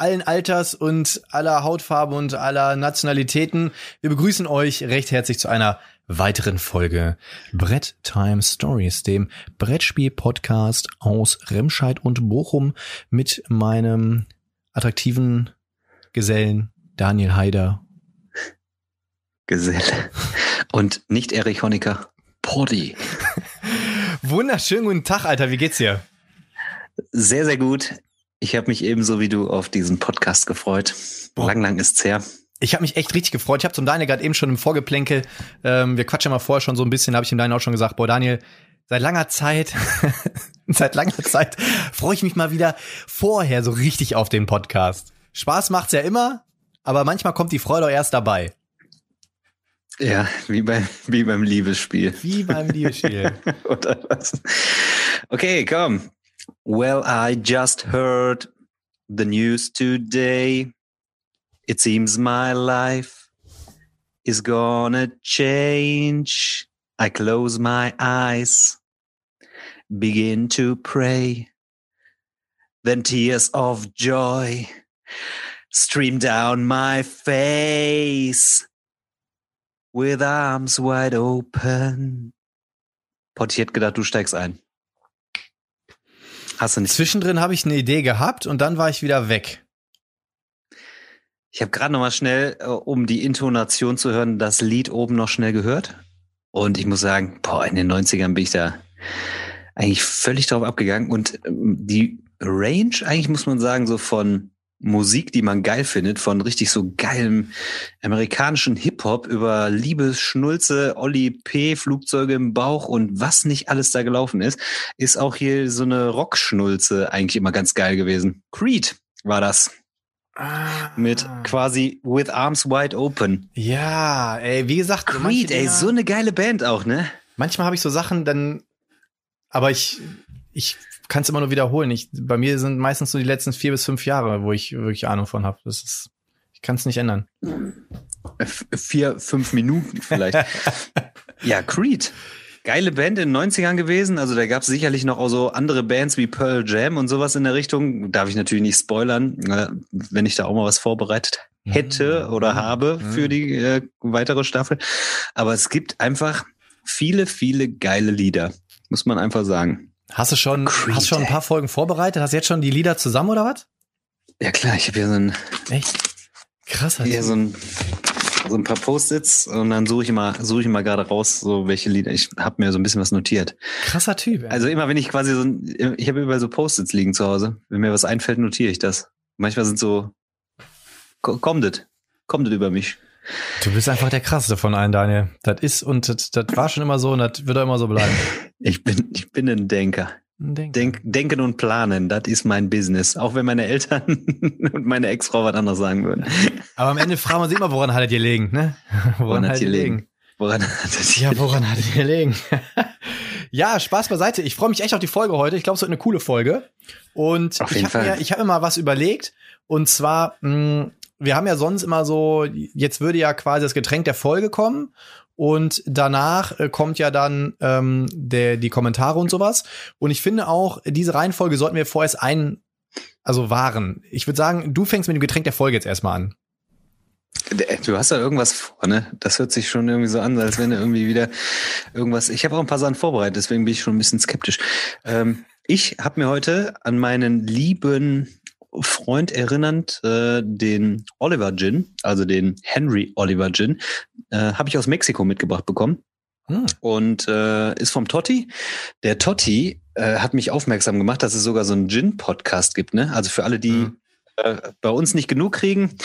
allen Alters und aller Hautfarbe und aller Nationalitäten. Wir begrüßen euch recht herzlich zu einer weiteren Folge Brett Time Stories, dem Brettspiel-Podcast aus Remscheid und Bochum mit meinem attraktiven Gesellen Daniel Haider. Geselle. Und nicht Erich Honecker. Poddy. Wunderschönen guten Tag, Alter. Wie geht's dir? Sehr, sehr gut. Ich habe mich ebenso wie du auf diesen Podcast gefreut. Boah. Lang, lang ist's her. Ich habe mich echt richtig gefreut. Ich habe zum Daniel gerade eben schon im Vorgeplänkel, ähm, wir quatschen mal vorher schon so ein bisschen, habe ich dem Daniel auch schon gesagt, boah Daniel, seit langer Zeit, seit langer Zeit freue ich mich mal wieder vorher so richtig auf den Podcast. Spaß macht's ja immer, aber manchmal kommt die Freude auch erst dabei. Ja, wie, bei, wie beim Liebesspiel. Wie beim Liebesspiel. Oder was? Okay, komm. Well, I just heard the news today. It seems my life is gonna change. I close my eyes, begin to pray. Then tears of joy stream down my face with arms wide open. Potti hat gedacht, du steigst ein. Hast du nicht? Zwischendrin habe ich eine Idee gehabt und dann war ich wieder weg. Ich habe gerade noch mal schnell, äh, um die Intonation zu hören, das Lied oben noch schnell gehört. Und ich muss sagen, boah, in den 90ern bin ich da eigentlich völlig drauf abgegangen. Und ähm, die Range, eigentlich muss man sagen, so von Musik, die man geil findet, von richtig so geilem amerikanischen Hip-Hop über Liebe, Schnulze, Olli P., Flugzeuge im Bauch und was nicht alles da gelaufen ist, ist auch hier so eine Rockschnulze eigentlich immer ganz geil gewesen. Creed war das. Ah. Mit quasi With Arms Wide Open. Ja, ey, wie gesagt. Creed, ey, so eine geile Band auch, ne? Manchmal habe ich so Sachen, dann, aber ich, ich kann es immer nur wiederholen. Ich, bei mir sind meistens so die letzten vier bis fünf Jahre, wo ich wirklich Ahnung von habe. Das ist, ich kann es nicht ändern. Vier, fünf Minuten vielleicht. ja, Creed. Geile Band in den 90ern gewesen. Also da gab es sicherlich noch auch so andere Bands wie Pearl Jam und sowas in der Richtung. Darf ich natürlich nicht spoilern, äh, wenn ich da auch mal was vorbereitet hätte mhm. oder habe mhm. für die äh, weitere Staffel. Aber es gibt einfach viele, viele geile Lieder, muss man einfach sagen. Hast du schon, Creed, hast schon ein paar Folgen vorbereitet? Hast du jetzt schon die Lieder zusammen oder was? Ja klar, ich habe hier so ein echt krasser. Hier so ein so ein paar Post-its und dann suche ich mal suche ich mal gerade raus, so welche Lieder. Ich habe mir so ein bisschen was notiert. Krasser Typ. Ey. Also immer wenn ich quasi so ein, ich habe überall so Post-its liegen zu Hause. Wenn mir was einfällt, notiere ich das. Manchmal sind so kommt es, kommt es über mich. Du bist einfach der krasseste von allen, Daniel. Das ist und das, das war schon immer so und das wird auch immer so bleiben. Ich bin, ich bin ein Denker. Ein Denker. Denk, denken und planen, das ist mein Business. Auch wenn meine Eltern und meine Ex-Frau was anderes sagen würden. Aber am Ende fragen wir uns immer, woran hat ihr gelegen, ne? Woran, woran hat ihr gelegen? Woran hat es Ja, woran hat ihr gelegen? ja, Spaß beiseite. Ich freue mich echt auf die Folge heute. Ich glaube, es wird eine coole Folge. Und auf ich habe mir, ich habe mir mal was überlegt. Und zwar, mh, hm, wir haben ja sonst immer so, jetzt würde ja quasi das Getränk der Folge kommen und danach äh, kommt ja dann ähm, der, die Kommentare und sowas. Und ich finde auch, diese Reihenfolge sollten wir vorerst ein, also wahren. Ich würde sagen, du fängst mit dem Getränk der Folge jetzt erstmal an. Du hast da irgendwas vor, ne? Das hört sich schon irgendwie so an, als wenn du irgendwie wieder irgendwas. Ich habe auch ein paar Sachen vorbereitet, deswegen bin ich schon ein bisschen skeptisch. Ähm, ich habe mir heute an meinen lieben Freund erinnernd, äh, den Oliver Gin, also den Henry Oliver Gin, äh, habe ich aus Mexiko mitgebracht bekommen. Hm. Und äh, ist vom Totti. Der Totti äh, hat mich aufmerksam gemacht, dass es sogar so einen Gin-Podcast gibt, ne? Also für alle, die hm. Bei uns nicht genug kriegen,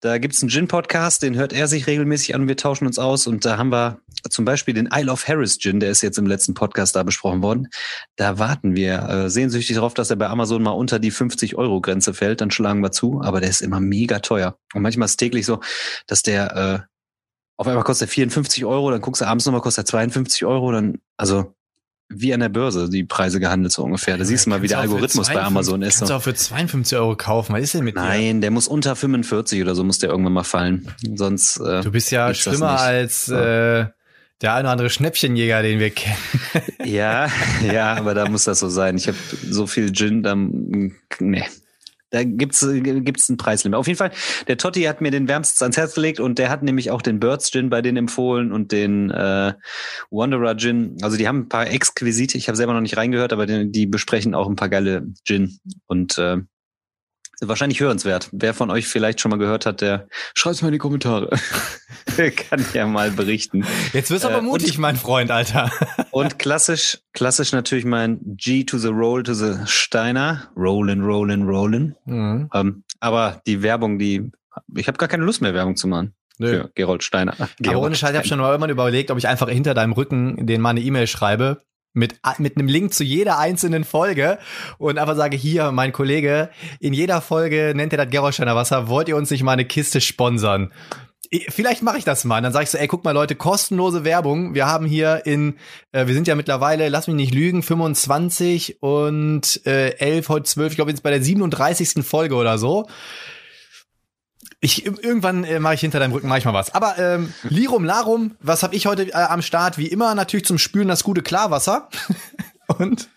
da gibt's einen Gin-Podcast, den hört er sich regelmäßig an und wir tauschen uns aus. Und da haben wir zum Beispiel den Isle of Harris Gin, der ist jetzt im letzten Podcast da besprochen worden. Da warten wir äh, sehnsüchtig darauf, dass er bei Amazon mal unter die 50 Euro Grenze fällt. Dann schlagen wir zu, aber der ist immer mega teuer. Und manchmal ist es täglich so, dass der äh, auf einmal kostet er 54 Euro, dann guckst du abends nochmal, kostet er 52 Euro, dann, also wie an der Börse die Preise gehandelt so ungefähr. Da siehst du mal, wie der Algorithmus 52, bei Amazon ist. Kannst du auch für 52 Euro kaufen. Was ist denn mit Nein, dir? Nein, der muss unter 45 oder so muss der irgendwann mal fallen. Sonst. Äh, du bist ja schlimmer als äh, der eine oder andere Schnäppchenjäger, den wir kennen. ja, ja, aber da muss das so sein. Ich habe so viel Gin, dann nee. Da gibt's gibt's ein Preislimit. Auf jeden Fall, der Totti hat mir den wärmstens ans Herz gelegt und der hat nämlich auch den Birds Gin bei denen empfohlen und den äh, Wanderer Gin. Also die haben ein paar exquisite, ich habe selber noch nicht reingehört, aber die, die besprechen auch ein paar geile Gin. Und äh, wahrscheinlich hörenswert. Wer von euch vielleicht schon mal gehört hat, der schreibt mal in die Kommentare. Kann ja mal berichten. Jetzt wirst du aber äh, mutig, und, mein Freund, Alter. und klassisch, klassisch natürlich mein G to the Roll to the Steiner. Rollin, rollin, rollin. Mhm. Ähm, aber die Werbung, die, ich habe gar keine Lust mehr, Werbung zu machen. Nö. Für Gerold Steiner. Gerold aber ohne Scheiß, ich habe schon mal irgendwann überlegt, ob ich einfach hinter deinem Rücken den mal eine E-Mail schreibe mit, mit einem Link zu jeder einzelnen Folge und einfach sage, hier, mein Kollege, in jeder Folge nennt er das Gerolsteiner Wasser, wollt ihr uns nicht mal eine Kiste sponsern? Vielleicht mache ich das mal. Dann sage ich so, ey, guck mal Leute, kostenlose Werbung. Wir haben hier in, äh, wir sind ja mittlerweile, lass mich nicht lügen, 25 und äh, 11, heute 12, ich glaube jetzt bei der 37. Folge oder so. Ich irgendwann äh, mache ich hinter deinem Rücken mach ich mal was. Aber ähm, Lirum Larum, was habe ich heute äh, am Start? Wie immer natürlich zum Spülen das gute Klarwasser. und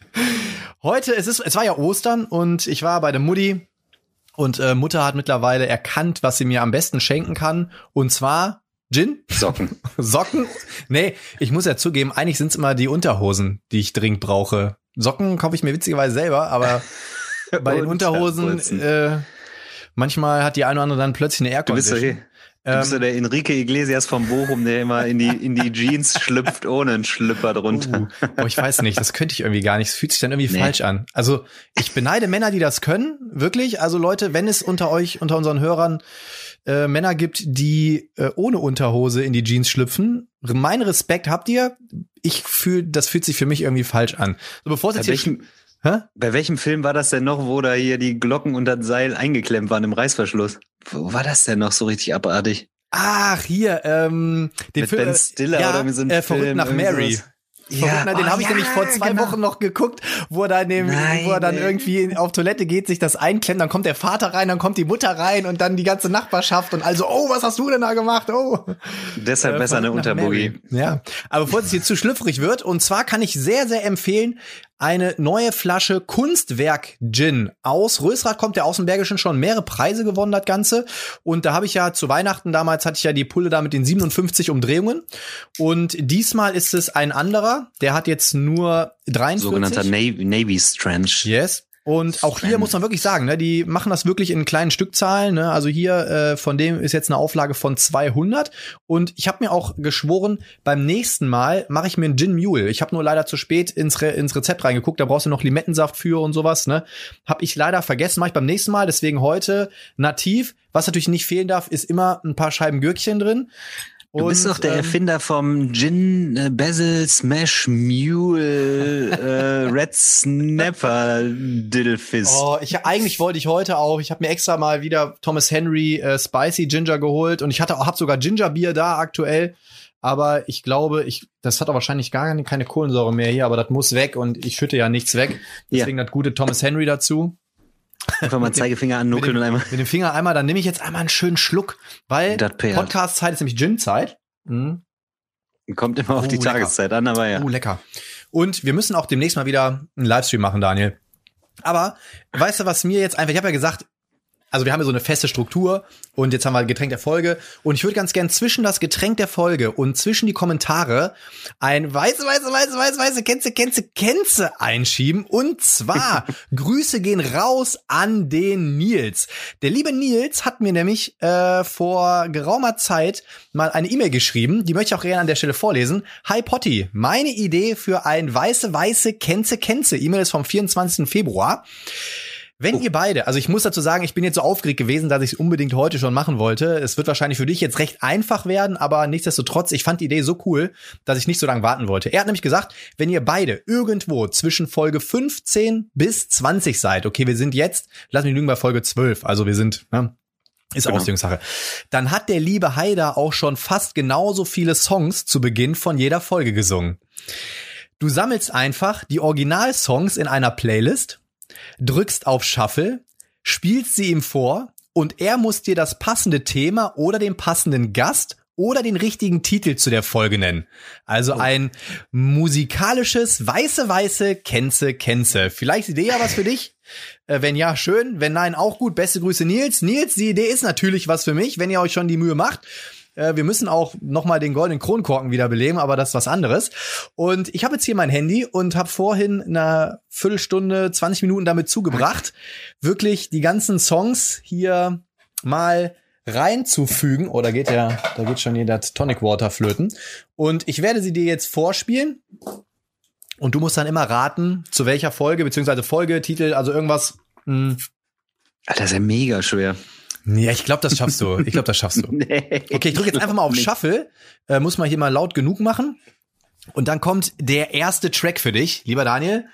heute es ist es war ja Ostern und ich war bei der Mutti und äh, Mutter hat mittlerweile erkannt, was sie mir am besten schenken kann und zwar Gin? Socken. Socken? Nee, ich muss ja zugeben, eigentlich sind's immer die Unterhosen, die ich dringend brauche. Socken kaufe ich mir witzigerweise selber, aber bei den Unterhosen äh, manchmal hat die eine oder andere dann plötzlich eine Aircondition. Du bist Du bist so ähm, der Enrique Iglesias vom Bochum, der immer in die, in die Jeans schlüpft ohne einen Schlüpper drunter. Uh, oh, ich weiß nicht, das könnte ich irgendwie gar nicht. Es fühlt sich dann irgendwie nee. falsch an. Also ich beneide Männer, die das können, wirklich. Also Leute, wenn es unter euch, unter unseren Hörern äh, Männer gibt, die äh, ohne Unterhose in die Jeans schlüpfen, mein Respekt habt ihr. Ich fühle, das fühlt sich für mich irgendwie falsch an. So bevor es jetzt hier Hä? Bei welchem Film war das denn noch, wo da hier die Glocken unter das Seil eingeklemmt waren im Reißverschluss? Wo war das denn noch so richtig abartig? Ach, hier, ähm, den Mit Film, Ben Stiller ja, oder so einem äh, Verrückt nach Mary. Sowas. Ja, den oh, habe ich ja, nämlich vor zwei genau. Wochen noch geguckt, wo er dann, dem, Nein, wo er dann irgendwie auf Toilette geht, sich das einklemmt, dann kommt der Vater rein, dann kommt die Mutter rein und dann die ganze Nachbarschaft und also, oh, was hast du denn da gemacht? Oh. Deshalb äh, besser eine Unterboogie. Ja, aber bevor es jetzt zu schlüpfrig wird, und zwar kann ich sehr, sehr empfehlen, eine neue Flasche Kunstwerk Gin aus Rösrath kommt der Außenbergischen schon mehrere Preise gewonnen, das Ganze. Und da habe ich ja zu Weihnachten damals hatte ich ja die Pulle da mit den 57 Umdrehungen. Und diesmal ist es ein anderer, der hat jetzt nur 43. Sogenannter Navy, Navy Strange. Yes. Und auch hier muss man wirklich sagen, ne, die machen das wirklich in kleinen Stückzahlen. Ne? Also hier äh, von dem ist jetzt eine Auflage von 200. Und ich habe mir auch geschworen, beim nächsten Mal mache ich mir einen Gin Mule. Ich habe nur leider zu spät ins, Re ins Rezept reingeguckt. Da brauchst du noch Limettensaft für und sowas. Ne, habe ich leider vergessen. Mache ich beim nächsten Mal. Deswegen heute nativ. Was natürlich nicht fehlen darf, ist immer ein paar Scheiben Gürkchen drin. Du und, bist doch der ähm, Erfinder vom Gin äh, Basil Smash Mule äh, Red Snapper Diddlefist. Oh, ich eigentlich wollte ich heute auch. Ich habe mir extra mal wieder Thomas Henry äh, Spicy Ginger geholt und ich hatte auch hab sogar Ginger Bier da aktuell. Aber ich glaube, ich das hat auch wahrscheinlich gar keine Kohlensäure mehr hier, aber das muss weg und ich schütte ja nichts weg. Deswegen ja. das gute Thomas Henry dazu. Einfach mal Zeigefinger annuckeln und einmal. Mit dem Finger einmal, dann nehme ich jetzt einmal einen schönen Schluck, weil Podcast-Zeit ist nämlich Gin-Zeit. Mhm. Kommt immer auf uh, die lecker. Tageszeit an, aber ja. Uh, lecker. Und wir müssen auch demnächst mal wieder einen Livestream machen, Daniel. Aber weißt du, was mir jetzt einfach, ich habe ja gesagt, also wir haben ja so eine feste Struktur und jetzt haben wir Getränk der Folge und ich würde ganz gern zwischen das Getränk der Folge und zwischen die Kommentare ein weiße, weiße, weiße, weiße, weiße, Kenze, Kenze, Kenze einschieben und zwar Grüße gehen raus an den Nils. Der liebe Nils hat mir nämlich äh, vor geraumer Zeit mal eine E-Mail geschrieben, die möchte ich auch gerne an der Stelle vorlesen. Hi Potti, meine Idee für ein weiße, weiße Kenze, Kenze. E-Mail ist vom 24. Februar. Wenn oh. ihr beide, also ich muss dazu sagen, ich bin jetzt so aufgeregt gewesen, dass ich es unbedingt heute schon machen wollte. Es wird wahrscheinlich für dich jetzt recht einfach werden, aber nichtsdestotrotz, ich fand die Idee so cool, dass ich nicht so lange warten wollte. Er hat nämlich gesagt, wenn ihr beide irgendwo zwischen Folge 15 bis 20 seid, okay, wir sind jetzt, lass mich lügen, bei Folge 12, also wir sind, ne, Ist genau. Auslegungssache. Dann hat der liebe Haider auch schon fast genauso viele Songs zu Beginn von jeder Folge gesungen. Du sammelst einfach die Originalsongs in einer Playlist, drückst auf Shuffle, spielst sie ihm vor und er muss dir das passende Thema oder den passenden Gast oder den richtigen Titel zu der Folge nennen. Also oh. ein musikalisches weiße weiße Kenze Kenze. Vielleicht ist die Idee ja was für dich. Äh, wenn ja, schön. Wenn nein, auch gut. Beste Grüße Nils. Nils, die Idee ist natürlich was für mich, wenn ihr euch schon die Mühe macht. Äh, wir müssen auch noch mal den goldenen Kronkorken wieder beleben, aber das ist was anderes. Und ich habe jetzt hier mein Handy und habe vorhin eine Viertelstunde, 20 Minuten damit zugebracht, wirklich die ganzen Songs hier mal reinzufügen. Oh, da geht ja, da geht schon das Tonic Water flöten. Und ich werde sie dir jetzt vorspielen. Und du musst dann immer raten, zu welcher Folge, beziehungsweise Folge, Titel, also irgendwas. Mh. Hm. Alter, das ist ja mega schwer. Ja, ich glaube, das schaffst du. Ich glaube, das schaffst du. nee, okay, ich drücke jetzt einfach mal auf Shuffle. Äh, muss man hier mal laut genug machen. Und dann kommt der erste Track für dich, lieber Daniel.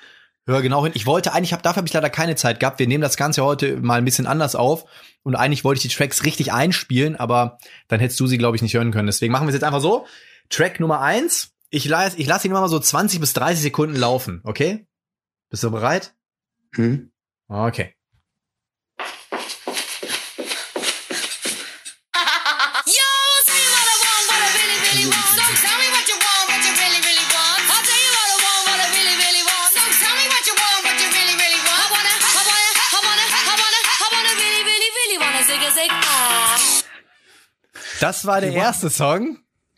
Hör genau hin. Ich wollte eigentlich, hab, dafür habe ich leider keine Zeit gehabt. Wir nehmen das Ganze heute mal ein bisschen anders auf. Und eigentlich wollte ich die Tracks richtig einspielen, aber dann hättest du sie, glaube ich, nicht hören können. Deswegen machen wir es jetzt einfach so. Track Nummer eins. Ich lasse ich lass ihn immer mal so 20 bis 30 Sekunden laufen, okay? Bist du bereit? Hm. Okay. Das war der erste Song.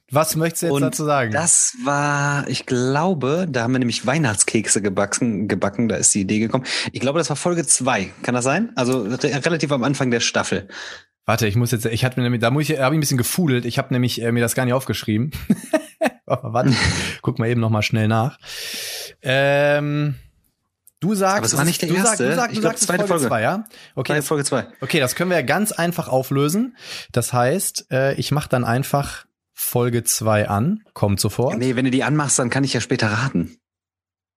Was möchtest du jetzt und dazu sagen? Das war, ich glaube, da haben wir nämlich Weihnachtskekse gebacken, gebacken, da ist die Idee gekommen. Ich glaube, das war Folge zwei. Kann das sein? Also re relativ am Anfang der Staffel. Warte, ich muss jetzt, ich hatte mir nämlich, da muss ich, habe ich ein bisschen gefudelt. Ich habe nämlich äh, mir das gar nicht aufgeschrieben. Warte, guck mal eben noch mal schnell nach. Ähm, Du sagst, aber es war nicht der erste. Sag, du, sag, du ich sagst zweite Folge 2, ja? Okay, Folge 2. Okay, das können wir ja ganz einfach auflösen. Das heißt, äh, ich mache dann einfach Folge 2 an, kommt sofort. Nee, wenn du die anmachst, dann kann ich ja später raten,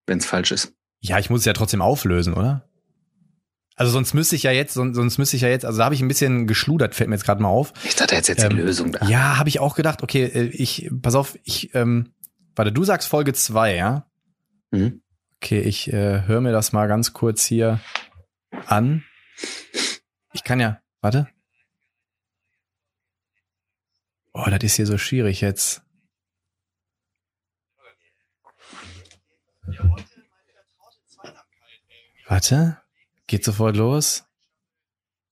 wenn es falsch ist. Ja, ich muss es ja trotzdem auflösen, oder? Also sonst müsste ich ja jetzt, sonst, sonst müsste ich ja jetzt, also da habe ich ein bisschen geschludert, fällt mir jetzt gerade mal auf. Ich dachte jetzt jetzt ähm, die Lösung da. Ja, habe ich auch gedacht. Okay, äh, ich, pass auf, ich, ähm, warte, du sagst Folge 2, ja? Mhm. Okay, ich äh, höre mir das mal ganz kurz hier an. Ich kann ja, warte. Oh, das ist hier so schwierig jetzt. Warte, geht sofort los.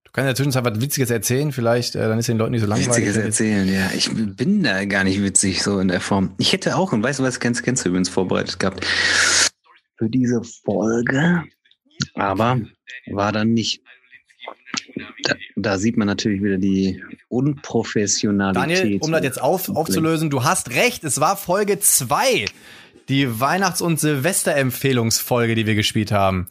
Du kannst ja zwischenzeit was Witziges erzählen, vielleicht, äh, dann ist den Leuten nicht so langweilig. Witziges erzählen, ja. Ich bin da gar nicht witzig, so in der Form. Ich hätte auch, und weißt du was, kennst, kennst du übrigens vorbereitet gehabt für diese Folge, aber war dann nicht. Da, da sieht man natürlich wieder die Unprofessionalität. Daniel, um das jetzt auf, aufzulösen, du hast recht, es war Folge 2, die Weihnachts- und Silvesterempfehlungsfolge, die wir gespielt haben.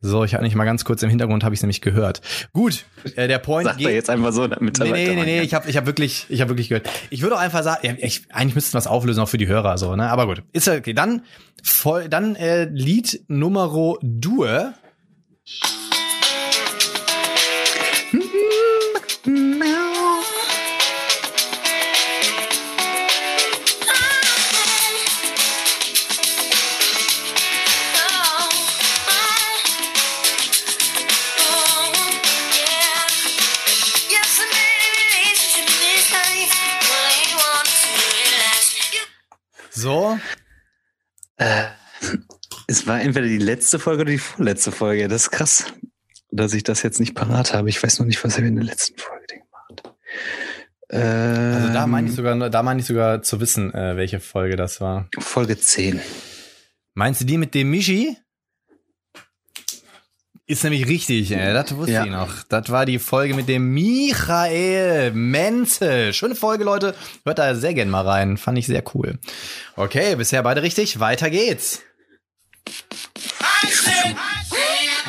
So, ich hatte nicht mal ganz kurz im Hintergrund, habe ich nämlich gehört. Gut, äh, der Point Sagt geht. Er jetzt einfach so, damit nee, nee, nee, nee, ich habe ich hab wirklich, ich habe wirklich gehört. Ich würde auch einfach sagen, ich, eigentlich müssten wir was auflösen auch für die Hörer so, ne? Aber gut, ist ja okay. Dann voll, dann äh, Lied Numero Due. Es war entweder die letzte Folge oder die vorletzte Folge. Das ist krass, dass ich das jetzt nicht parat habe. Ich weiß noch nicht, was er in der letzten Folge gemacht hat. Ähm, also da meine ich sogar, da meine ich sogar zu wissen, äh, welche Folge das war. Folge 10. Meinst du die mit dem Michi? Ist nämlich richtig, ey. das wusste ja. ich noch. Das war die Folge mit dem Michael Menzel. Schöne Folge, Leute. Hört da sehr gern mal rein. Fand ich sehr cool. Okay, bisher beide richtig. Weiter geht's.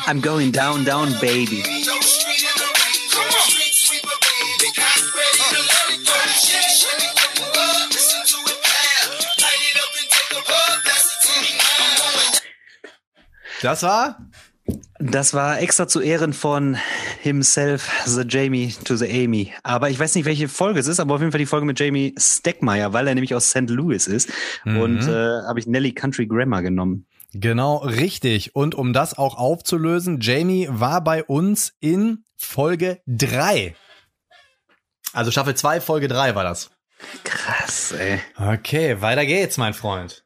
I'm going down, down, baby. Das war das war extra zu Ehren von himself, the Jamie to the Amy. Aber ich weiß nicht, welche Folge es ist, aber auf jeden Fall die Folge mit Jamie Steckmeyer, weil er nämlich aus St. Louis ist. Mhm. Und äh, habe ich Nelly Country Grammar genommen. Genau, richtig. Und um das auch aufzulösen, Jamie war bei uns in Folge drei. Also Staffel 2, Folge 3 war das. Krass, ey. Okay, weiter geht's, mein Freund.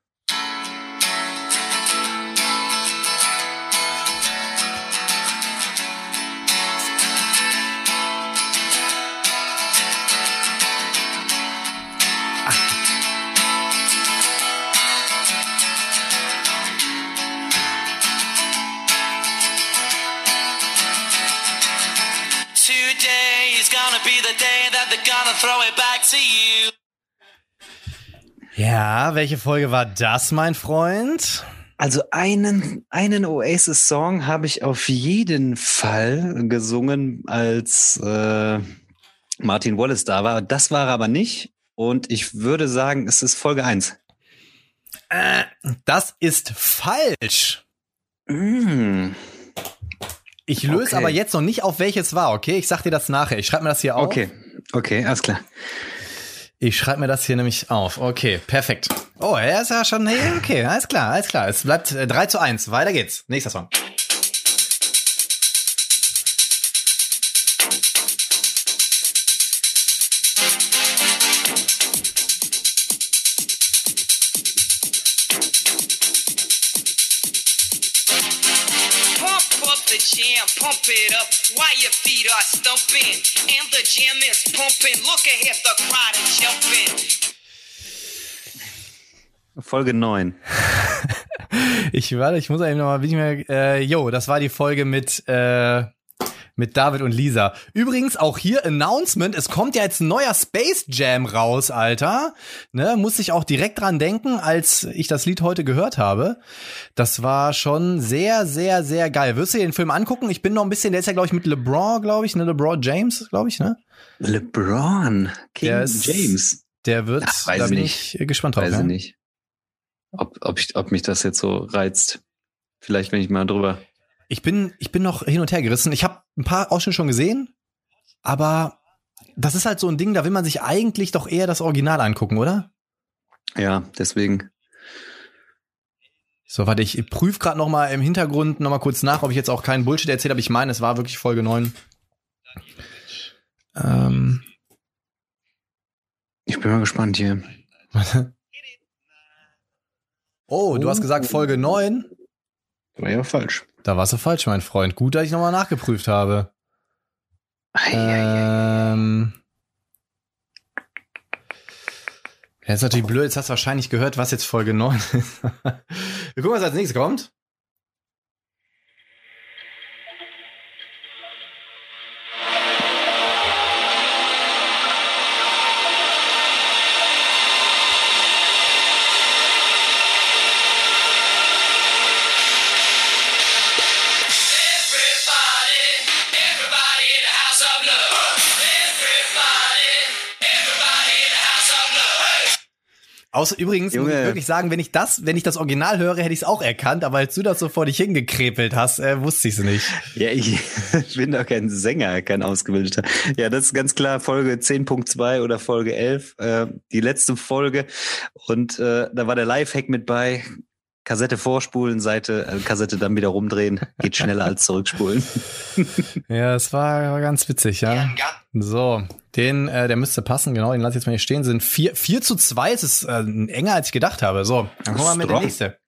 Ja, welche Folge war das, mein Freund? Also einen, einen Oasis-Song habe ich auf jeden Fall gesungen, als äh, Martin Wallace da war. Das war aber nicht. Und ich würde sagen, es ist Folge 1. Äh, das ist falsch. Mm. Ich löse okay. aber jetzt noch nicht auf welches war, okay? Ich sag dir das nachher. Ich schreibe mir das hier auf. Okay, okay, alles klar. Ich schreibe mir das hier nämlich auf. Okay, perfekt. Oh, er ist ja schon, hey, okay, alles klar, alles klar. Es bleibt äh, 3 zu 1. Weiter geht's. Nächster Song. While your feet are stumping and the jam is pumping. Look ahead, the crowd is jumping. Folge 9. ich warte, ich muss eben nochmal, bin ich mehr, äh, jo, das war die Folge mit, äh, mit David und Lisa. Übrigens auch hier Announcement, es kommt ja jetzt ein neuer Space Jam raus, Alter. Ne, muss ich auch direkt dran denken, als ich das Lied heute gehört habe. Das war schon sehr, sehr, sehr geil. Wirst du dir den Film angucken? Ich bin noch ein bisschen, der ist ja, glaube ich, mit LeBron, glaube ich, ne? LeBron James, glaube ich, ne? LeBron, King der ist, James. Der wird, Ach, weiß da bin nicht. ich gespannt drauf. Weiß ja? nicht. Ob, ob, ich, ob mich das jetzt so reizt. Vielleicht, wenn ich mal drüber ich bin, ich bin noch hin und her gerissen. Ich habe ein paar Ausschnitte schon gesehen, aber das ist halt so ein Ding, da will man sich eigentlich doch eher das Original angucken, oder? Ja, deswegen. So, warte, ich prüfe gerade noch mal im Hintergrund noch mal kurz nach, ob ich jetzt auch keinen Bullshit erzählt habe. Ich meine, es war wirklich Folge 9. Ähm. Ich bin mal gespannt hier. oh, du hast gesagt Folge 9? War ja falsch. Da warst du falsch, mein Freund. Gut, dass ich nochmal nachgeprüft habe. Ähm, ja, ist natürlich blöd, jetzt hast du wahrscheinlich gehört, was jetzt Folge 9 ist. Wir gucken, was als nächstes kommt. Außer übrigens Junge. muss ich wirklich sagen, wenn ich das, wenn ich das Original höre, hätte ich es auch erkannt, aber als du das so vor dich hingekrepelt hast, äh, wusste ich es nicht. Ja, ich bin doch kein Sänger, kein Ausgebildeter. Ja, das ist ganz klar Folge 10.2 oder Folge 11, äh, die letzte Folge. Und äh, da war der Lifehack mit bei. Kassette vorspulen, Seite, äh, Kassette dann wieder rumdrehen, geht schneller als zurückspulen. ja, es war, war ganz witzig, ja. So, den, äh, der müsste passen, genau, den lasse ich jetzt mal hier stehen. Sind vier, vier zu zwei, es ist äh, enger als ich gedacht habe. So, dann kommen wir mit der nächste.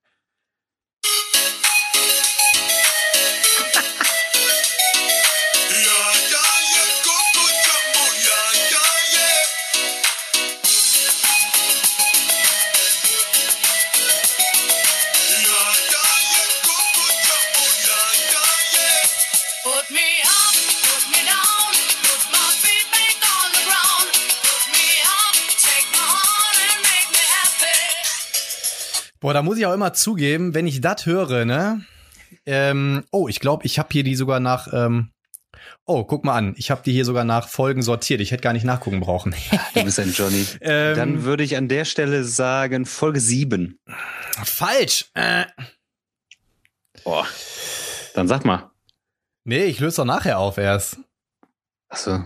Boah, da muss ich auch immer zugeben, wenn ich das höre, ne? Ähm, oh, ich glaube, ich habe hier die sogar nach. Ähm, oh, guck mal an, ich habe die hier sogar nach Folgen sortiert. Ich hätte gar nicht nachgucken brauchen. du bist ein Johnny. ähm, Dann würde ich an der Stelle sagen Folge 7. Falsch. Äh. Boah. Dann sag mal. Nee, ich löse doch nachher auf erst. Ach so.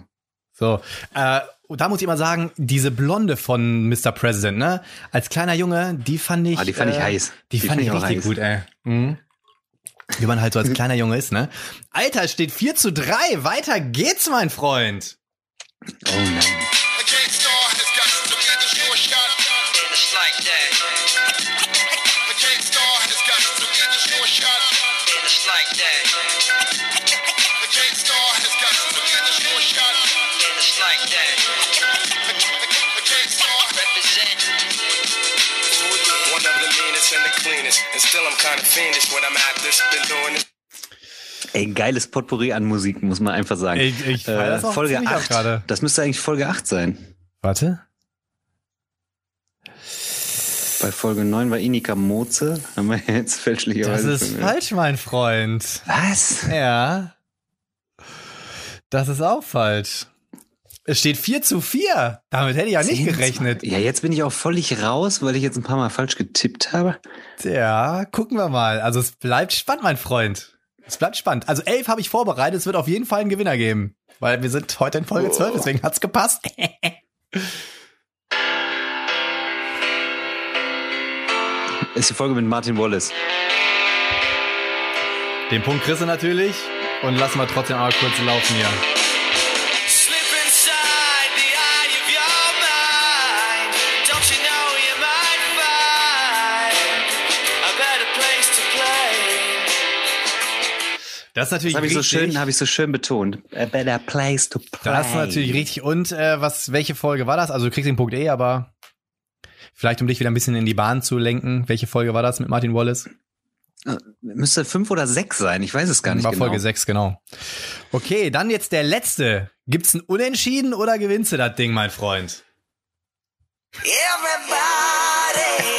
So, äh, und da muss ich mal sagen, diese Blonde von Mr. President, ne? Als kleiner Junge, die fand ich. Ah, die fand äh, ich heiß. Die, die fand ich richtig heiß. gut, ey. Mhm. Wie man halt so als kleiner Junge ist, ne? Alter, steht 4 zu 3. Weiter geht's, mein Freund. Oh nein. Ey, geiles Potpourri an Musik, muss man einfach sagen. Ich, ich äh, das auch Folge 8. Das müsste eigentlich Folge 8 sein. Warte. Bei Folge 9 war Inika Moze. Haben wir jetzt fälschlicherweise. Das ist falsch, mein Freund. Was? Ja. Das ist auch falsch. Es steht 4 zu 4. Damit hätte ich ja nicht gerechnet. Ja, jetzt bin ich auch völlig raus, weil ich jetzt ein paar Mal falsch getippt habe. Ja, gucken wir mal. Also es bleibt spannend, mein Freund. Es bleibt spannend. Also 11 habe ich vorbereitet. Es wird auf jeden Fall einen Gewinner geben. Weil wir sind heute in Folge 12, deswegen hat's gepasst. Ist die Folge mit Martin Wallace. Den Punkt kriegst du natürlich. Und lassen wir trotzdem aber kurz laufen hier. Das ist natürlich das ich so schön, habe ich so schön betont. A better place to play. Das ist natürlich richtig. Und äh, was, welche Folge war das? Also du kriegst den Punkt eh, aber vielleicht um dich wieder ein bisschen in die Bahn zu lenken. Welche Folge war das mit Martin Wallace? Äh, müsste fünf oder sechs sein. Ich weiß es gar nicht war genau. Folge sechs, genau. Okay, dann jetzt der letzte. Gibt's ein Unentschieden oder gewinnst du das Ding, mein Freund? Everybody,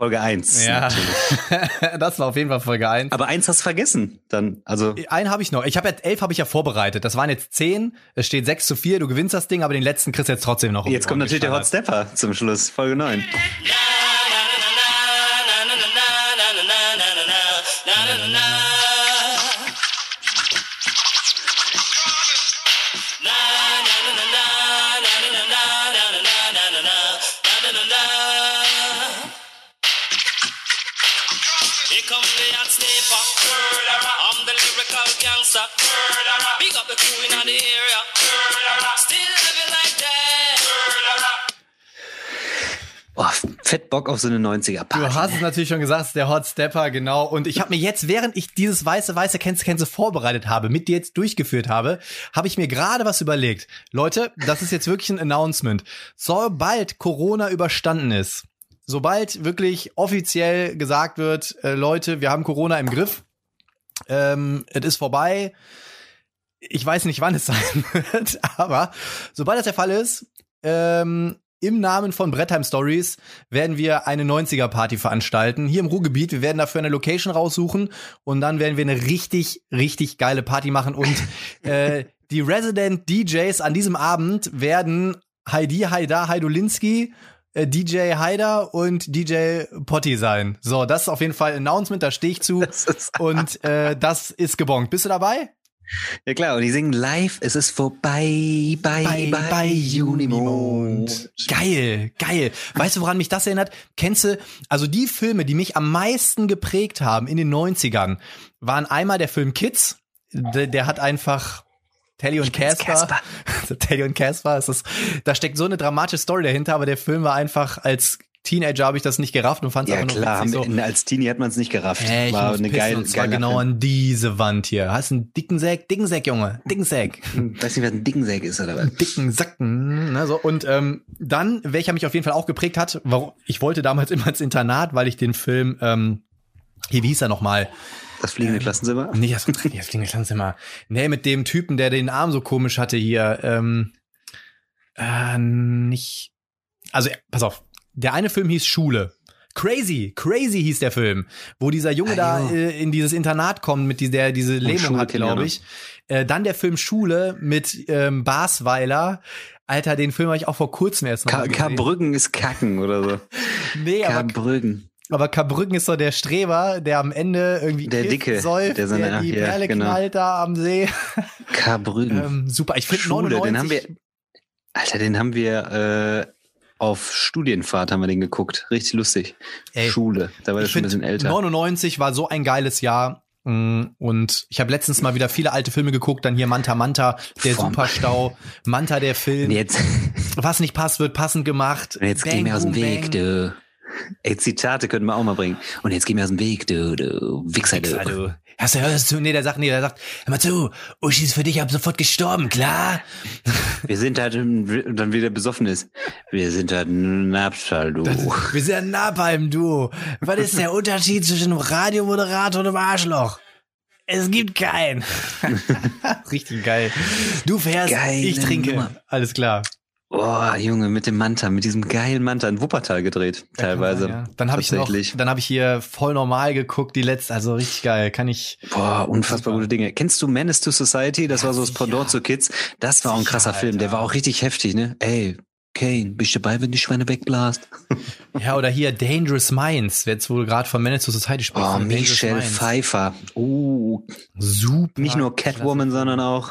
Folge 1. Ja, das war auf jeden Fall Folge 1. Aber eins hast du vergessen. Dann, also. Einen habe ich noch. Ich habe jetzt elf habe ich ja vorbereitet. Das waren jetzt zehn. Es steht 6 zu 4. Du gewinnst das Ding, aber den letzten kriegst du jetzt trotzdem noch. Jetzt kommt natürlich der Hot Stepper zum Schluss. Folge 9. fett Bock auf so eine 90er-Party. Du hast es natürlich schon gesagt, der Hot Stepper, genau. Und ich habe mir jetzt, während ich dieses weiße, weiße Kennst vorbereitet habe, mit dir jetzt durchgeführt habe, habe ich mir gerade was überlegt. Leute, das ist jetzt wirklich ein Announcement. Sobald Corona überstanden ist, sobald wirklich offiziell gesagt wird, äh, Leute, wir haben Corona im Griff, ähm, es ist vorbei, ich weiß nicht, wann es sein wird, aber sobald das der Fall ist, ähm, im Namen von Brettheim Stories werden wir eine 90er Party veranstalten hier im Ruhrgebiet. Wir werden dafür eine Location raussuchen und dann werden wir eine richtig, richtig geile Party machen und äh, die Resident DJs an diesem Abend werden Heidi Haida Heidolinski äh, DJ Haider und DJ Potti sein. So, das ist auf jeden Fall ein Announcement, da stehe ich zu. Und äh, das ist gebongt. Bist du dabei? Ja klar, und die singen live, es ist vorbei, bei, bei, bei, bei Unimond. Geil, geil. Weißt du, woran mich das erinnert? Kennst du, also die Filme, die mich am meisten geprägt haben in den 90ern, waren einmal der Film Kids, der, der hat einfach Telly und Casper. Telly und Casper, da steckt so eine dramatische Story dahinter, aber der Film war einfach als Teenager habe ich das nicht gerafft und fand es ja, einfach klar, nur witzig. So. Als Teenie hat man es nicht gerafft. Äh, war eine geile, und zwar genau Film. an diese Wand hier. Hast einen dicken Sack, dicken Sack, Junge, dicken Sack. Weiß nicht, was ein dicken Sack ist oder was? Dicken Sacken. Ne, so. Und ähm, dann, welcher mich auf jeden Fall auch geprägt hat, warum ich wollte damals immer ins Internat, weil ich den Film, ähm, hier, wie hieß er nochmal? Das fliegende ähm, Klassenzimmer? Nee, das, das fliegende Klassenzimmer. Nee, mit dem Typen, der den Arm so komisch hatte hier. Ähm, äh, nicht. Also, pass auf. Der eine Film hieß Schule. Crazy, Crazy hieß der Film, wo dieser Junge ah, da äh, in dieses Internat kommt, mit dieser, der diese Lähmung hat, glaube ich. Äh, dann der Film Schule mit ähm, Basweiler. Alter, den Film habe ich auch vor kurzem erst mal Ka Brüggen ist Kacken oder so. nee, aber Brüggen. Aber Kabrücken ist so der Streber, der am Ende irgendwie der Dicke, säuft, der, so der die ja, Perle genau. knallt da am See. Kabrücken. ähm, super, ich finde Schule, 99, den haben wir, Alter, den haben wir äh, auf Studienfahrt haben wir den geguckt. Richtig lustig. Ey, Schule, da war er schon ein bisschen älter. 99 war so ein geiles Jahr. Mm, und ich habe letztens mal wieder viele alte Filme geguckt, dann hier Manta Manta, der Vom Superstau, Manta der Film. Jetzt. Was nicht passt, wird passend gemacht. Und jetzt bang, geh mir aus dem Weg, bang. du. Ey, Zitate können wir auch mal bringen. Und jetzt geh mir aus dem Weg, du, du Wichser, du. Wichser, du. Hast du, hörst du? Nee, der sagt, nee, der sagt, hör mal zu, Uschi ist für dich ab sofort gestorben, klar? Wir sind halt, dann wieder besoffen ist. Wir sind halt ein Napsal, du. wir sind ein Napalm, du. Was ist der Unterschied zwischen einem Radiomoderator und einem Arschloch? Es gibt keinen. Richtig geil. Du fährst, Geile ich trinke. Nummer. Alles klar. Boah, Junge, mit dem Manta, mit diesem geilen Manta in Wuppertal gedreht, ja, teilweise. Ja. Dann habe ich noch, dann habe ich hier voll normal geguckt, die letzte, also richtig geil, kann ich. Boah, unfassbar gute Dinge. Kennst du Menace to Society? Das ja, war so das Pendant zu Kids. Das war auch ein krasser Film, der war auch richtig heftig, ne? Ey, Kane, bist du dabei, wenn die Schweine wegblast? ja, oder hier Dangerous Minds, jetzt wo du gerade von Menace to Society sprichst. Oh, Michelle Pfeiffer. Oh, super. Nicht nur Catwoman, sondern auch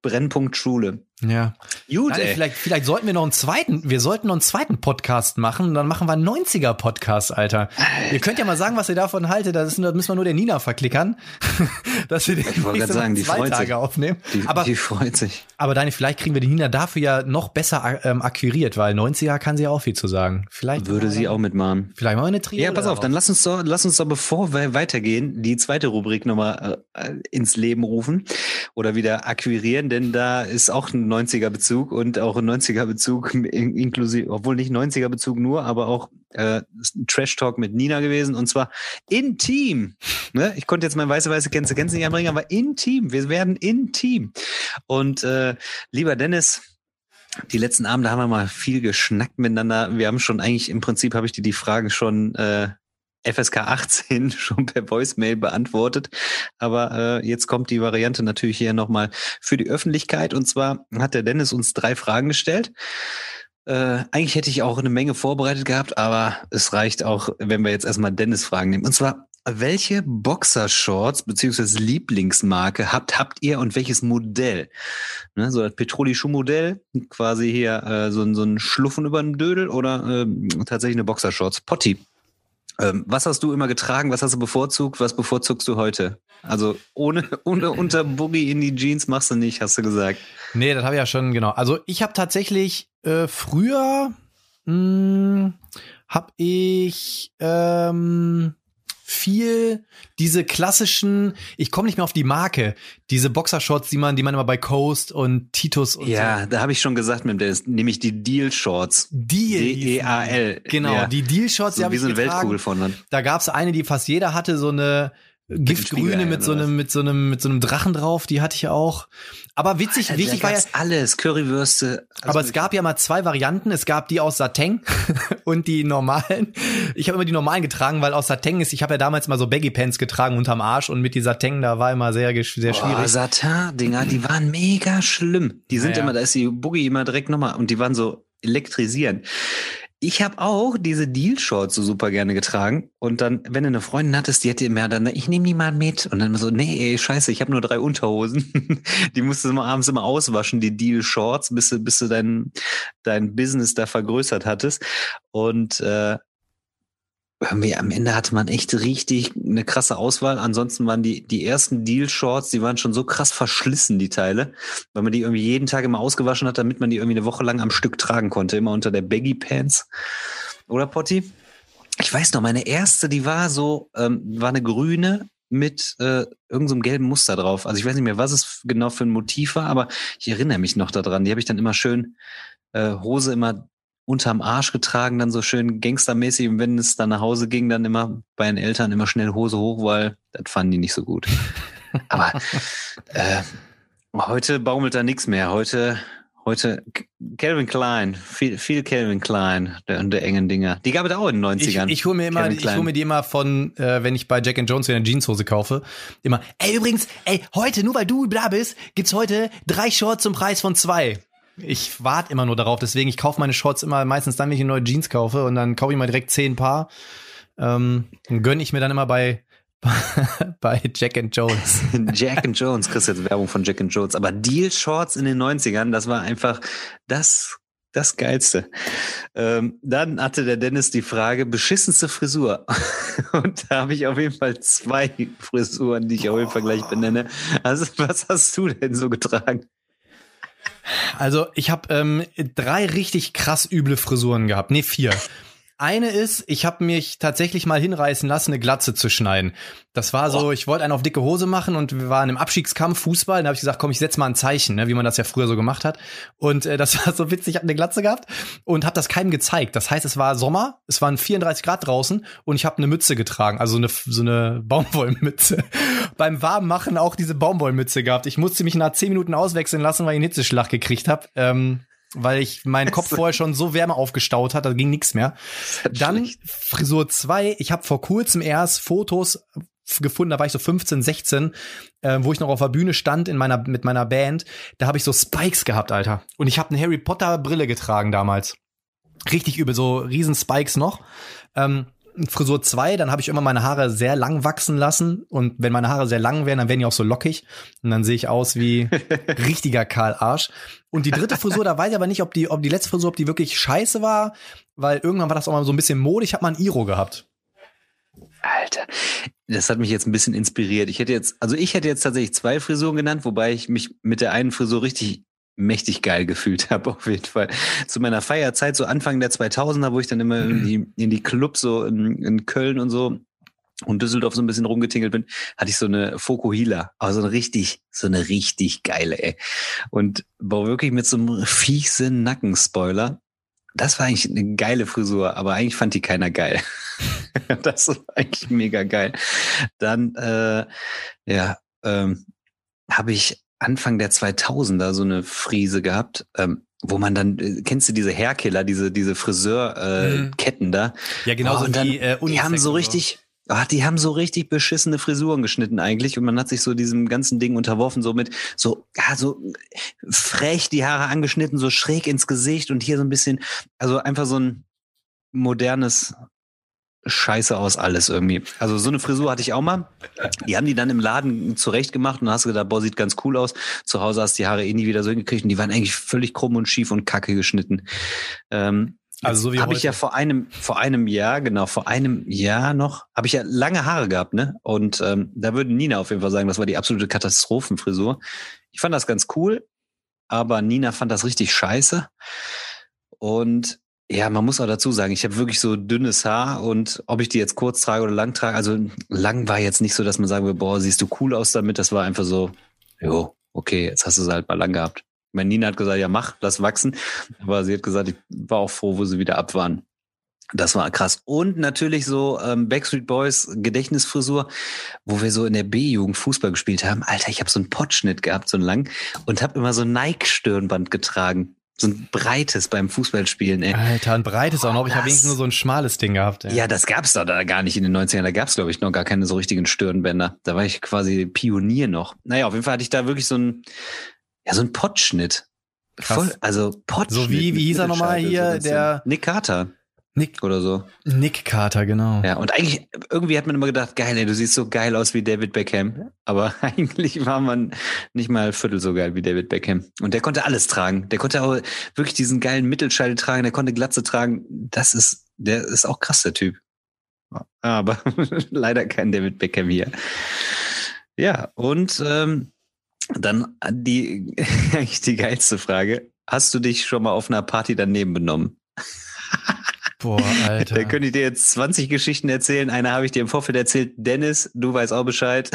Brennpunkt Schule. Ja. Gut, Nein. Vielleicht, vielleicht sollten wir noch einen zweiten, wir sollten noch einen zweiten Podcast machen, dann machen wir einen 90er Podcast, Alter. Alter. Ihr könnt ja mal sagen, was ihr davon haltet, das, ist, das müssen wir nur der Nina verklickern, dass wir den ich wollte sagen, die zwei freut Tage sich. aufnehmen. Die, aber, die freut sich. Aber Dani, vielleicht kriegen wir die Nina dafür ja noch besser ähm, akquiriert, weil 90er kann sie ja auch viel zu sagen. Vielleicht würde sie auch mitmachen. Vielleicht mal eine Trio. Ja, pass auf, dann lass uns doch, lass uns doch, bevor wir weitergehen, die zweite Rubrik nochmal äh, ins Leben rufen oder wieder akquirieren, denn da ist auch ein 90er Bezug und auch ein 90er Bezug inklusive, obwohl nicht 90er Bezug nur, aber auch äh, Trash Talk mit Nina gewesen und zwar intim. Ne? Ich konnte jetzt mein weiße weiße Gänse Gänse nicht anbringen, aber intim. Wir werden intim. Und äh, lieber Dennis, die letzten Abende haben wir mal viel geschnackt miteinander. Wir haben schon eigentlich im Prinzip habe ich dir die Fragen schon äh, FSK 18 schon per Voicemail beantwortet. Aber äh, jetzt kommt die Variante natürlich hier nochmal für die Öffentlichkeit. Und zwar hat der Dennis uns drei Fragen gestellt. Äh, eigentlich hätte ich auch eine Menge vorbereitet gehabt, aber es reicht auch, wenn wir jetzt erstmal Dennis Fragen nehmen. Und zwar, welche Boxershorts beziehungsweise Lieblingsmarke habt, habt ihr und welches Modell? Ne, so das Petroli-Schuh-Modell, quasi hier äh, so, so ein Schluffen über den Dödel oder äh, tatsächlich eine Boxershorts? Potti, was hast du immer getragen? Was hast du bevorzugt? Was bevorzugst du heute? Also ohne, ohne unter Boogie in die Jeans machst du nicht, hast du gesagt. Nee, das habe ich ja schon, genau. Also ich habe tatsächlich äh, früher hm, habe ich ähm, viel diese klassischen, ich komme nicht mehr auf die Marke, diese Boxershorts, die man, die man immer bei Coast und Titus und Ja, so. da habe ich schon gesagt mit dem, nämlich die Deal Shorts. Deal. D-E-A-L. Genau, ja. die Deal Shorts, so die habe ich so eine Weltkugel von dann. Da gab's eine, die fast jeder hatte, so eine Giftgrüne mit so einem mit so einem mit so einem Drachen drauf, die hatte ich auch. Aber witzig, Alter, wichtig war ja alles Currywürste. Also aber es gab ja mal zwei Varianten. Es gab die aus Sateng und die normalen. Ich habe immer die normalen getragen, weil aus Sateng ist. Ich habe ja damals mal so Baggy Pants getragen unterm Arsch und mit die Sateng da war immer sehr sehr schwierig. Oh, Satin Dinger, die waren mega schlimm. Die sind ja, immer, da ist die Boogie immer direkt nochmal und die waren so elektrisierend. Ich habe auch diese Deal-Shorts so super gerne getragen. Und dann, wenn du eine Freundin hattest, die hätte immer dann, ich nehme die mal mit. Und dann so, nee, ey, scheiße, ich habe nur drei Unterhosen. die musst du immer abends immer auswaschen, die Deal-Shorts, bis du, bis du dein, dein Business da vergrößert hattest. Und äh, am Ende hatte man echt richtig eine krasse Auswahl. Ansonsten waren die, die ersten Deal-Shorts, die waren schon so krass verschlissen, die Teile, weil man die irgendwie jeden Tag immer ausgewaschen hat, damit man die irgendwie eine Woche lang am Stück tragen konnte, immer unter der Baggy Pants. Oder Potti? Ich weiß noch, meine erste, die war so, ähm, war eine grüne mit äh, irgendeinem so gelben Muster drauf. Also ich weiß nicht mehr, was es genau für ein Motiv war, aber ich erinnere mich noch daran. Die habe ich dann immer schön äh, Hose immer unterm Arsch getragen, dann so schön gangstermäßig. Und wenn es dann nach Hause ging, dann immer bei den Eltern immer schnell Hose hoch, weil das fanden die nicht so gut. Aber äh, heute baumelt da nichts mehr. Heute, heute Calvin Klein, viel, viel Calvin Klein der, der engen Dinger. Die gab es auch in den 90ern. Ich, ich hole mir immer, ich hole mir die immer von, äh, wenn ich bei Jack and Jones eine Jeanshose kaufe, immer, ey, übrigens, ey, heute, nur weil du da bist, gibt's heute drei Shorts zum Preis von zwei. Ich warte immer nur darauf, deswegen ich kaufe meine Shorts immer meistens dann, wenn ich neue Jeans kaufe und dann kaufe ich mal direkt zehn Paar. Ähm, gönne ich mir dann immer bei bei Jack and Jones. Jack and Jones, kriegst jetzt Werbung von Jack and Jones. Aber Deal Shorts in den 90ern, das war einfach das, das Geilste. Ähm, dann hatte der Dennis die Frage, beschissenste Frisur. Und da habe ich auf jeden Fall zwei Frisuren, die ich auf jeden Fall gleich benenne. Also, was hast du denn so getragen? Also ich habe ähm, drei richtig krass üble Frisuren gehabt. Nee, vier. Eine ist, ich habe mich tatsächlich mal hinreißen lassen, eine Glatze zu schneiden. Das war so, ich wollte einen auf dicke Hose machen und wir waren im Abstiegskampf Fußball. Da habe ich gesagt, komm, ich setz mal ein Zeichen, ne, wie man das ja früher so gemacht hat. Und äh, das war so witzig, ich habe eine Glatze gehabt und habe das keinem gezeigt. Das heißt, es war Sommer, es waren 34 Grad draußen und ich habe eine Mütze getragen, also eine so eine Baumwollmütze. Beim Warmmachen auch diese Baumwollmütze gehabt. Ich musste mich nach 10 Minuten auswechseln lassen, weil ich einen Hitzeschlag gekriegt habe. Ähm, weil ich meinen Kopf vorher schon so Wärme aufgestaut hat, da ging nichts mehr. Dann schlecht. Frisur 2, ich habe vor kurzem erst Fotos gefunden, da war ich so 15, 16, äh, wo ich noch auf der Bühne stand in meiner mit meiner Band, da habe ich so Spikes gehabt, Alter. Und ich habe eine Harry Potter Brille getragen damals. Richtig übel, so riesen Spikes noch. Ähm, Frisur 2, dann habe ich immer meine Haare sehr lang wachsen lassen. Und wenn meine Haare sehr lang werden, dann werden die auch so lockig. Und dann sehe ich aus wie richtiger Karl Arsch. Und die dritte Frisur, da weiß ich aber nicht, ob die, ob die letzte Frisur, ob die wirklich scheiße war, weil irgendwann war das auch mal so ein bisschen modisch. Ich habe mal ein Iro gehabt. Alter, das hat mich jetzt ein bisschen inspiriert. Ich hätte jetzt, also ich hätte jetzt tatsächlich zwei Frisuren genannt, wobei ich mich mit der einen Frisur richtig mächtig geil gefühlt habe, auf jeden Fall. Zu meiner Feierzeit, so Anfang der 2000er, wo ich dann immer in die, in die Clubs so in, in Köln und so und Düsseldorf so ein bisschen rumgetingelt bin, hatte ich so eine Fokuhila, aber so eine richtig, so eine richtig geile, ey. Und war wirklich mit so einem fiesen Nackenspoiler. Das war eigentlich eine geile Frisur, aber eigentlich fand die keiner geil. das war eigentlich mega geil. Dann, äh, ja, ähm, habe ich Anfang der 2000er so eine Frise gehabt, ähm, wo man dann, äh, kennst du diese Hairkiller, diese, diese Friseurketten äh, mhm. da? Ja, genau. Oh, und dann, die, äh, die haben so richtig, Ah, die haben so richtig beschissene Frisuren geschnitten eigentlich und man hat sich so diesem ganzen Ding unterworfen, so mit so, ja, so frech die Haare angeschnitten, so schräg ins Gesicht und hier so ein bisschen, also einfach so ein modernes scheiße aus alles irgendwie. Also so eine Frisur hatte ich auch mal. Die haben die dann im Laden zurecht gemacht und hast gedacht, boah, sieht ganz cool aus. Zu Hause hast du die Haare eh nie wieder so hingekriegt und die waren eigentlich völlig krumm und schief und kacke geschnitten. Ähm, also so wie habe ich ja vor einem vor einem Jahr genau vor einem Jahr noch habe ich ja lange Haare gehabt ne und ähm, da würde Nina auf jeden Fall sagen das war die absolute Katastrophenfrisur ich fand das ganz cool aber Nina fand das richtig scheiße und ja, man muss auch dazu sagen, ich habe wirklich so dünnes Haar und ob ich die jetzt kurz trage oder lang trage, also lang war jetzt nicht so, dass man sagen will, boah, siehst du cool aus damit. Das war einfach so, jo, okay, jetzt hast du sie halt mal lang gehabt. Meine Nina hat gesagt, ja mach, lass wachsen. Aber sie hat gesagt, ich war auch froh, wo sie wieder ab waren. Das war krass. Und natürlich so ähm, Backstreet Boys Gedächtnisfrisur, wo wir so in der B-Jugend Fußball gespielt haben. Alter, ich habe so einen Potschnitt gehabt, so einen lang, und habe immer so ein Nike-Stirnband getragen so ein breites beim Fußballspielen, ey. Alter, ein breites auch noch. Ich habe wenigstens nur so ein schmales Ding gehabt. Ey. Ja, das gab's da, da gar nicht in den 90ern. Da gab's glaube ich, noch gar keine so richtigen Stirnbänder. Da war ich quasi Pionier noch. Naja, auf jeden Fall hatte ich da wirklich so ein, ja, so ein Pottschnitt. Voll, also Pottschnitt. So wie, wie hieß er nochmal hier, der? Nick Carter. Nick oder so. Nick Carter, genau. Ja, und eigentlich, irgendwie hat man immer gedacht, geil, ey, du siehst so geil aus wie David Beckham. Aber eigentlich war man nicht mal viertel so geil wie David Beckham. Und der konnte alles tragen. Der konnte auch wirklich diesen geilen Mittelscheitel tragen, der konnte Glatze tragen. Das ist, der ist auch krass, der Typ. Aber leider kein David Beckham hier. Ja, und ähm, dann die eigentlich die geilste Frage. Hast du dich schon mal auf einer Party daneben benommen? Boah, Alter. Da könnte ich dir jetzt 20 Geschichten erzählen. Eine habe ich dir im Vorfeld erzählt. Dennis, du weißt auch Bescheid.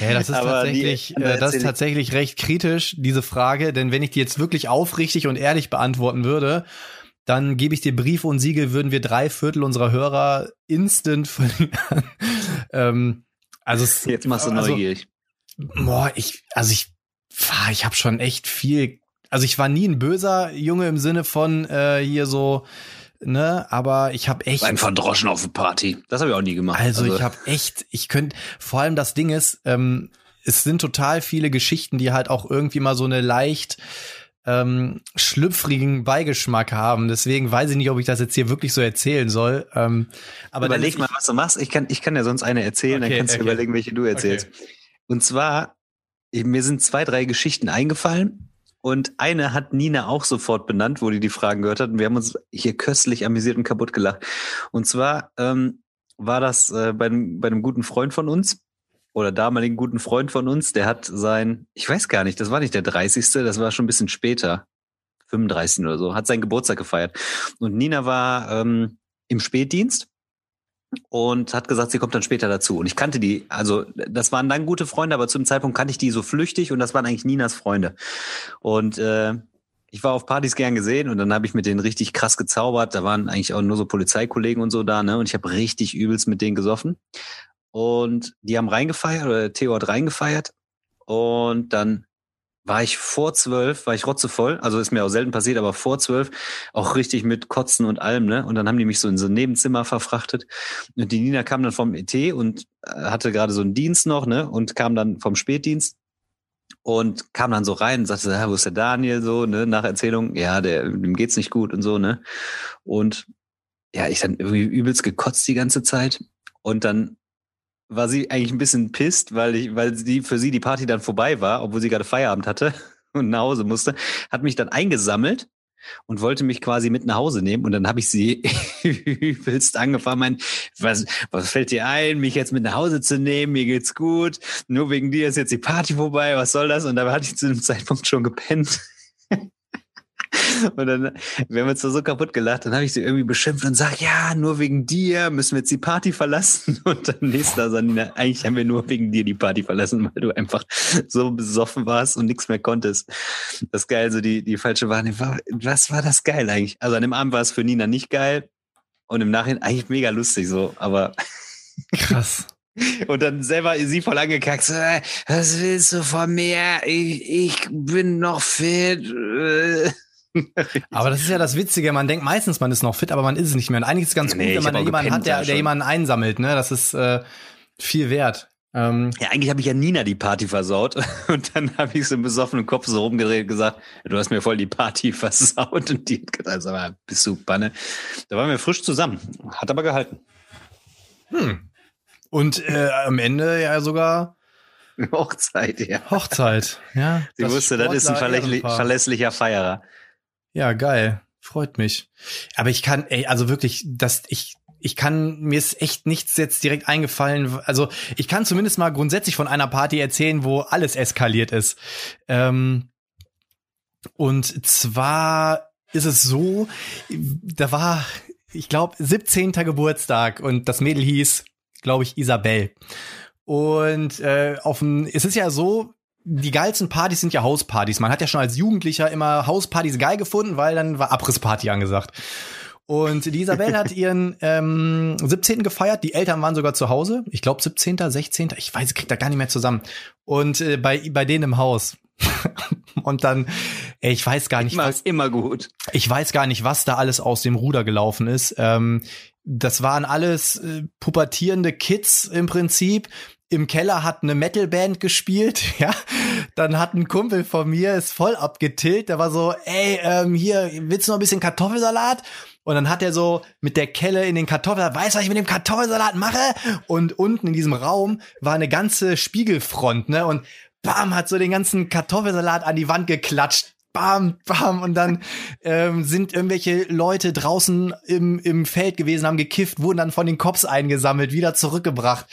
Ja, das ist tatsächlich, die, äh, das ist tatsächlich recht kritisch, diese Frage, denn wenn ich die jetzt wirklich aufrichtig und ehrlich beantworten würde, dann gebe ich dir Brief und Siegel, würden wir drei Viertel unserer Hörer instant verlieren. ähm, also es, jetzt machst du also, neugierig. Boah, ich, also ich, ich habe schon echt viel. Also ich war nie ein böser Junge im Sinne von äh, hier so ne, aber ich habe echt ein Verdroschen auf eine Party. Das habe ich auch nie gemacht. Also, also. ich habe echt, ich könnte vor allem das Ding ist, ähm, es sind total viele Geschichten, die halt auch irgendwie mal so eine leicht ähm, schlüpfrigen Beigeschmack haben. Deswegen weiß ich nicht, ob ich das jetzt hier wirklich so erzählen soll. Ähm, aber überleg mal, was du machst. Ich kann, ich kann ja sonst eine erzählen, okay, dann kannst du okay. überlegen, welche du erzählst. Okay. Und zwar, mir sind zwei, drei Geschichten eingefallen und eine hat Nina auch sofort benannt, wo die die Fragen gehört hat. Und wir haben uns hier köstlich amüsiert und kaputt gelacht. Und zwar ähm, war das äh, bei, bei einem guten Freund von uns oder damaligen guten Freund von uns. Der hat sein, ich weiß gar nicht, das war nicht der 30. Das war schon ein bisschen später. 35 oder so, hat seinen Geburtstag gefeiert. Und Nina war ähm, im Spätdienst und hat gesagt, sie kommt dann später dazu. Und ich kannte die, also das waren dann gute Freunde, aber zu dem Zeitpunkt kannte ich die so flüchtig und das waren eigentlich Ninas Freunde. Und äh, ich war auf Partys gern gesehen und dann habe ich mit denen richtig krass gezaubert. Da waren eigentlich auch nur so Polizeikollegen und so da, ne? Und ich habe richtig übelst mit denen gesoffen. Und die haben reingefeiert, oder Theo hat reingefeiert. Und dann war ich vor zwölf, war ich rotzevoll, also ist mir auch selten passiert, aber vor zwölf auch richtig mit Kotzen und allem, ne? Und dann haben die mich so in so ein Nebenzimmer verfrachtet. Und die Nina kam dann vom ET und äh, hatte gerade so einen Dienst noch, ne? Und kam dann vom Spätdienst und kam dann so rein und sagte, ja, wo ist der Daniel so, ne? Nach Erzählung, ja, der, dem geht's nicht gut und so, ne? Und ja, ich dann irgendwie übelst gekotzt die ganze Zeit. Und dann war sie eigentlich ein bisschen pisst, weil ich, weil sie für sie die Party dann vorbei war, obwohl sie gerade Feierabend hatte und nach Hause musste, hat mich dann eingesammelt und wollte mich quasi mit nach Hause nehmen. Und dann habe ich sie übelst angefangen, mein, was, was fällt dir ein, mich jetzt mit nach Hause zu nehmen? Mir geht's gut. Nur wegen dir ist jetzt die Party vorbei. Was soll das? Und da hatte ich zu dem Zeitpunkt schon gepennt. Und dann, wir haben uns da so kaputt gelacht, dann habe ich sie irgendwie beschimpft und sag, ja, nur wegen dir müssen wir jetzt die Party verlassen. Und dann nächster Sanina, eigentlich haben wir nur wegen dir die Party verlassen, weil du einfach so besoffen warst und nichts mehr konntest. Das geil, so die, die falsche Wahrnehmung. Was war das geil eigentlich? Also an dem Abend war es für Nina nicht geil und im Nachhinein eigentlich mega lustig so, aber. Krass. Und dann selber sie voll angekackt, so, äh, was willst du von mir? Ich, ich bin noch fit. aber das ist ja das Witzige, man denkt meistens, man ist noch fit, aber man ist es nicht mehr. Und eigentlich ist es ganz nee, gut, wenn man jemanden hat, der, der jemanden einsammelt, ne? Das ist äh, viel wert. Ähm, ja, eigentlich habe ich ja Nina die Party versaut und dann habe ich so im besoffenen Kopf so rumgedreht und gesagt, du hast mir voll die Party versaut und die hat gesagt, aber bist du Banne. Da waren wir frisch zusammen, hat aber gehalten. Hm. Und äh, am Ende ja sogar Hochzeit, ja. Hochzeit, ja. Sie wusste, das ist ein verlässlicher Feierer. Ja, geil. Freut mich. Aber ich kann, ey, also wirklich, dass ich, ich kann, mir ist echt nichts jetzt direkt eingefallen. Also ich kann zumindest mal grundsätzlich von einer Party erzählen, wo alles eskaliert ist. Ähm, und zwar ist es so, da war, ich glaube, 17. Geburtstag und das Mädel hieß, glaube ich, Isabel. Und äh, auf dem, es ist ja so, die geilsten Partys sind ja Hauspartys. Man hat ja schon als Jugendlicher immer Hauspartys geil gefunden, weil dann war Abrissparty angesagt. Und die Isabel hat ihren ähm, 17. gefeiert. Die Eltern waren sogar zu Hause. Ich glaube 17., 16. Ich weiß, ich krieg da gar nicht mehr zusammen. Und äh, bei, bei denen im Haus. und dann, ey, ich weiß gar nicht, immer, was, immer gut. Ich weiß gar nicht, was da alles aus dem Ruder gelaufen ist. Ähm, das waren alles äh, pubertierende Kids im Prinzip, im Keller hat eine Metalband gespielt, ja. Dann hat ein Kumpel von mir ist voll abgetillt, der war so, ey, ähm, hier, willst du noch ein bisschen Kartoffelsalat? Und dann hat er so mit der Kelle in den Kartoffelsalat, weißt du, was ich mit dem Kartoffelsalat mache? Und unten in diesem Raum war eine ganze Spiegelfront, ne? Und bam, hat so den ganzen Kartoffelsalat an die Wand geklatscht bam, bam. Und dann ähm, sind irgendwelche Leute draußen im, im Feld gewesen, haben gekifft, wurden dann von den Cops eingesammelt, wieder zurückgebracht.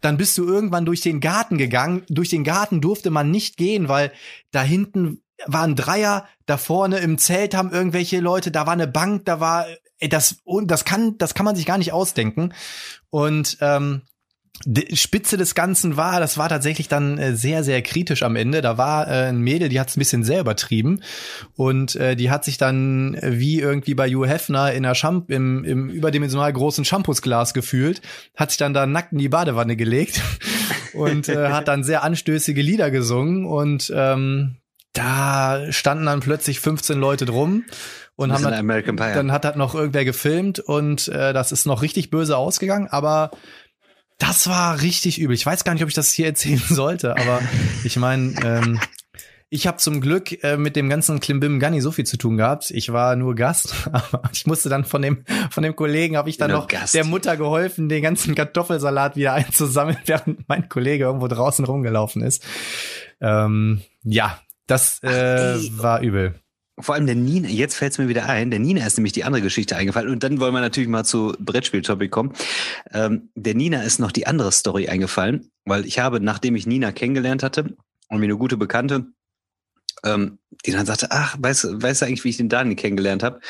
Dann bist du irgendwann durch den Garten gegangen. Durch den Garten durfte man nicht gehen, weil da hinten waren Dreier, da vorne im Zelt haben irgendwelche Leute, da war eine Bank, da war ey, das und das kann das kann man sich gar nicht ausdenken. Und ähm, die Spitze des Ganzen war, das war tatsächlich dann äh, sehr, sehr kritisch am Ende. Da war äh, ein Mädel, die hat es ein bisschen sehr übertrieben. Und äh, die hat sich dann äh, wie irgendwie bei Hugh Hefner in einer Champ im, im überdimensional großen Shampoosglas gefühlt, hat sich dann da nackt in die Badewanne gelegt und äh, hat dann sehr anstößige Lieder gesungen. Und ähm, da standen dann plötzlich 15 Leute drum und haben dann, dann hat halt noch irgendwer gefilmt und äh, das ist noch richtig böse ausgegangen, aber das war richtig übel. Ich weiß gar nicht, ob ich das hier erzählen sollte, aber ich meine, ähm, ich habe zum Glück äh, mit dem ganzen Klimbim gar nicht so viel zu tun gehabt. Ich war nur Gast, aber ich musste dann von dem von dem Kollegen habe ich dann noch Gast. der Mutter geholfen, den ganzen Kartoffelsalat wieder einzusammeln, während mein Kollege irgendwo draußen rumgelaufen ist. Ähm, ja, das äh, Ach, war übel. Vor allem der Nina, jetzt fällt es mir wieder ein, der Nina ist nämlich die andere Geschichte eingefallen. Und dann wollen wir natürlich mal zu Brettspiel-Topic kommen. Ähm, der Nina ist noch die andere Story eingefallen, weil ich habe, nachdem ich Nina kennengelernt hatte und mir eine gute Bekannte, ähm, die dann sagte, ach, weißt, weißt du eigentlich, wie ich den Daniel kennengelernt habe?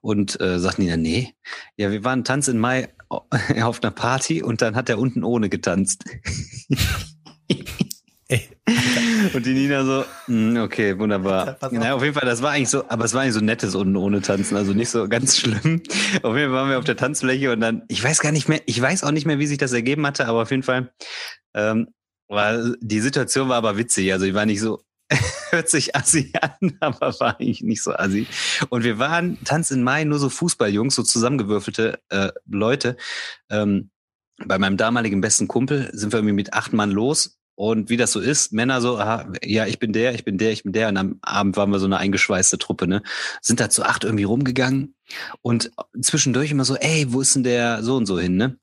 Und äh, sagt Nina, nee. Ja, wir waren Tanz in Mai auf einer Party und dann hat er unten ohne getanzt. Und die Nina so, hm, okay, wunderbar. Naja, auf jeden Fall, das war eigentlich so, aber es war eigentlich so nettes unten ohne Tanzen, also nicht so ganz schlimm. Auf jeden Fall waren wir auf der Tanzfläche und dann, ich weiß gar nicht mehr, ich weiß auch nicht mehr, wie sich das ergeben hatte, aber auf jeden Fall, ähm, war, die Situation war aber witzig. Also ich war nicht so, hört sich assi an, aber war eigentlich nicht so assi. Und wir waren Tanz in Mai nur so Fußballjungs, so zusammengewürfelte äh, Leute. Ähm, bei meinem damaligen besten Kumpel sind wir irgendwie mit acht Mann los und wie das so ist, Männer so, aha, ja, ich bin der, ich bin der, ich bin der. Und am Abend waren wir so eine eingeschweißte Truppe, ne? Sind da zu acht irgendwie rumgegangen und zwischendurch immer so, ey, wo ist denn der so und so hin, ne?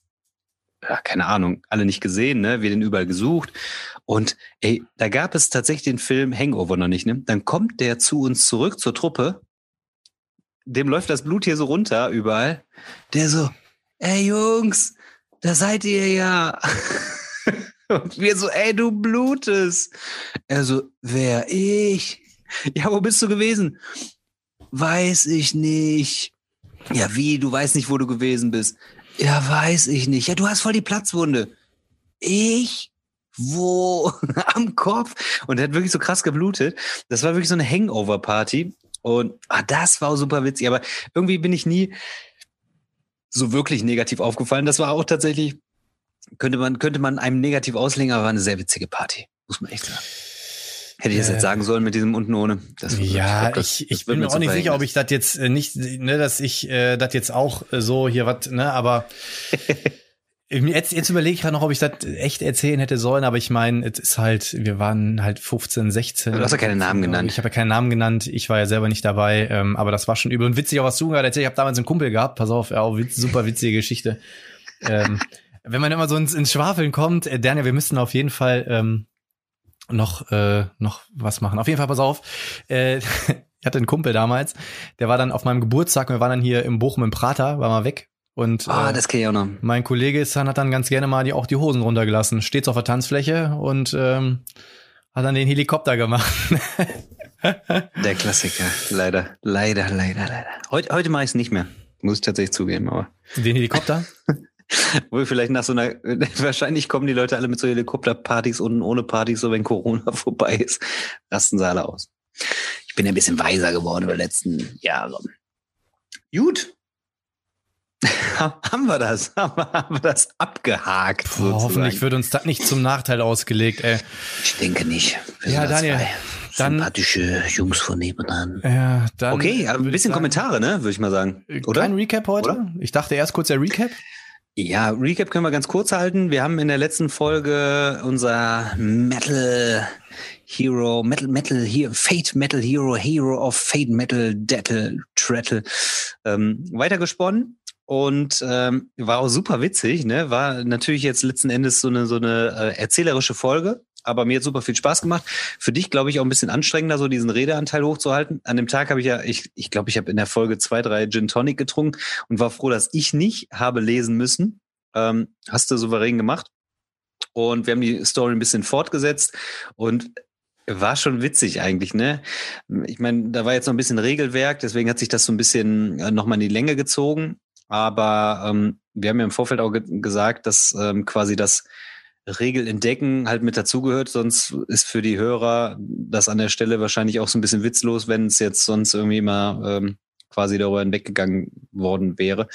Ja, keine Ahnung, alle nicht gesehen, ne? Wir den überall gesucht. Und ey, da gab es tatsächlich den Film Hangover noch nicht, ne? Dann kommt der zu uns zurück zur Truppe. Dem läuft das Blut hier so runter überall. Der so, ey Jungs, da seid ihr ja. Und wir so, ey, du blutest. Er so, wer ich? Ja, wo bist du gewesen? Weiß ich nicht. Ja, wie? Du weißt nicht, wo du gewesen bist. Ja, weiß ich nicht. Ja, du hast voll die Platzwunde. Ich? Wo? Am Kopf. Und er hat wirklich so krass geblutet. Das war wirklich so eine Hangover-Party. Und ah, das war super witzig. Aber irgendwie bin ich nie so wirklich negativ aufgefallen. Das war auch tatsächlich könnte man, könnte man einem negativ auslegen, aber war eine sehr witzige Party. Muss man echt sagen. Hätte ich das jetzt äh, sagen sollen mit diesem unten ohne? Das, ja, ich, glaub, das, ich, ich bin mir auch nicht sicher, ob ich das jetzt äh, nicht, ne, dass ich äh, das jetzt auch äh, so hier was, ne, aber jetzt, jetzt überlege ich gerade noch, ob ich das echt erzählen hätte sollen, aber ich meine, es ist halt, wir waren halt 15, 16. Du hast ja keine Namen genannt. Ich habe ja keinen Namen genannt, ich war ja selber nicht dabei, ähm, aber das war schon übel und witzig, auch was du gerade erzählt. Ich habe damals einen Kumpel gehabt, pass auf, ja, super witzige Geschichte. ähm, wenn man immer so ins, ins Schwafeln kommt, äh, Daniel, wir müssten auf jeden Fall ähm, noch äh, noch was machen. Auf jeden Fall, pass auf. Äh, ich hatte einen Kumpel damals, der war dann auf meinem Geburtstag, wir waren dann hier im Bochum im Prater, war mal weg. Und ah, äh, das ich auch noch. mein Kollege ist dann, hat dann ganz gerne mal die, auch die Hosen runtergelassen, steht auf der Tanzfläche und ähm, hat dann den Helikopter gemacht. der Klassiker, leider, leider, leider, leider. Heute, heute mache ich es nicht mehr, muss ich tatsächlich zugeben, aber. Den Helikopter? Wo vielleicht nach so einer, wahrscheinlich kommen die Leute alle mit so Helikopterpartys und ohne Partys, so wenn Corona vorbei ist, rasten sie alle aus. Ich bin ein bisschen weiser geworden über die letzten Jahre. Gut. haben wir das? Haben wir das abgehakt? Boah, hoffentlich wird uns das nicht zum Nachteil ausgelegt, ey. Ich denke nicht. Wir ja, Daniel. Dann, sympathische Jungs von nebenan. Ja, dann. Okay, ein bisschen Kommentare, ne, würde ich mal sagen. Oder? Kein Recap heute? Oder? Ich dachte erst kurz der Recap. Ja, Recap können wir ganz kurz halten. Wir haben in der letzten Folge unser Metal Hero, Metal, Metal, Hero, Fate Metal Hero, Hero of Fate Metal, Dettel, Trettel, ähm, weitergesponnen. Und ähm, war auch super witzig, ne? War natürlich jetzt letzten Endes so eine so eine äh, erzählerische Folge aber mir hat super viel Spaß gemacht. Für dich, glaube ich, auch ein bisschen anstrengender, so diesen Redeanteil hochzuhalten. An dem Tag habe ich ja, ich ich, glaube, ich habe in der Folge zwei, drei Gin Tonic getrunken und war froh, dass ich nicht habe lesen müssen. Ähm, hast du souverän gemacht. Und wir haben die Story ein bisschen fortgesetzt und war schon witzig eigentlich, ne? Ich meine, da war jetzt noch ein bisschen Regelwerk, deswegen hat sich das so ein bisschen äh, nochmal in die Länge gezogen. Aber ähm, wir haben ja im Vorfeld auch ge gesagt, dass ähm, quasi das Regel entdecken halt mit dazugehört, sonst ist für die Hörer das an der Stelle wahrscheinlich auch so ein bisschen witzlos, wenn es jetzt sonst irgendwie mal ähm, quasi darüber hinweggegangen worden wäre.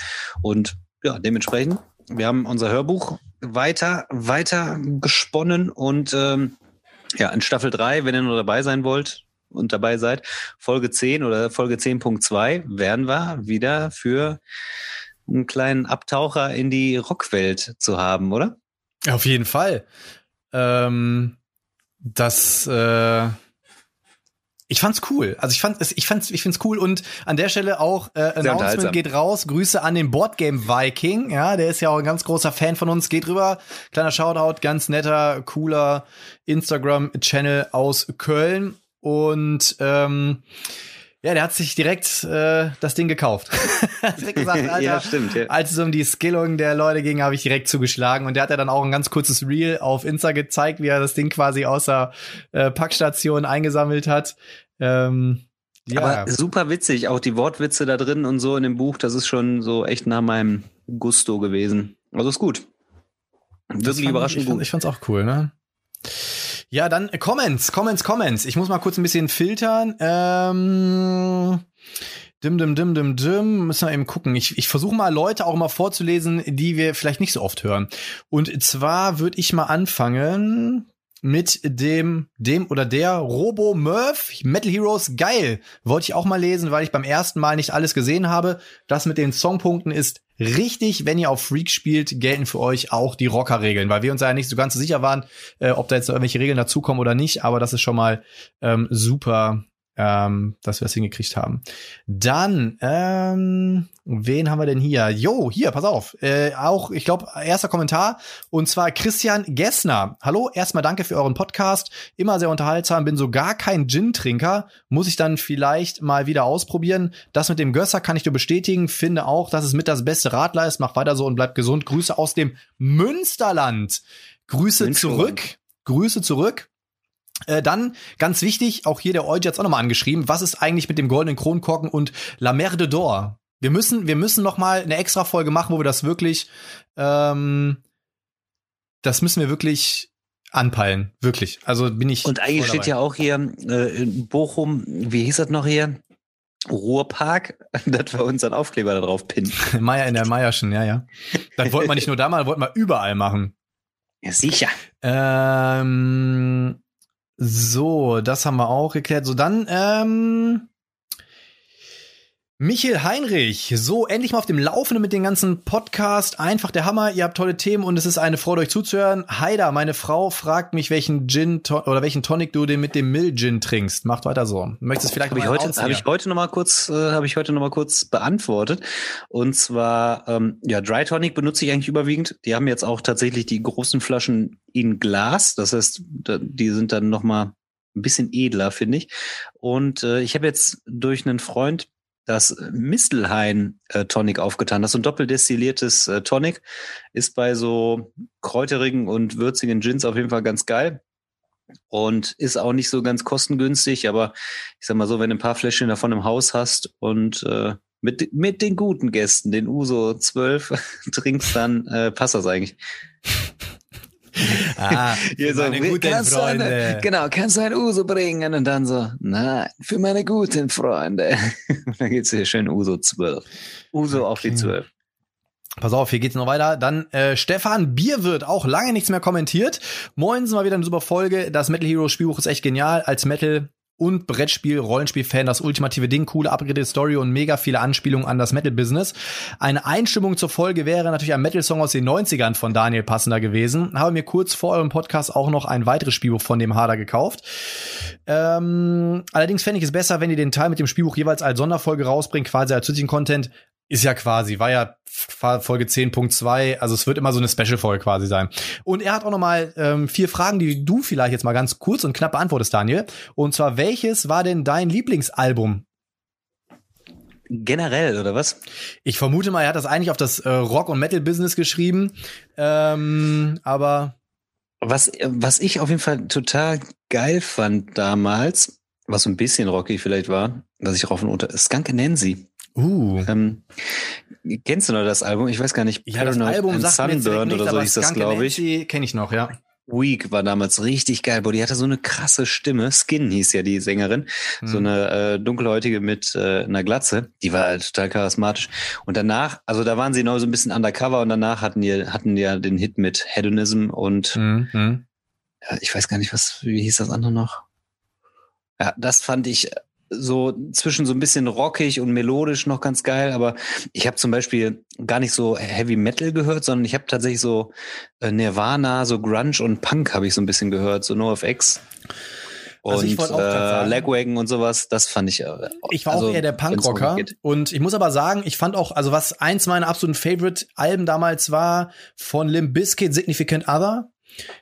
Und ja, dementsprechend, wir haben unser Hörbuch weiter, weiter gesponnen und ähm, ja, in Staffel 3, wenn ihr nur dabei sein wollt und dabei seid, Folge 10 oder Folge 10.2 werden wir wieder für einen kleinen Abtaucher in die Rockwelt zu haben, oder? Auf jeden Fall. Ähm, das äh, ich fand's cool. Also ich fand es, ich fand's, ich find's cool und an der Stelle auch äh, Announcement geht raus. Grüße an den Boardgame Viking. Ja, der ist ja auch ein ganz großer Fan von uns. Geht rüber. Kleiner Shoutout, ganz netter, cooler Instagram-Channel aus Köln und ähm, ja, der hat sich direkt äh, das Ding gekauft. direkt gesagt, Alter, ja, stimmt, ja. als es um die Skillung der Leute ging, habe ich direkt zugeschlagen. Und der hat ja dann auch ein ganz kurzes Reel auf Insta gezeigt, wie er das Ding quasi außer äh, Packstation eingesammelt hat. Ähm, ja. Aber super witzig, auch die Wortwitze da drin und so in dem Buch, das ist schon so echt nach meinem Gusto gewesen. Also ist gut. Wirklich überraschend ich, gut. Ich fand's auch cool, ne? Ja, dann Comments, Comments, Comments. Ich muss mal kurz ein bisschen filtern. Ähm, dim, dim, dim, dim, dim. Müssen wir eben gucken. Ich, ich versuche mal Leute auch mal vorzulesen, die wir vielleicht nicht so oft hören. Und zwar würde ich mal anfangen mit dem, dem oder der Robo Murph Metal Heroes geil. Wollte ich auch mal lesen, weil ich beim ersten Mal nicht alles gesehen habe. Das mit den Songpunkten ist richtig. Wenn ihr auf Freak spielt, gelten für euch auch die Rocker-Regeln, weil wir uns ja nicht so ganz so sicher waren, äh, ob da jetzt irgendwelche Regeln dazukommen oder nicht. Aber das ist schon mal ähm, super ähm, dass wir das hingekriegt haben. Dann, ähm, wen haben wir denn hier? Jo, hier, pass auf. Äh, auch, ich glaube, erster Kommentar. Und zwar Christian Gessner. Hallo, erstmal danke für euren Podcast. Immer sehr unterhaltsam. Bin so gar kein Gin-Trinker. Muss ich dann vielleicht mal wieder ausprobieren. Das mit dem Gösser kann ich dir bestätigen. Finde auch, dass es mit das beste Radler ist. Mach weiter so und bleib gesund. Grüße aus dem Münsterland. Grüße zurück. Grüße zurück. Äh, dann, ganz wichtig, auch hier der Euge hat's auch nochmal angeschrieben, was ist eigentlich mit dem goldenen Kronkorken und La Mer de d'Or? Wir müssen, wir müssen noch mal eine extra Folge machen, wo wir das wirklich, ähm, das müssen wir wirklich anpeilen, wirklich. Also bin ich. Und eigentlich steht ja auch hier äh, in Bochum, wie hieß das noch hier? Ruhrpark, dass wir unseren Aufkleber da drauf pinnen. Meier in der Meierschen, ja, ja. Das wollte man nicht nur da mal, wollten wir überall machen. Ja, sicher. Ähm, so, das haben wir auch geklärt. So, dann, ähm, Michael Heinrich, so endlich mal auf dem Laufenden mit den ganzen Podcast. Einfach der Hammer. Ihr habt tolle Themen und es ist eine Freude, euch zuzuhören. Haida, meine Frau, fragt mich, welchen Gin oder welchen Tonic du den mit dem Mill Gin trinkst. Macht weiter so. Möchtest vielleicht habe ich heute habe ich heute noch mal kurz äh, habe ich heute noch mal kurz beantwortet. Und zwar ähm, ja Dry Tonic benutze ich eigentlich überwiegend. Die haben jetzt auch tatsächlich die großen Flaschen in Glas. Das heißt, die sind dann noch mal ein bisschen edler, finde ich. Und äh, ich habe jetzt durch einen Freund das Mistelhain äh, Tonic aufgetan. Das ist ein doppeldestilliertes äh, Tonic. Ist bei so kräuterigen und würzigen Gins auf jeden Fall ganz geil. Und ist auch nicht so ganz kostengünstig, aber ich sag mal so, wenn du ein paar Fläschchen davon im Haus hast und äh, mit, mit den guten Gästen, den Uso 12 trinkst, dann äh, passt das eigentlich. Ah, Hier so, meine guten kannst Freunde. Eine, genau, kannst du ein Uso bringen? Und dann so, nein, für meine guten Freunde. Und dann geht's hier schön Uso 12. Uso auf die 12. Pass auf, hier geht's noch weiter. Dann äh, Stefan Bierwirt, auch lange nichts mehr kommentiert. Moin, sind mal wieder eine super Folge. Das Metal Hero Spielbuch ist echt genial. Als Metal und Brettspiel, Rollenspiel-Fan, das ultimative Ding, coole abgedrehte Story und mega viele Anspielungen an das Metal-Business. Eine Einstimmung zur Folge wäre natürlich ein Metal-Song aus den 90ern von Daniel passender gewesen. Habe mir kurz vor eurem Podcast auch noch ein weiteres Spielbuch von dem Hader gekauft. Ähm, allerdings fände ich es besser, wenn ihr den Teil mit dem Spielbuch jeweils als Sonderfolge rausbringt, quasi als zusätzlichen Content ist ja quasi, war ja Folge 10.2, also es wird immer so eine Special-Folge quasi sein. Und er hat auch noch mal ähm, vier Fragen, die du vielleicht jetzt mal ganz kurz und knapp beantwortest, Daniel. Und zwar, welches war denn dein Lieblingsalbum? Generell, oder was? Ich vermute mal, er hat das eigentlich auf das äh, Rock- und Metal-Business geschrieben, ähm, aber was, was ich auf jeden Fall total geil fand damals, was so ein bisschen rocky vielleicht war, was ich rauf und unter, Skunk Nancy. Uh. Ähm, kennst du noch das Album? Ich weiß gar nicht. Ja, das Album sagt Sunburn oder so hieß das, glaube ich. Kenne ich noch, ja. Week war damals richtig geil, boah, die hatte so eine krasse Stimme. Skin hieß ja die Sängerin, hm. so eine äh, dunkelhäutige mit äh, einer Glatze. Die war halt total charismatisch. Und danach, also da waren sie noch so ein bisschen undercover und danach hatten die hatten die ja den Hit mit Hedonism und hm. hm. ja, ich weiß gar nicht, was wie hieß das andere noch. Ja, das fand ich so zwischen so ein bisschen rockig und melodisch noch ganz geil, aber ich habe zum Beispiel gar nicht so Heavy Metal gehört, sondern ich habe tatsächlich so äh, Nirvana, so Grunge und Punk habe ich so ein bisschen gehört, so NoFX. Also und äh, Legwagon und sowas, das fand ich. Äh, ich war also, auch eher der Punkrocker und ich muss aber sagen, ich fand auch, also was eins meiner absoluten Favorite Alben damals war von Limp Bizkit, Significant Other.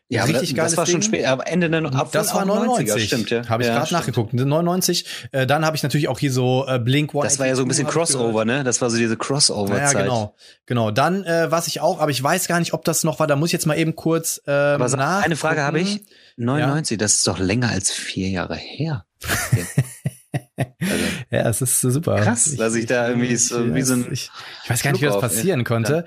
Ja, richtig geil. Das war Ding. schon spät, aber Ende der ab, Das war 99, stimmt, ja. Habe ich ja, gerade nachgeguckt. 99. Äh, dann habe ich natürlich auch hier so äh, Blink One. Das war ja so ein bisschen Crossover, ne? Das war so diese Crossover-Zeit. Ja, genau. Genau. Dann, äh, was ich auch, aber ich weiß gar nicht, ob das noch war, da muss ich jetzt mal eben kurz äh, aber sag, Eine Frage habe ich. 99, ja. das ist doch länger als vier Jahre her. Ja, es ist super. Krass, dass ich, da irgendwie so wie so ein ich, ich weiß gar nicht, wie das passieren auf, konnte.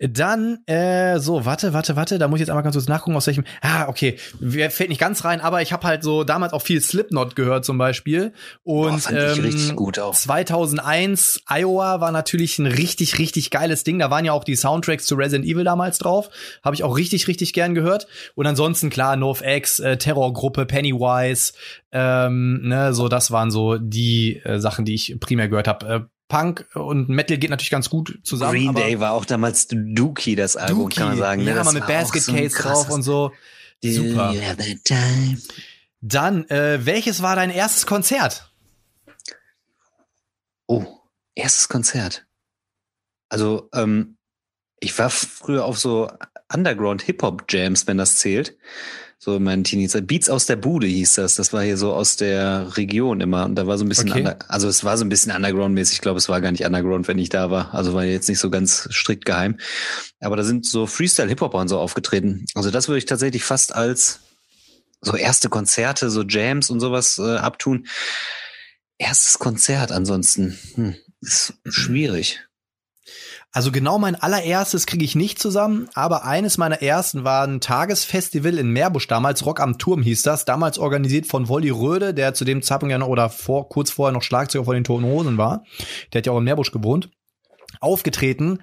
Ja. Dann äh, so, warte, warte, warte, da muss ich jetzt einmal ganz kurz nachgucken, aus welchem. Ah, okay, fällt nicht ganz rein, aber ich habe halt so damals auch viel Slipknot gehört zum Beispiel und Boah, ähm, richtig gut auch. 2001 Iowa war natürlich ein richtig richtig geiles Ding. Da waren ja auch die Soundtracks zu Resident Evil damals drauf, habe ich auch richtig richtig gern gehört. Und ansonsten klar, NoFX, äh, Terrorgruppe, Pennywise, ähm, ne, so das waren so die äh, Sachen, die ich primär gehört habe. Äh, Punk und Metal geht natürlich ganz gut zusammen. Green Day war auch damals Dookie, das Album, Dookie. kann man sagen. Ne? Ja, mal mit Basket so Case drauf und so. Super. Dann, äh, welches war dein erstes Konzert? Oh, erstes Konzert. Also, ähm, ich war früher auf so Underground-Hip-Hop-Jams, wenn das zählt so in meinen Teenies. Beats aus der Bude hieß das. Das war hier so aus der Region immer. Und da war so ein bisschen, okay. under, also es war so ein bisschen Underground-mäßig. Ich glaube, es war gar nicht Underground, wenn ich da war. Also war jetzt nicht so ganz strikt geheim. Aber da sind so Freestyle-Hip-Hopper und so aufgetreten. Also das würde ich tatsächlich fast als so erste Konzerte, so Jams und sowas äh, abtun. Erstes Konzert ansonsten. Hm, ist schwierig. Also genau mein allererstes kriege ich nicht zusammen, aber eines meiner ersten war ein Tagesfestival in Meerbusch damals, Rock am Turm hieß das, damals organisiert von Wolli Röde, der zu dem Zeitpunkt ja noch oder vor, kurz vorher noch Schlagzeuger von den Toten Hosen war. Der hat ja auch in Meerbusch gewohnt. Aufgetreten.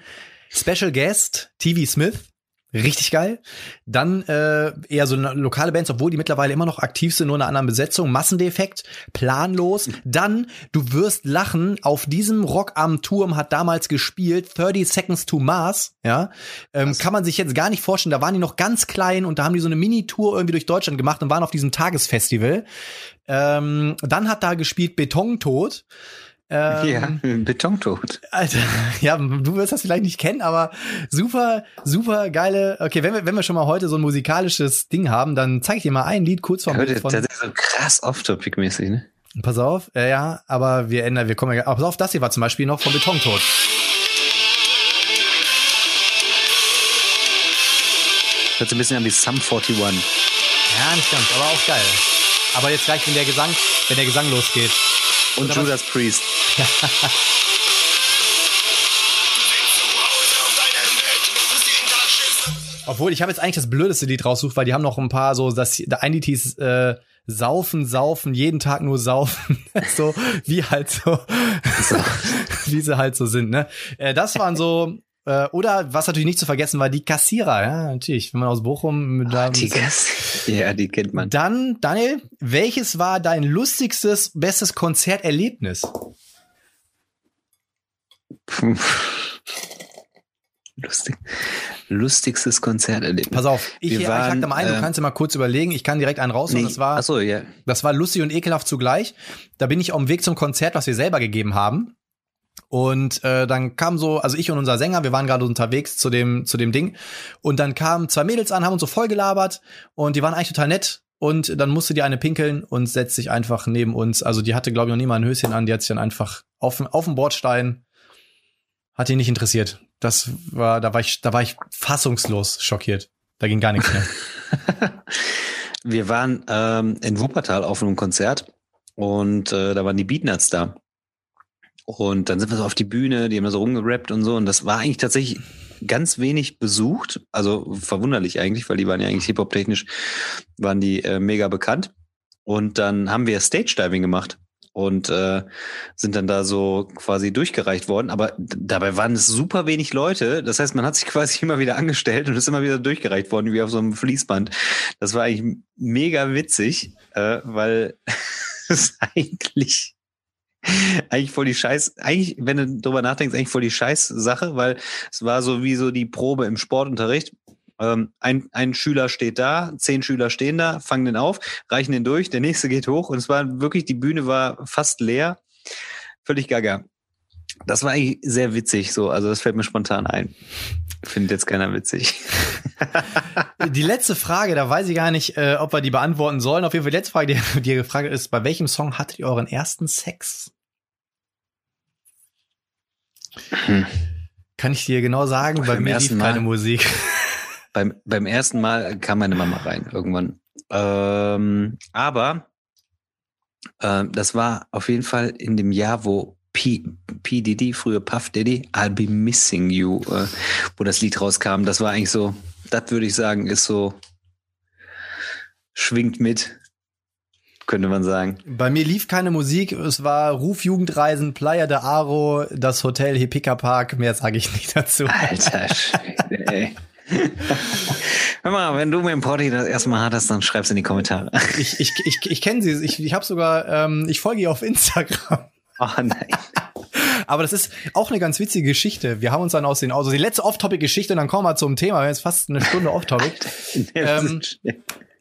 Special Guest, TV Smith, Richtig geil. Dann äh, eher so lokale Bands, obwohl die mittlerweile immer noch aktiv sind, nur in einer anderen Besetzung. Massendefekt, planlos. Dann, du wirst lachen, auf diesem Rock am Turm hat damals gespielt 30 Seconds to Mars. Ja, ähm, kann man sich jetzt gar nicht vorstellen. Da waren die noch ganz klein und da haben die so eine Mini-Tour irgendwie durch Deutschland gemacht und waren auf diesem Tagesfestival. Ähm, dann hat da gespielt Betontod. Ähm, ja, Betontod. Alter, ja, du wirst das vielleicht nicht kennen, aber super, super geile. Okay, wenn wir, wenn wir schon mal heute so ein musikalisches Ding haben, dann zeige ich dir mal ein Lied kurz vor Bild von. Das ist so krass off-topic-mäßig, ne? Pass auf, äh, ja, aber wir ändern, wir kommen ja. Pass auf, das hier war zum Beispiel noch von Betontod. Hört sich ein bisschen an wie Sum 41. Ja, nicht ganz, aber auch geil. Aber jetzt gleich, wenn der Gesang, wenn der Gesang losgeht. Und Judas Priest. Obwohl, ich habe jetzt eigentlich das blödeste Lied raussucht, weil die haben noch ein paar so, das, eine Lied hieß äh, Saufen, Saufen, jeden Tag nur Saufen. so, wie halt so, wie sie halt so sind, ne? Äh, das waren so, äh, oder was natürlich nicht zu vergessen war, die Kassierer, ja, natürlich, wenn man aus Bochum da ah, die Ja, die kennt man. Dann, Daniel, welches war dein lustigstes, bestes Konzerterlebnis? Lustig. Lustigstes Konzerterlebnis. Pass auf, ich, Wir waren, ich hack da mal ein, äh, du kannst dir mal kurz überlegen, ich kann direkt einen raushauen. Nee, das war, so, yeah. das war lustig und ekelhaft zugleich. Da bin ich auf dem Weg zum Konzert, was wir selber gegeben haben. Und äh, dann kam so, also ich und unser Sänger, wir waren gerade unterwegs zu dem zu dem Ding und dann kamen zwei Mädels an, haben uns so voll gelabert und die waren eigentlich total nett und dann musste die eine pinkeln und setzt sich einfach neben uns. Also die hatte glaube ich noch nie mal ein Höschen an, die hat sich dann einfach auf auf dem Bordstein hat die nicht interessiert. Das war da war ich da war ich fassungslos schockiert. Da ging gar nichts mehr. wir waren ähm, in Wuppertal auf einem Konzert und äh, da waren die Beatnuts da. Und dann sind wir so auf die Bühne, die haben da so rumgerappt und so. Und das war eigentlich tatsächlich ganz wenig besucht. Also verwunderlich eigentlich, weil die waren ja eigentlich hip-hop-technisch, waren die äh, mega bekannt. Und dann haben wir Stage-Diving gemacht und äh, sind dann da so quasi durchgereicht worden. Aber dabei waren es super wenig Leute. Das heißt, man hat sich quasi immer wieder angestellt und ist immer wieder durchgereicht worden, wie auf so einem Fließband. Das war eigentlich mega witzig, äh, weil es eigentlich eigentlich voll die Scheiß, eigentlich, wenn du drüber nachdenkst, eigentlich voll die Scheiß-Sache, weil es war so wie so die Probe im Sportunterricht. Ähm, ein, ein Schüler steht da, zehn Schüler stehen da, fangen den auf, reichen den durch, der nächste geht hoch und es war wirklich, die Bühne war fast leer. Völlig gaga. Das war eigentlich sehr witzig, so, also das fällt mir spontan ein. Findet jetzt keiner witzig. die letzte Frage, da weiß ich gar nicht, äh, ob wir die beantworten sollen. Auf jeden Fall die letzte Frage, die, die Frage ist, bei welchem Song hattet ihr euren ersten Sex? Hm. Kann ich dir genau sagen, bei mir lief keine Musik. Beim, beim ersten Mal kam meine Mama rein, irgendwann. Ähm, aber äh, das war auf jeden Fall in dem Jahr, wo P, P. Diddy, früher Puff Diddy, I'll Be Missing You, äh, wo das Lied rauskam. Das war eigentlich so, das würde ich sagen, ist so, schwingt mit, könnte man sagen. Bei mir lief keine Musik, es war Ruf Jugendreisen, Playa de Aro, das Hotel Hipika Park, mehr sage ich nicht dazu. Alter Schwede, ey. Hör mal, wenn du mit dem Porti das erste Mal hattest, dann schreib's in die Kommentare. Ich, ich, ich, ich kenne sie, ich, ich habe sogar, ähm, ich folge ihr auf Instagram. Oh nein. Aber das ist auch eine ganz witzige Geschichte. Wir haben uns dann aus den, also die letzte Off-Topic-Geschichte und dann kommen wir zum Thema. Wir haben jetzt fast eine Stunde Off-Topic. ähm,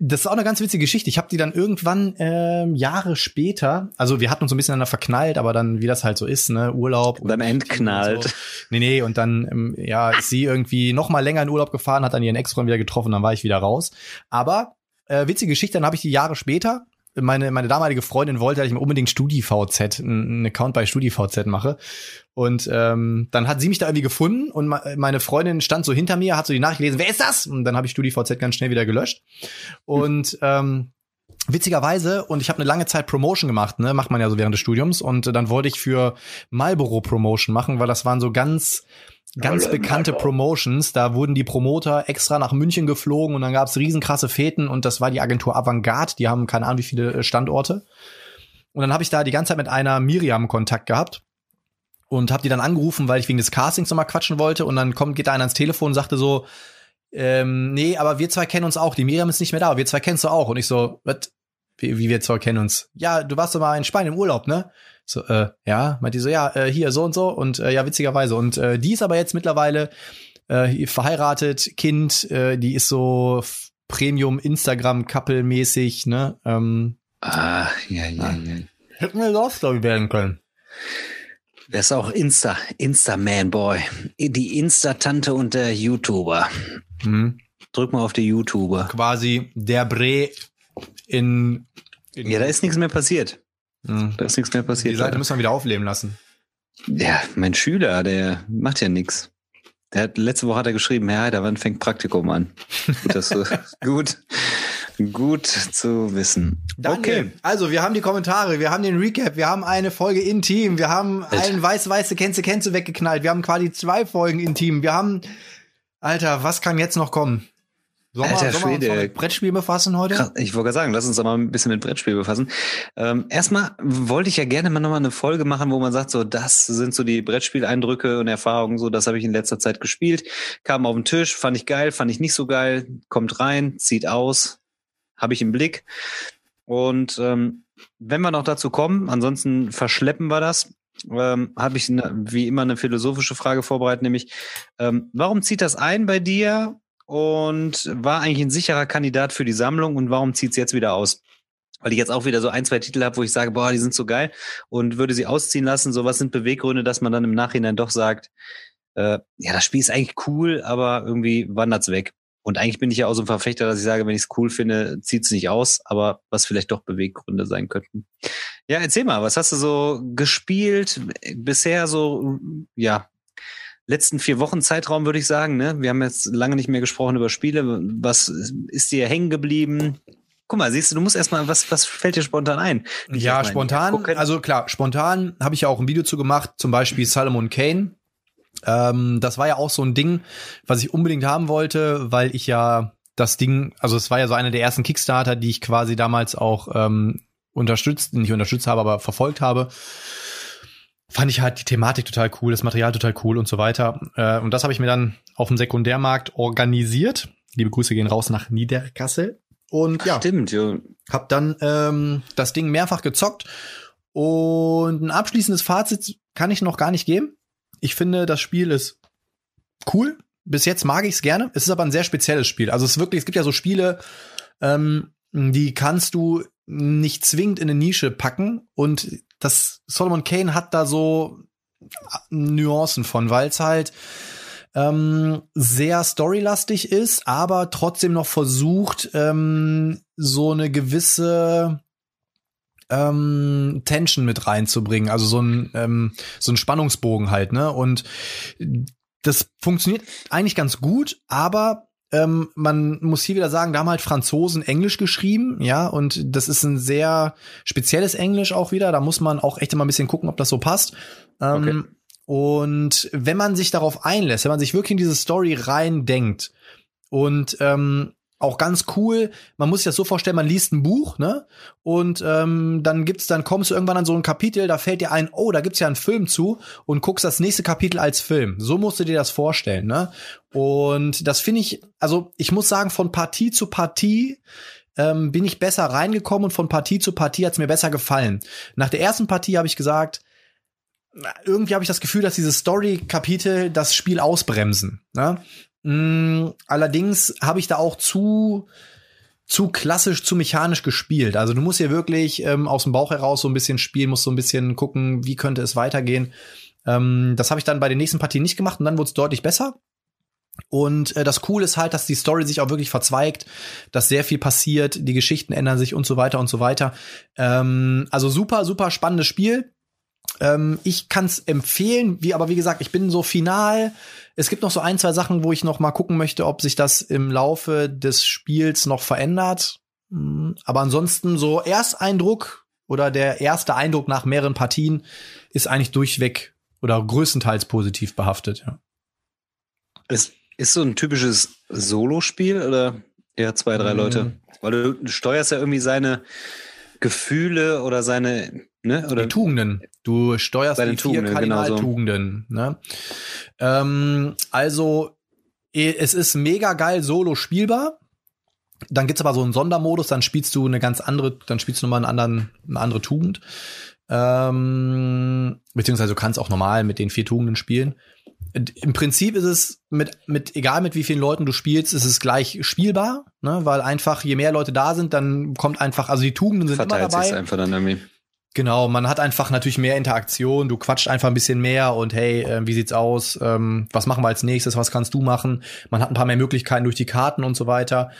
das ist auch eine ganz witzige Geschichte. Ich habe die dann irgendwann ähm, Jahre später, also wir hatten uns so ein bisschen aneinander verknallt, aber dann, wie das halt so ist, ne, Urlaub. Und dann entknallt. So. Nee, nee, und dann, ähm, ja, ist sie irgendwie noch mal länger in Urlaub gefahren, hat dann ihren Ex-Freund wieder getroffen, dann war ich wieder raus. Aber äh, witzige Geschichte, dann habe ich die Jahre später meine, meine damalige Freundin wollte, dass ich mir unbedingt StudiVZ, einen Account bei StudiVZ mache. Und ähm, dann hat sie mich da irgendwie gefunden und meine Freundin stand so hinter mir, hat so die Nachricht gelesen, wer ist das? Und dann habe ich StudiVZ ganz schnell wieder gelöscht. Und ähm, witzigerweise, und ich habe eine lange Zeit Promotion gemacht, ne, macht man ja so während des Studiums. Und dann wollte ich für Marlboro Promotion machen, weil das waren so ganz ganz bekannte Promotions. Da wurden die Promoter extra nach München geflogen und dann gab's riesenkrasse Feten und das war die Agentur Avantgarde. Die haben keine Ahnung wie viele äh, Standorte. Und dann habe ich da die ganze Zeit mit einer Miriam Kontakt gehabt und habe die dann angerufen, weil ich wegen des Castings nochmal quatschen wollte. Und dann kommt, geht da einer ans Telefon und sagte so, ähm, nee, aber wir zwei kennen uns auch. Die Miriam ist nicht mehr da, aber wir zwei kennst du auch. Und ich so, was? Wie, wie wir zwei kennen uns? Ja, du warst doch mal in Spanien im Urlaub, ne? So, äh, ja, meint die so, ja, äh, hier so und so und äh, ja, witzigerweise. Und äh, die ist aber jetzt mittlerweile äh, verheiratet, Kind, äh, die ist so Premium Instagram-Couple mäßig, ne? Ähm, ah, ja, ja, ja. Hätten wir Love Story werden können. Wer ist auch Insta, Insta-Man-Boy. Die Insta-Tante und der YouTuber. Mhm. Drück mal auf die YouTuber. Quasi der Bre in, in Ja, da ist nichts mehr passiert. Mhm. Da ist nichts mehr passiert. Die Seite müssen wir wieder aufleben lassen. Ja, mein Schüler, der macht ja nichts. Der hat, letzte Woche hat er geschrieben, Herr Heider, wann fängt Praktikum an? gut, das, gut, gut zu wissen. Danke. Okay. Also, wir haben die Kommentare, wir haben den Recap, wir haben eine Folge Intim, wir haben Alter. einen weiß-weiße Känze Känze weggeknallt, wir haben quasi zwei Folgen Intim, wir haben, Alter, was kann jetzt noch kommen? Sollen Alter wir, Schwede. mit Brettspiel befassen heute? Krass, ich wollte sagen, lass uns aber ein bisschen mit Brettspiel befassen. Ähm, erstmal wollte ich ja gerne mal nochmal eine Folge machen, wo man sagt, so, das sind so die Brettspieleindrücke und Erfahrungen, so, das habe ich in letzter Zeit gespielt. Kam auf den Tisch, fand ich geil, fand ich nicht so geil, kommt rein, zieht aus, habe ich im Blick. Und ähm, wenn wir noch dazu kommen, ansonsten verschleppen wir das, ähm, habe ich ne, wie immer eine philosophische Frage vorbereitet, nämlich ähm, warum zieht das ein bei dir und war eigentlich ein sicherer Kandidat für die Sammlung. Und warum zieht es jetzt wieder aus? Weil ich jetzt auch wieder so ein, zwei Titel habe, wo ich sage, boah, die sind so geil und würde sie ausziehen lassen. So was sind Beweggründe, dass man dann im Nachhinein doch sagt, äh, ja, das Spiel ist eigentlich cool, aber irgendwie wandert's weg. Und eigentlich bin ich ja auch so ein Verfechter, dass ich sage, wenn ich es cool finde, zieht es nicht aus, aber was vielleicht doch Beweggründe sein könnten. Ja, erzähl mal, was hast du so gespielt bisher so, ja, letzten vier Wochen Zeitraum, würde ich sagen. Ne? Wir haben jetzt lange nicht mehr gesprochen über Spiele. Was ist dir hängen geblieben? guck mal, siehst du, du musst erstmal, was, was fällt dir spontan ein? ja, spontan, also klar, spontan habe ich ja auch ein Video zu gemacht, zum Beispiel Salomon Kane. Ähm, das war ja auch so ein Ding, was ich unbedingt haben wollte, weil ich ja das Ding, also es war ja so einer der ersten Kickstarter, die ich quasi damals auch ähm, unterstützt, nicht unterstützt habe, aber verfolgt habe. Fand ich halt die Thematik total cool, das Material total cool und so weiter. Äh, und das habe ich mir dann auf dem Sekundärmarkt organisiert. Liebe Grüße gehen raus nach Niederkassel. Und ja, stimmt, ja. hab dann ähm, das Ding mehrfach gezockt und ein abschließendes Fazit kann ich noch gar nicht geben. Ich finde, das Spiel ist cool. Bis jetzt mag ich es gerne. Es ist aber ein sehr spezielles Spiel. Also es ist wirklich, es gibt ja so Spiele, ähm, die kannst du nicht zwingend in eine Nische packen und das Solomon Kane hat da so Nuancen von, weil es halt ähm, sehr storylastig ist, aber trotzdem noch versucht, ähm, so eine gewisse ähm, Tension mit reinzubringen, also so ein ähm, so ein Spannungsbogen halt, ne? Und das funktioniert eigentlich ganz gut, aber ähm, man muss hier wieder sagen, da haben halt Franzosen Englisch geschrieben, ja, und das ist ein sehr spezielles Englisch auch wieder. Da muss man auch echt immer ein bisschen gucken, ob das so passt. Ähm, okay. Und wenn man sich darauf einlässt, wenn man sich wirklich in diese Story rein denkt und ähm, auch ganz cool. Man muss sich das so vorstellen, man liest ein Buch, ne? Und ähm, dann gibt's, dann kommst du irgendwann an so ein Kapitel, da fällt dir ein, oh, da gibt's ja einen Film zu und guckst das nächste Kapitel als Film. So musst du dir das vorstellen, ne? Und das finde ich, also ich muss sagen, von Partie zu Partie ähm, bin ich besser reingekommen und von Partie zu Partie hat's mir besser gefallen. Nach der ersten Partie habe ich gesagt, irgendwie habe ich das Gefühl, dass diese Story-Kapitel das Spiel ausbremsen. Ne? Mm, allerdings habe ich da auch zu zu klassisch, zu mechanisch gespielt. Also du musst hier wirklich ähm, aus dem Bauch heraus so ein bisschen spielen, musst so ein bisschen gucken, wie könnte es weitergehen. Ähm, das habe ich dann bei den nächsten Partien nicht gemacht und dann wurde es deutlich besser. Und äh, das Coole ist halt, dass die Story sich auch wirklich verzweigt, dass sehr viel passiert, die Geschichten ändern sich und so weiter und so weiter. Ähm, also super, super spannendes Spiel. Ähm, ich kann es empfehlen, wie aber wie gesagt, ich bin so final. Es gibt noch so ein, zwei Sachen, wo ich noch mal gucken möchte, ob sich das im Laufe des Spiels noch verändert. Hm, aber ansonsten so Ersteindruck oder der erste Eindruck nach mehreren Partien ist eigentlich durchweg oder größtenteils positiv behaftet. Ja. Es ist so ein typisches Solo-Spiel oder eher zwei, drei mhm. Leute? Weil du steuerst ja irgendwie seine Gefühle oder seine ne? Oder die Tugenden. Du steuerst die vier Kardinaltugenden. Genau so. ne? ähm, also es ist mega geil solo spielbar. Dann gibt's aber so einen Sondermodus, dann spielst du eine ganz andere, dann spielst du nochmal einen anderen, eine andere Tugend. Ähm, beziehungsweise du kannst auch normal mit den vier Tugenden spielen. Im Prinzip ist es mit, mit, egal mit wie vielen Leuten du spielst, ist es gleich spielbar, ne? weil einfach, je mehr Leute da sind, dann kommt einfach, also die Tugenden sind Verteilt immer dabei. einfach dann irgendwie. Genau, man hat einfach natürlich mehr Interaktion, du quatscht einfach ein bisschen mehr und hey, äh, wie sieht's aus? Ähm, was machen wir als nächstes? Was kannst du machen? Man hat ein paar mehr Möglichkeiten durch die Karten und so weiter.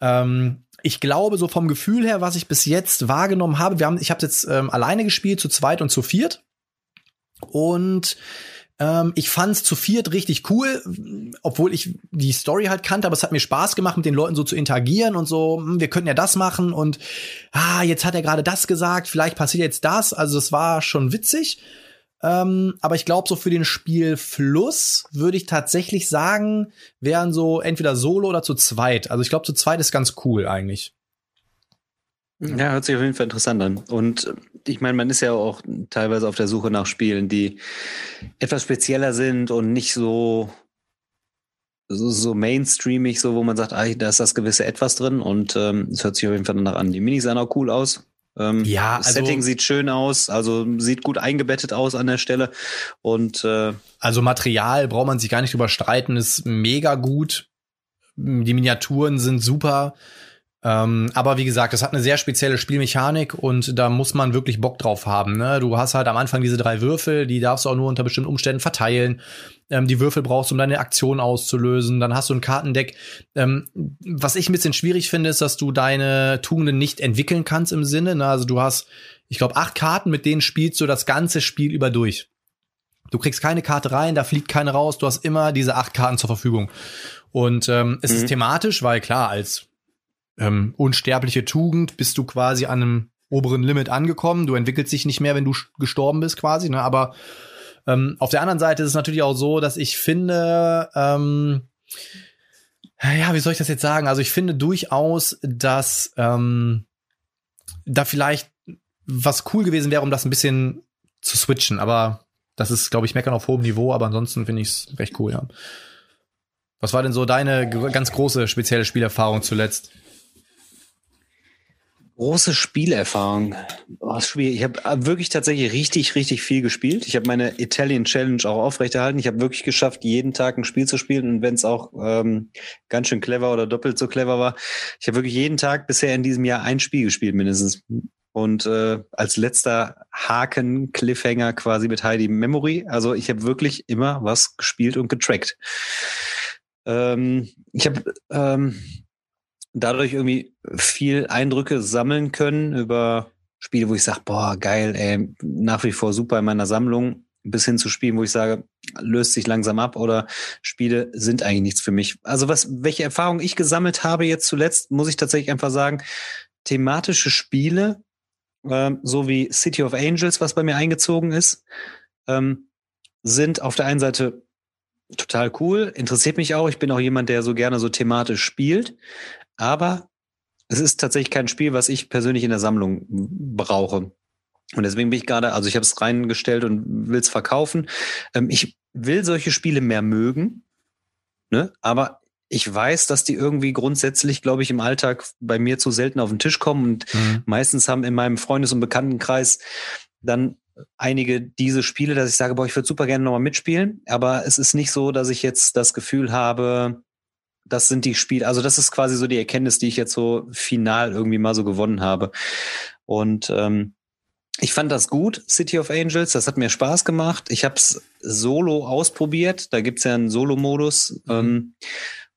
Ähm, ich glaube, so vom Gefühl her, was ich bis jetzt wahrgenommen habe, wir haben, ich habe jetzt ähm, alleine gespielt, zu zweit und zu viert. Und ähm, ich fand's zu viert richtig cool, obwohl ich die Story halt kannte, aber es hat mir Spaß gemacht, mit den Leuten so zu interagieren und so, hm, wir könnten ja das machen und ah, jetzt hat er gerade das gesagt, vielleicht passiert jetzt das. Also es war schon witzig. Ähm, aber ich glaube, so für den Spielfluss würde ich tatsächlich sagen, wären so entweder solo oder zu zweit. Also ich glaube, zu zweit ist ganz cool eigentlich. Ja, hört sich auf jeden Fall interessant an. Und äh, ich meine, man ist ja auch teilweise auf der Suche nach Spielen, die etwas spezieller sind und nicht so so, so mainstreamig, so wo man sagt, ah, da ist das gewisse Etwas drin und ähm, es hört sich auf jeden Fall danach an. Die Minis sahen auch cool aus. Ähm, ja, also, Setting sieht schön aus, also sieht gut eingebettet aus an der Stelle und äh, also Material braucht man sich gar nicht überstreiten, ist mega gut. Die Miniaturen sind super. Ähm, aber wie gesagt, es hat eine sehr spezielle Spielmechanik und da muss man wirklich Bock drauf haben. Ne? Du hast halt am Anfang diese drei Würfel, die darfst du auch nur unter bestimmten Umständen verteilen. Ähm, die Würfel brauchst du, um deine Aktion auszulösen. Dann hast du ein Kartendeck. Ähm, was ich ein bisschen schwierig finde, ist, dass du deine Tugenden nicht entwickeln kannst im Sinne. Ne? Also du hast, ich glaube, acht Karten, mit denen spielst du das ganze Spiel über durch. Du kriegst keine Karte rein, da fliegt keine raus. Du hast immer diese acht Karten zur Verfügung. Und ähm, es mhm. ist thematisch, weil klar, als ähm, unsterbliche Tugend, bist du quasi an einem oberen Limit angekommen. Du entwickelst dich nicht mehr, wenn du gestorben bist, quasi. Ne? Aber ähm, auf der anderen Seite ist es natürlich auch so, dass ich finde, ähm, ja, wie soll ich das jetzt sagen? Also ich finde durchaus, dass ähm, da vielleicht was cool gewesen wäre, um das ein bisschen zu switchen. Aber das ist, glaube ich, meckern auf hohem Niveau, aber ansonsten finde ich es recht cool, ja. Was war denn so deine ganz große spezielle Spielerfahrung zuletzt? Große Spielerfahrung. Oh. Ich habe äh, wirklich tatsächlich richtig, richtig viel gespielt. Ich habe meine Italian Challenge auch aufrechterhalten. Ich habe wirklich geschafft, jeden Tag ein Spiel zu spielen. Und wenn es auch ähm, ganz schön clever oder doppelt so clever war, ich habe wirklich jeden Tag bisher in diesem Jahr ein Spiel gespielt, mindestens. Und äh, als letzter Haken, Cliffhanger quasi mit Heidi Memory. Also ich habe wirklich immer was gespielt und getrackt. Ähm, ich habe ähm, dadurch irgendwie viel Eindrücke sammeln können über Spiele, wo ich sage, boah, geil, ey, nach wie vor super in meiner Sammlung, bis hin zu Spielen, wo ich sage, löst sich langsam ab oder Spiele sind eigentlich nichts für mich. Also was, welche Erfahrungen ich gesammelt habe jetzt zuletzt, muss ich tatsächlich einfach sagen, thematische Spiele, ähm, so wie City of Angels, was bei mir eingezogen ist, ähm, sind auf der einen Seite total cool, interessiert mich auch. Ich bin auch jemand, der so gerne so thematisch spielt. Aber es ist tatsächlich kein Spiel, was ich persönlich in der Sammlung brauche. Und deswegen bin ich gerade, also ich habe es reingestellt und will es verkaufen. Ähm, ich will solche Spiele mehr mögen, ne? aber ich weiß, dass die irgendwie grundsätzlich, glaube ich, im Alltag bei mir zu selten auf den Tisch kommen. Und mhm. meistens haben in meinem Freundes- und Bekanntenkreis dann einige diese Spiele, dass ich sage, boah, ich würde super gerne nochmal mitspielen. Aber es ist nicht so, dass ich jetzt das Gefühl habe, das sind die Spiele, also das ist quasi so die Erkenntnis, die ich jetzt so final irgendwie mal so gewonnen habe. Und ähm, ich fand das gut, City of Angels, das hat mir Spaß gemacht. Ich habe es solo ausprobiert, da gibt's ja einen Solo-Modus. Mhm. Ähm,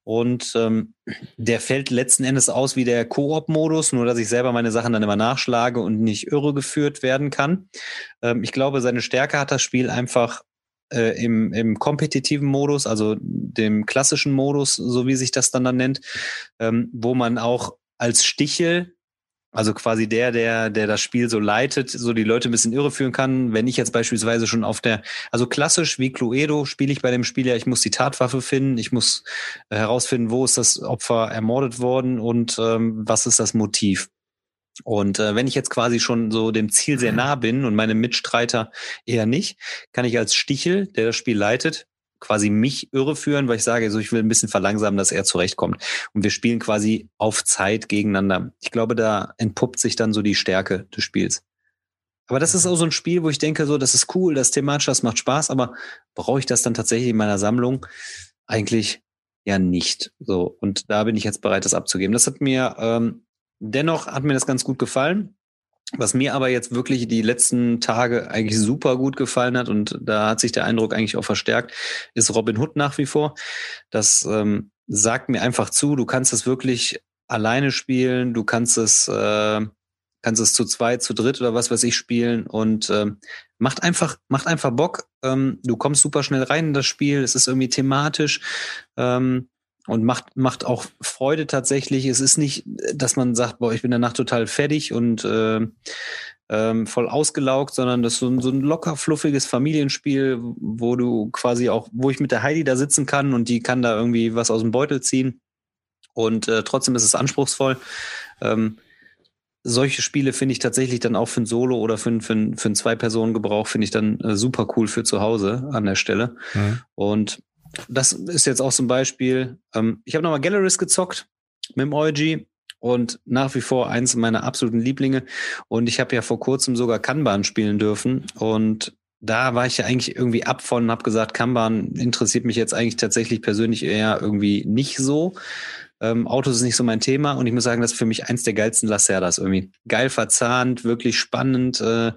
und ähm, der fällt letzten Endes aus wie der Koop-Modus, nur dass ich selber meine Sachen dann immer nachschlage und nicht irre geführt werden kann. Ähm, ich glaube, seine Stärke hat das Spiel einfach äh, im, im kompetitiven Modus, also dem klassischen Modus, so wie sich das dann dann nennt, ähm, wo man auch als Stichel also quasi der, der, der das Spiel so leitet, so die Leute ein bisschen irreführen kann. Wenn ich jetzt beispielsweise schon auf der, also klassisch wie Cluedo spiele ich bei dem Spiel ja, ich muss die Tatwaffe finden, ich muss äh, herausfinden, wo ist das Opfer ermordet worden und ähm, was ist das Motiv. Und äh, wenn ich jetzt quasi schon so dem Ziel sehr nah bin und meine Mitstreiter eher nicht, kann ich als Stichel, der das Spiel leitet, quasi mich irreführen, weil ich sage, so ich will ein bisschen verlangsamen, dass er zurechtkommt. Und wir spielen quasi auf Zeit gegeneinander. Ich glaube, da entpuppt sich dann so die Stärke des Spiels. Aber das ist auch so ein Spiel, wo ich denke, so, das ist cool, das thematisch, das macht Spaß, aber brauche ich das dann tatsächlich in meiner Sammlung? Eigentlich ja nicht. So. Und da bin ich jetzt bereit, das abzugeben. Das hat mir ähm, Dennoch hat mir das ganz gut gefallen. Was mir aber jetzt wirklich die letzten Tage eigentlich super gut gefallen hat und da hat sich der Eindruck eigentlich auch verstärkt, ist Robin Hood nach wie vor. Das ähm, sagt mir einfach zu, du kannst es wirklich alleine spielen, du kannst es, äh, kannst es zu zweit, zu dritt oder was weiß ich spielen und ähm, macht einfach, macht einfach Bock. Ähm, du kommst super schnell rein in das Spiel, es ist irgendwie thematisch. Ähm, und macht, macht auch Freude tatsächlich. Es ist nicht, dass man sagt, boah, ich bin danach total fertig und äh, ähm, voll ausgelaugt, sondern das ist so ein, so ein locker fluffiges Familienspiel, wo du quasi auch, wo ich mit der Heidi da sitzen kann und die kann da irgendwie was aus dem Beutel ziehen. Und äh, trotzdem ist es anspruchsvoll. Ähm, solche Spiele finde ich tatsächlich dann auch für ein Solo oder für, für, für einen Zwei-Personen-Gebrauch finde ich dann äh, super cool für zu Hause an der Stelle. Mhm. Und das ist jetzt auch zum Beispiel, ähm, ich habe nochmal Galleries gezockt mit dem OG und nach wie vor eins meiner absoluten Lieblinge. Und ich habe ja vor kurzem sogar Kanban spielen dürfen. Und da war ich ja eigentlich irgendwie ab von, habe gesagt, Kanban interessiert mich jetzt eigentlich tatsächlich persönlich eher irgendwie nicht so. Ähm, Autos ist nicht so mein Thema und ich muss sagen, das ist für mich eins der geilsten Lacerdas irgendwie. Geil verzahnt, wirklich spannend äh,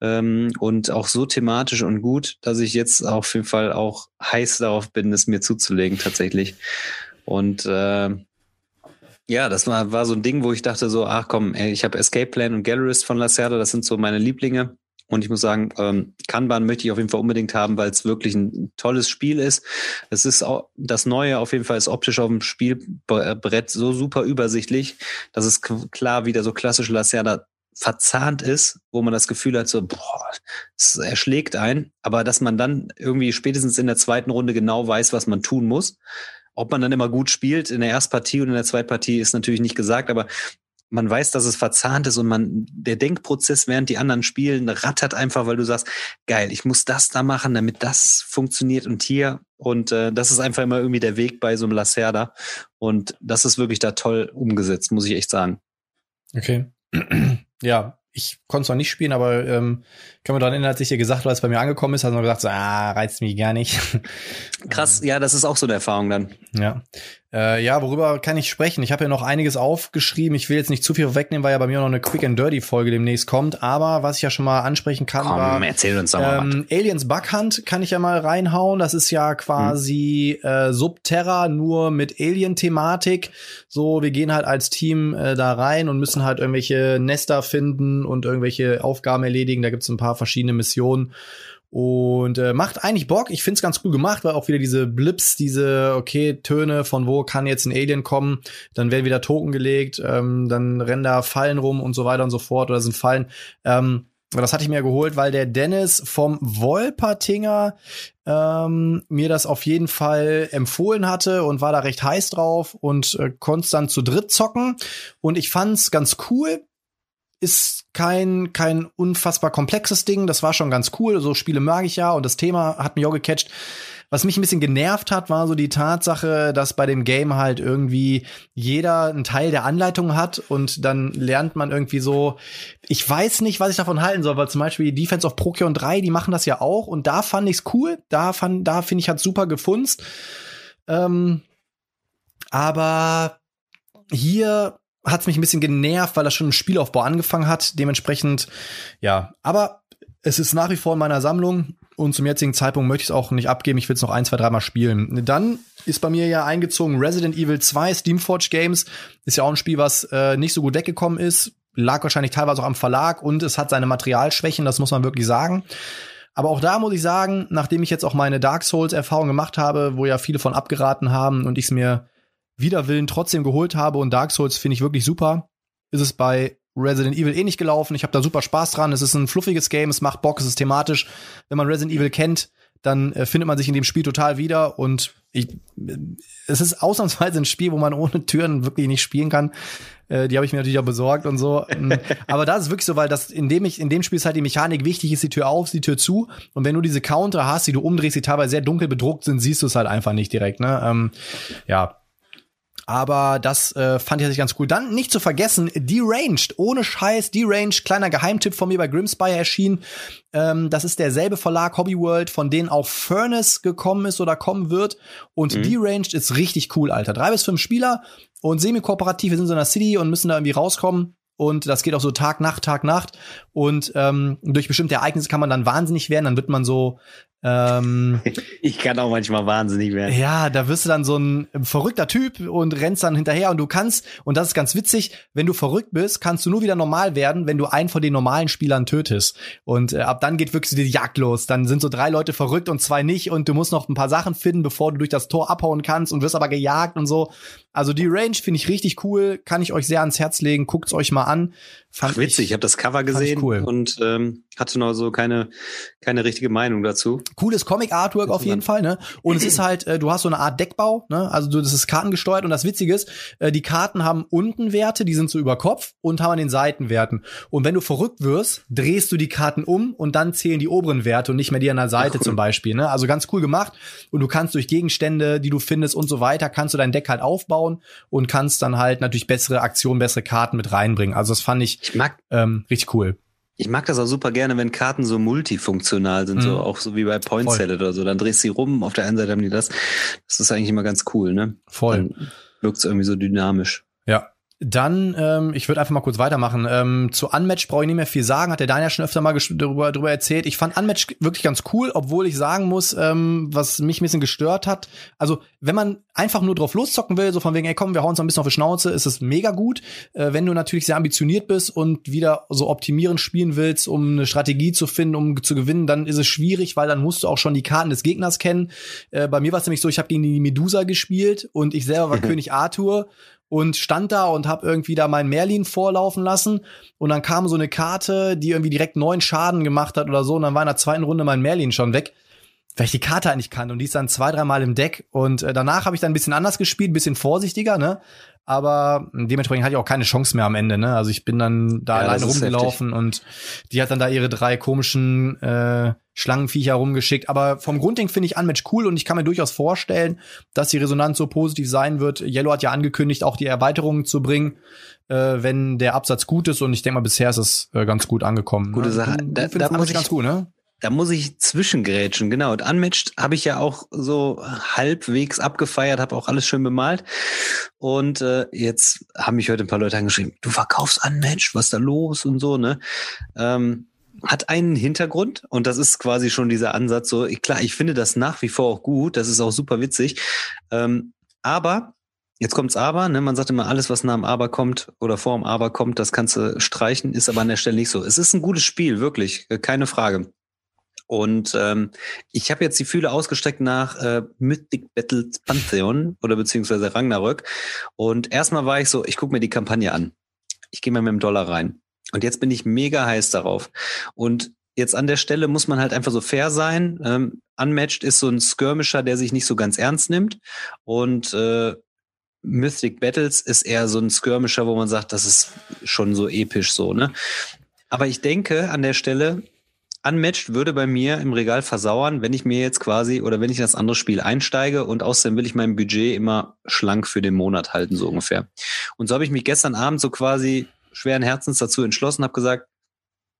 ähm, und auch so thematisch und gut, dass ich jetzt auf jeden Fall auch heiß darauf bin, es mir zuzulegen tatsächlich. Und äh, ja, das war, war so ein Ding, wo ich dachte so, ach komm, ey, ich habe Escape Plan und Gallerist von Lacerda, das sind so meine Lieblinge. Und ich muss sagen, ähm, Kanban möchte ich auf jeden Fall unbedingt haben, weil es wirklich ein tolles Spiel ist. Es ist auch das Neue auf jeden Fall ist optisch auf dem Spielbrett so super übersichtlich, dass es klar wieder so klassisch Lacerda verzahnt ist, wo man das Gefühl hat, so, boah, es erschlägt ein, aber dass man dann irgendwie spätestens in der zweiten Runde genau weiß, was man tun muss. Ob man dann immer gut spielt in der Erstpartie und in der Zweitpartie ist natürlich nicht gesagt, aber man weiß, dass es verzahnt ist und man, der Denkprozess, während die anderen spielen, rattert einfach, weil du sagst, geil, ich muss das da machen, damit das funktioniert und hier. Und äh, das ist einfach immer irgendwie der Weg bei so einem Lacerda. Und das ist wirklich da toll umgesetzt, muss ich echt sagen. Okay. ja, ich konnte es noch nicht spielen, aber ähm, kann man daran erinnern, als ich dir gesagt, als es bei mir angekommen ist, hat man gesagt, so, ah, reizt mich gar nicht. Krass, ja, das ist auch so eine Erfahrung dann. Ja. Äh, ja, worüber kann ich sprechen? Ich habe ja noch einiges aufgeschrieben. Ich will jetzt nicht zu viel wegnehmen, weil ja bei mir noch eine Quick and Dirty Folge demnächst kommt. Aber was ich ja schon mal ansprechen kann, Komm, war, erzähl uns doch mal ähm, Aliens Bug Hunt kann ich ja mal reinhauen. Das ist ja quasi hm. äh, Subterra nur mit Alien-Thematik. So, wir gehen halt als Team äh, da rein und müssen halt irgendwelche Nester finden und irgendwelche Aufgaben erledigen. Da gibt's ein paar verschiedene Missionen. Und äh, macht eigentlich Bock. Ich find's ganz cool gemacht, weil auch wieder diese Blips, diese, okay, Töne, von wo kann jetzt ein Alien kommen, dann werden wieder Token gelegt, ähm, dann rennen da Fallen rum und so weiter und so fort oder sind Fallen. Ähm, das hatte ich mir geholt, weil der Dennis vom Wolpertinger ähm, mir das auf jeden Fall empfohlen hatte und war da recht heiß drauf und äh, konnte dann zu dritt zocken. Und ich fand's ganz cool ist kein, kein unfassbar komplexes Ding. Das war schon ganz cool. So Spiele mag ich ja und das Thema hat mich auch gecatcht. Was mich ein bisschen genervt hat, war so die Tatsache, dass bei dem Game halt irgendwie jeder einen Teil der Anleitung hat und dann lernt man irgendwie so, ich weiß nicht, was ich davon halten soll, weil zum Beispiel Defense of Procyon 3, die machen das ja auch und da fand ich's cool, da fand, da finde ich hat super gefunzt. Ähm, aber hier hat es mich ein bisschen genervt, weil er schon einen Spielaufbau angefangen hat. Dementsprechend, ja, aber es ist nach wie vor in meiner Sammlung und zum jetzigen Zeitpunkt möchte ich es auch nicht abgeben. Ich will es noch ein, zwei, dreimal spielen. Dann ist bei mir ja eingezogen Resident Evil 2 Steamforge Games. Ist ja auch ein Spiel, was äh, nicht so gut weggekommen ist. Lag wahrscheinlich teilweise auch am Verlag und es hat seine Materialschwächen, das muss man wirklich sagen. Aber auch da muss ich sagen, nachdem ich jetzt auch meine Dark Souls Erfahrung gemacht habe, wo ja viele von abgeraten haben und ich es mir wider Willen trotzdem geholt habe und Dark Souls finde ich wirklich super, ist es bei Resident Evil eh nicht gelaufen. Ich habe da super Spaß dran. Es ist ein fluffiges Game, es macht Bock, es ist thematisch. Wenn man Resident Evil kennt, dann äh, findet man sich in dem Spiel total wieder und ich, äh, es ist ausnahmsweise ein Spiel, wo man ohne Türen wirklich nicht spielen kann. Äh, die habe ich mir natürlich auch besorgt und so. Aber da ist es wirklich so, weil das in dem ich in dem Spiel ist halt die Mechanik wichtig ist, die Tür auf, die Tür zu. Und wenn du diese Counter hast, die du umdrehst, die teilweise sehr dunkel bedruckt sind, siehst du es halt einfach nicht direkt. Ne? Ähm, ja, aber das äh, fand ich tatsächlich ganz cool. Dann nicht zu vergessen, Deranged, ohne Scheiß, Deranged, kleiner Geheimtipp von mir bei Grimspire erschienen. Ähm, das ist derselbe Verlag Hobby World, von denen auch Furnace gekommen ist oder kommen wird. Und mhm. Deranged ist richtig cool, Alter. Drei bis fünf Spieler und semi-kooperativ. Wir sind so in der City und müssen da irgendwie rauskommen. Und das geht auch so Tag, Nacht, Tag, Nacht. Und ähm, durch bestimmte Ereignisse kann man dann wahnsinnig werden. Dann wird man so ähm, ich kann auch manchmal wahnsinnig werden. Ja, da wirst du dann so ein verrückter Typ und rennst dann hinterher und du kannst, und das ist ganz witzig, wenn du verrückt bist, kannst du nur wieder normal werden, wenn du einen von den normalen Spielern tötest. Und äh, ab dann geht wirklich die Jagd los. Dann sind so drei Leute verrückt und zwei nicht und du musst noch ein paar Sachen finden, bevor du durch das Tor abhauen kannst und wirst aber gejagt und so. Also die Range finde ich richtig cool, kann ich euch sehr ans Herz legen. Guckt's euch mal an. Fand Ach, witzig, ich, ich habe das Cover gesehen cool. und ähm, hatte noch so keine keine richtige Meinung dazu. Cooles Comic Artwork auf jeden Fall, ne? Und es ist halt, äh, du hast so eine Art Deckbau, ne? Also du, das ist kartengesteuert und das Witzige ist, äh, die Karten haben unten Werte, die sind so über Kopf und haben an den Seiten Werten. Und wenn du verrückt wirst, drehst du die Karten um und dann zählen die oberen Werte und nicht mehr die an der Seite Ach, cool. zum Beispiel, ne? Also ganz cool gemacht und du kannst durch Gegenstände, die du findest und so weiter, kannst du dein Deck halt aufbauen aufbauen und kannst dann halt natürlich bessere Aktionen, bessere Karten mit reinbringen. Also das fand ich, ich mag, ähm, richtig cool. Ich mag das auch super gerne, wenn Karten so multifunktional sind, mhm. so auch so wie bei Point Salad oder so. Dann drehst du sie rum, auf der einen Seite haben die das. Das ist eigentlich immer ganz cool, ne? Voll. Dann wirkt es irgendwie so dynamisch. Dann, ähm, ich würde einfach mal kurz weitermachen. Ähm, zu Unmatched brauche ich nicht mehr viel sagen, hat der Daniel schon öfter mal darüber, darüber erzählt. Ich fand Unmatched wirklich ganz cool, obwohl ich sagen muss, ähm, was mich ein bisschen gestört hat. Also, wenn man einfach nur drauf loszocken will, so von wegen, ey komm, wir hauen uns ein bisschen auf die Schnauze, ist es mega gut. Äh, wenn du natürlich sehr ambitioniert bist und wieder so optimierend spielen willst, um eine Strategie zu finden, um zu gewinnen, dann ist es schwierig, weil dann musst du auch schon die Karten des Gegners kennen. Äh, bei mir war es nämlich so, ich habe gegen die Medusa gespielt und ich selber war König Arthur und stand da und habe irgendwie da meinen Merlin vorlaufen lassen. Und dann kam so eine Karte, die irgendwie direkt neun Schaden gemacht hat oder so. Und dann war in der zweiten Runde mein Merlin schon weg, weil ich die Karte eigentlich kannte. Und die ist dann zwei, dreimal im Deck. Und äh, danach habe ich dann ein bisschen anders gespielt, ein bisschen vorsichtiger, ne? Aber dementsprechend hatte ich auch keine Chance mehr am Ende. Ne? Also ich bin dann da ja, alleine rumgelaufen und die hat dann da ihre drei komischen äh, Schlangenviecher rumgeschickt. Aber vom Grundding finde ich Unmatch cool und ich kann mir durchaus vorstellen, dass die Resonanz so positiv sein wird. Yellow hat ja angekündigt, auch die Erweiterungen zu bringen, äh, wenn der Absatz gut ist und ich denke mal, bisher ist es äh, ganz gut angekommen. Gute ne? Sache. Du, du da, da muss ich ganz gut, ne? Da muss ich zwischengrätschen, genau. Und Unmatched habe ich ja auch so halbwegs abgefeiert, habe auch alles schön bemalt. Und äh, jetzt haben mich heute ein paar Leute angeschrieben, du verkaufst Unmatched, was da los und so, ne? Ähm, hat einen Hintergrund und das ist quasi schon dieser Ansatz so, ich, klar, ich finde das nach wie vor auch gut, das ist auch super witzig. Ähm, aber Jetzt kommt's aber, ne? Man sagt immer, alles, was nach dem Aber kommt oder vor dem Aber kommt, das kannst du streichen, ist aber an der Stelle nicht so. Es ist ein gutes Spiel, wirklich, keine Frage. Und ähm, ich habe jetzt die Fühle ausgestreckt nach äh, Mythic Battles Pantheon oder beziehungsweise Ragnarök. Und erstmal war ich so, ich gucke mir die Kampagne an. Ich gehe mal mit dem Dollar rein. Und jetzt bin ich mega heiß darauf. Und jetzt an der Stelle muss man halt einfach so fair sein. Ähm, Unmatched ist so ein Skirmisher, der sich nicht so ganz ernst nimmt. Und äh, Mythic Battles ist eher so ein Skirmisher, wo man sagt, das ist schon so episch so, ne? Aber ich denke an der Stelle, Unmatched würde bei mir im Regal versauern, wenn ich mir jetzt quasi oder wenn ich in das andere Spiel einsteige und außerdem will ich mein Budget immer schlank für den Monat halten, so ungefähr. Und so habe ich mich gestern Abend so quasi schweren Herzens dazu entschlossen, habe gesagt,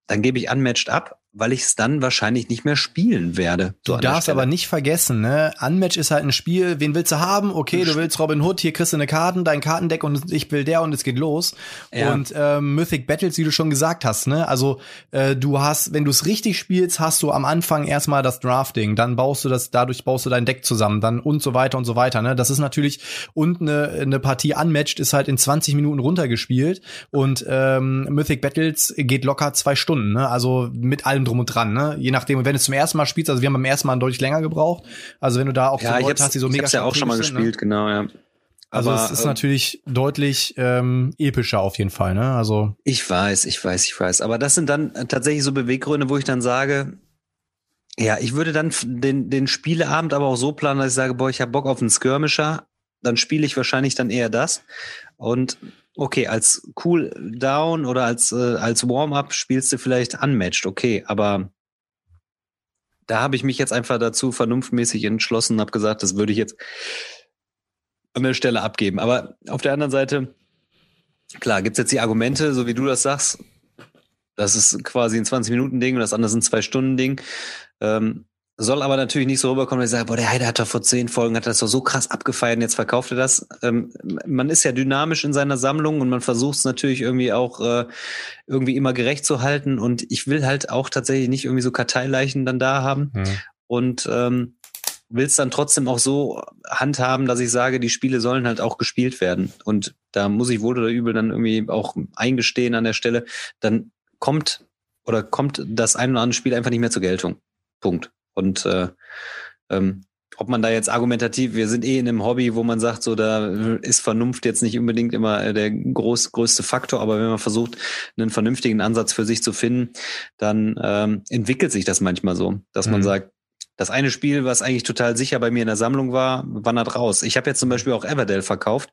dann gebe ich Unmatched ab weil ich es dann wahrscheinlich nicht mehr spielen werde. Du darfst aber nicht vergessen, ne? Unmatch ist halt ein Spiel, wen willst du haben? Okay, du willst Robin Hood, hier kriegst du eine Karten, dein Kartendeck und ich will der und es geht los. Ja. Und äh, Mythic Battles, wie du schon gesagt hast, ne? Also äh, du hast, wenn du es richtig spielst, hast du am Anfang erstmal das Drafting, dann baust du das, dadurch baust du dein Deck zusammen, dann und so weiter und so weiter, ne? Das ist natürlich und eine, eine Partie Unmatched ist halt in 20 Minuten runtergespielt und ähm, Mythic Battles geht locker zwei Stunden, ne? Also mit allem drum und dran, ne? Je nachdem, und wenn du es zum ersten Mal spielst, also wir haben beim ersten Mal deutlich länger gebraucht. Also wenn du da auch ja, so Leute hast, die so mega Ich hab's ja auch schon mal sind, ne? gespielt, ne? genau, ja. Also Aber, es ist ähm, natürlich deutlich ähm, epischer auf jeden Fall, ne? Also ich weiß, ich weiß, ich weiß. Aber das sind dann tatsächlich so Beweggründe, wo ich dann sage, ja, ich würde dann den den Spieleabend aber auch so planen, dass ich sage, boah, ich habe Bock auf einen Skirmisher, dann spiele ich wahrscheinlich dann eher das und okay, als Cool Down oder als, äh, als Warm-up spielst du vielleicht unmatched, okay, aber da habe ich mich jetzt einfach dazu vernunftmäßig entschlossen, habe gesagt, das würde ich jetzt an der Stelle abgeben. Aber auf der anderen Seite, klar, gibt's jetzt die Argumente, so wie du das sagst, das ist quasi ein 20-Minuten-Ding und das andere ist ein Zwei-Stunden-Ding. Ähm, soll aber natürlich nicht so rüberkommen, dass ich sage, boah, der Heide hat doch vor zehn Folgen, hat das doch so krass abgefeiert und jetzt verkauft er das. Ähm, man ist ja dynamisch in seiner Sammlung und man versucht es natürlich irgendwie auch äh, irgendwie immer gerecht zu halten und ich will halt auch tatsächlich nicht irgendwie so Karteileichen dann da haben mhm. und ähm, will es dann trotzdem auch so handhaben, dass ich sage, die Spiele sollen halt auch gespielt werden und da muss ich wohl oder übel dann irgendwie auch eingestehen an der Stelle, dann kommt oder kommt das ein oder andere Spiel einfach nicht mehr zur Geltung. Punkt. Und äh, ähm, ob man da jetzt argumentativ, wir sind eh in einem Hobby, wo man sagt, so da ist Vernunft jetzt nicht unbedingt immer äh, der groß, größte Faktor, aber wenn man versucht, einen vernünftigen Ansatz für sich zu finden, dann ähm, entwickelt sich das manchmal so, dass mhm. man sagt, das eine Spiel, was eigentlich total sicher bei mir in der Sammlung war, wandert raus. Ich habe jetzt zum Beispiel auch Everdell verkauft,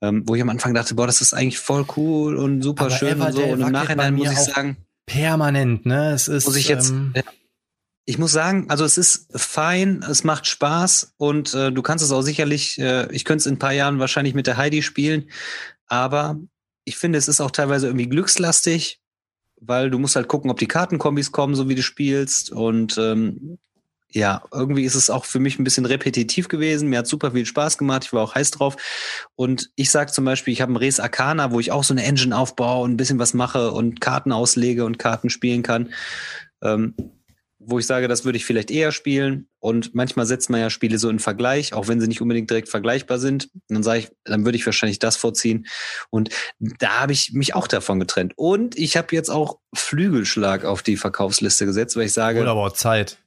ähm, wo ich am Anfang dachte, boah, das ist eigentlich voll cool und super aber schön Everdell und so. Und im Nachhinein muss ich sagen, permanent, ne? Es ist. Muss ich jetzt. Ähm, ja ich muss sagen, also es ist fein, es macht Spaß und äh, du kannst es auch sicherlich, äh, ich könnte es in ein paar Jahren wahrscheinlich mit der Heidi spielen, aber ich finde, es ist auch teilweise irgendwie glückslastig, weil du musst halt gucken, ob die Kartenkombis kommen, so wie du spielst und ähm, ja, irgendwie ist es auch für mich ein bisschen repetitiv gewesen. Mir hat super viel Spaß gemacht. Ich war auch heiß drauf. Und ich sage zum Beispiel, ich habe einen Res Arcana, wo ich auch so eine Engine aufbaue und ein bisschen was mache und Karten auslege und Karten spielen kann. Ähm, wo ich sage, das würde ich vielleicht eher spielen. Und manchmal setzt man ja Spiele so in Vergleich, auch wenn sie nicht unbedingt direkt vergleichbar sind. Und dann sage ich, dann würde ich wahrscheinlich das vorziehen. Und da habe ich mich auch davon getrennt. Und ich habe jetzt auch Flügelschlag auf die Verkaufsliste gesetzt, weil ich sage. Oder aber Zeit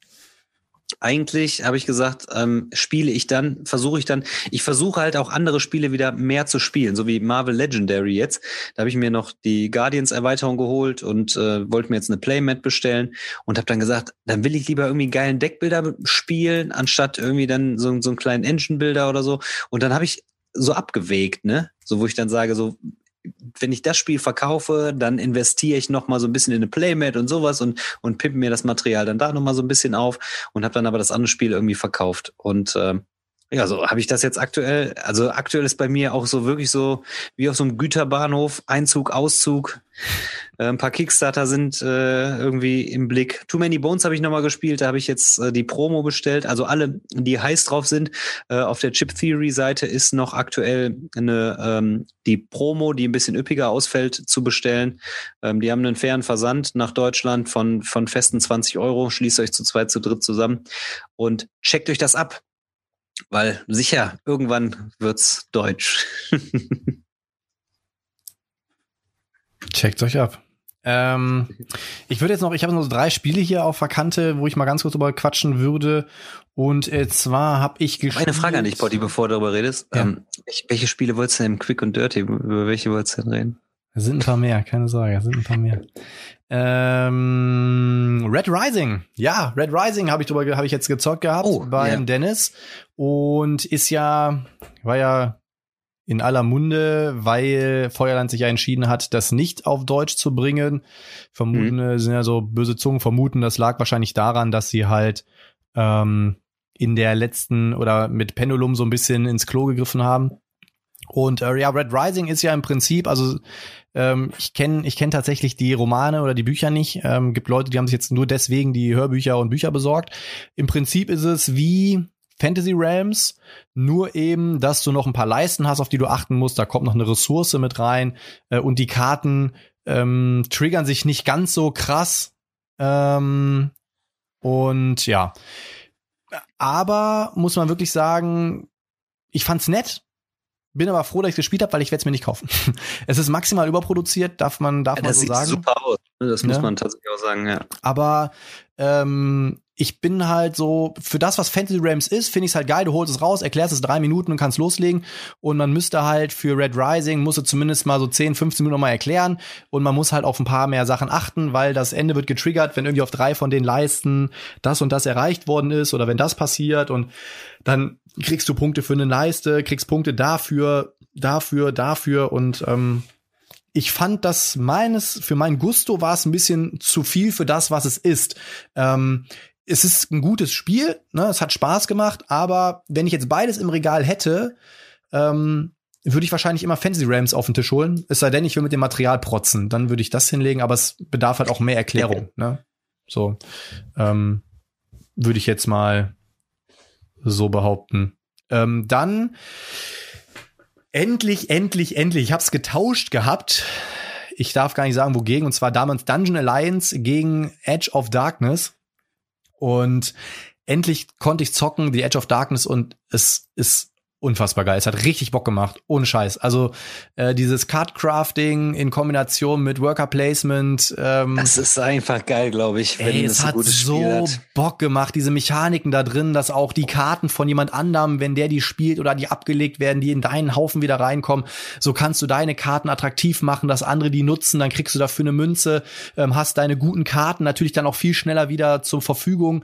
eigentlich habe ich gesagt, ähm, spiele ich dann, versuche ich dann, ich versuche halt auch andere Spiele wieder mehr zu spielen, so wie Marvel Legendary jetzt. Da habe ich mir noch die Guardians Erweiterung geholt und äh, wollte mir jetzt eine Playmat bestellen und habe dann gesagt, dann will ich lieber irgendwie einen geilen Deckbilder spielen, anstatt irgendwie dann so, so einen kleinen Engine-Builder oder so. Und dann habe ich so abgewägt, ne? So, wo ich dann sage, so, wenn ich das Spiel verkaufe, dann investiere ich noch mal so ein bisschen in eine Playmat und sowas und und pimpe mir das Material dann da noch mal so ein bisschen auf und habe dann aber das andere Spiel irgendwie verkauft. Und äh, ja, so habe ich das jetzt aktuell. Also aktuell ist bei mir auch so wirklich so wie auf so einem Güterbahnhof Einzug, Auszug. Äh, ein paar Kickstarter sind äh, irgendwie im Blick. Too Many Bones habe ich nochmal gespielt. Da habe ich jetzt äh, die Promo bestellt. Also alle, die heiß drauf sind. Äh, auf der Chip Theory Seite ist noch aktuell eine ähm, die Promo, die ein bisschen üppiger ausfällt, zu bestellen. Ähm, die haben einen fairen Versand nach Deutschland von von festen 20 Euro. Schließt euch zu zweit, zu dritt zusammen und checkt euch das ab. Weil sicher, irgendwann wird's deutsch. Checkt euch ab. Ähm, ich würde jetzt noch, ich habe noch so drei Spiele hier auf Verkante, wo ich mal ganz kurz drüber quatschen würde. Und äh, zwar habe ich gespielt. Eine Frage an dich, Botti, bevor du darüber redest. Ja. Ähm, welche Spiele wolltest du denn im Quick und Dirty? Über welche wolltest du denn reden? Es sind ein paar mehr, keine Sorge, es sind ein paar mehr. Ähm, Red Rising, ja, Red Rising habe ich drüber, habe ich jetzt gezockt gehabt oh, beim yeah. Dennis und ist ja, war ja in aller Munde, weil Feuerland sich ja entschieden hat, das nicht auf Deutsch zu bringen. Vermuten, mhm. sind ja so böse Zungen vermuten, das lag wahrscheinlich daran, dass sie halt ähm, in der letzten oder mit Pendulum so ein bisschen ins Klo gegriffen haben. Und äh, ja, Red Rising ist ja im Prinzip, also ähm, ich kenne ich kenn tatsächlich die Romane oder die Bücher nicht. Ähm, gibt Leute, die haben sich jetzt nur deswegen die Hörbücher und Bücher besorgt. Im Prinzip ist es wie Fantasy Realms, nur eben, dass du noch ein paar Leisten hast, auf die du achten musst. Da kommt noch eine Ressource mit rein äh, und die Karten ähm, triggern sich nicht ganz so krass. Ähm, und ja, aber muss man wirklich sagen, ich fand's nett. Bin aber froh, dass ich gespielt habe, weil ich werde es mir nicht kaufen. es ist maximal überproduziert, darf man, darf ja, man so sagen. Das sieht super aus. Ne? Das muss ja. man tatsächlich auch sagen, ja. Aber ähm, ich bin halt so, für das, was Fantasy Realms ist, finde ich es halt geil. Du holst es raus, erklärst es drei Minuten und kannst loslegen. Und man müsste halt für Red Rising, musste zumindest mal so 10, 15 Minuten nochmal erklären. Und man muss halt auf ein paar mehr Sachen achten, weil das Ende wird getriggert, wenn irgendwie auf drei von den Leisten das und das erreicht worden ist oder wenn das passiert. Und dann kriegst du Punkte für eine Leiste, kriegst Punkte dafür, dafür, dafür. Und ähm, ich fand das meines, für mein Gusto war es ein bisschen zu viel für das, was es ist. Ähm, es ist ein gutes Spiel, ne? es hat Spaß gemacht, aber wenn ich jetzt beides im Regal hätte, ähm, würde ich wahrscheinlich immer Fantasy Rams auf den Tisch holen. Es sei denn, ich will mit dem Material protzen, dann würde ich das hinlegen, aber es bedarf halt auch mehr Erklärung. Ne? So ähm, würde ich jetzt mal so behaupten. Ähm, dann endlich, endlich, endlich. Ich habe es getauscht gehabt. Ich darf gar nicht sagen, wogegen. Und zwar damals Dungeon Alliance gegen Edge of Darkness. Und endlich konnte ich zocken, The Edge of Darkness, und es ist unfassbar geil. Es hat richtig Bock gemacht, ohne Scheiß. Also äh, dieses Card-Crafting in Kombination mit Worker-Placement. Ähm, das ist einfach geil, glaube ich. Wenn ey, es hat so hat. Bock gemacht, diese Mechaniken da drin, dass auch die Karten von jemand anderem, wenn der die spielt oder die abgelegt werden, die in deinen Haufen wieder reinkommen, so kannst du deine Karten attraktiv machen, dass andere die nutzen, dann kriegst du dafür eine Münze, ähm, hast deine guten Karten natürlich dann auch viel schneller wieder zur Verfügung.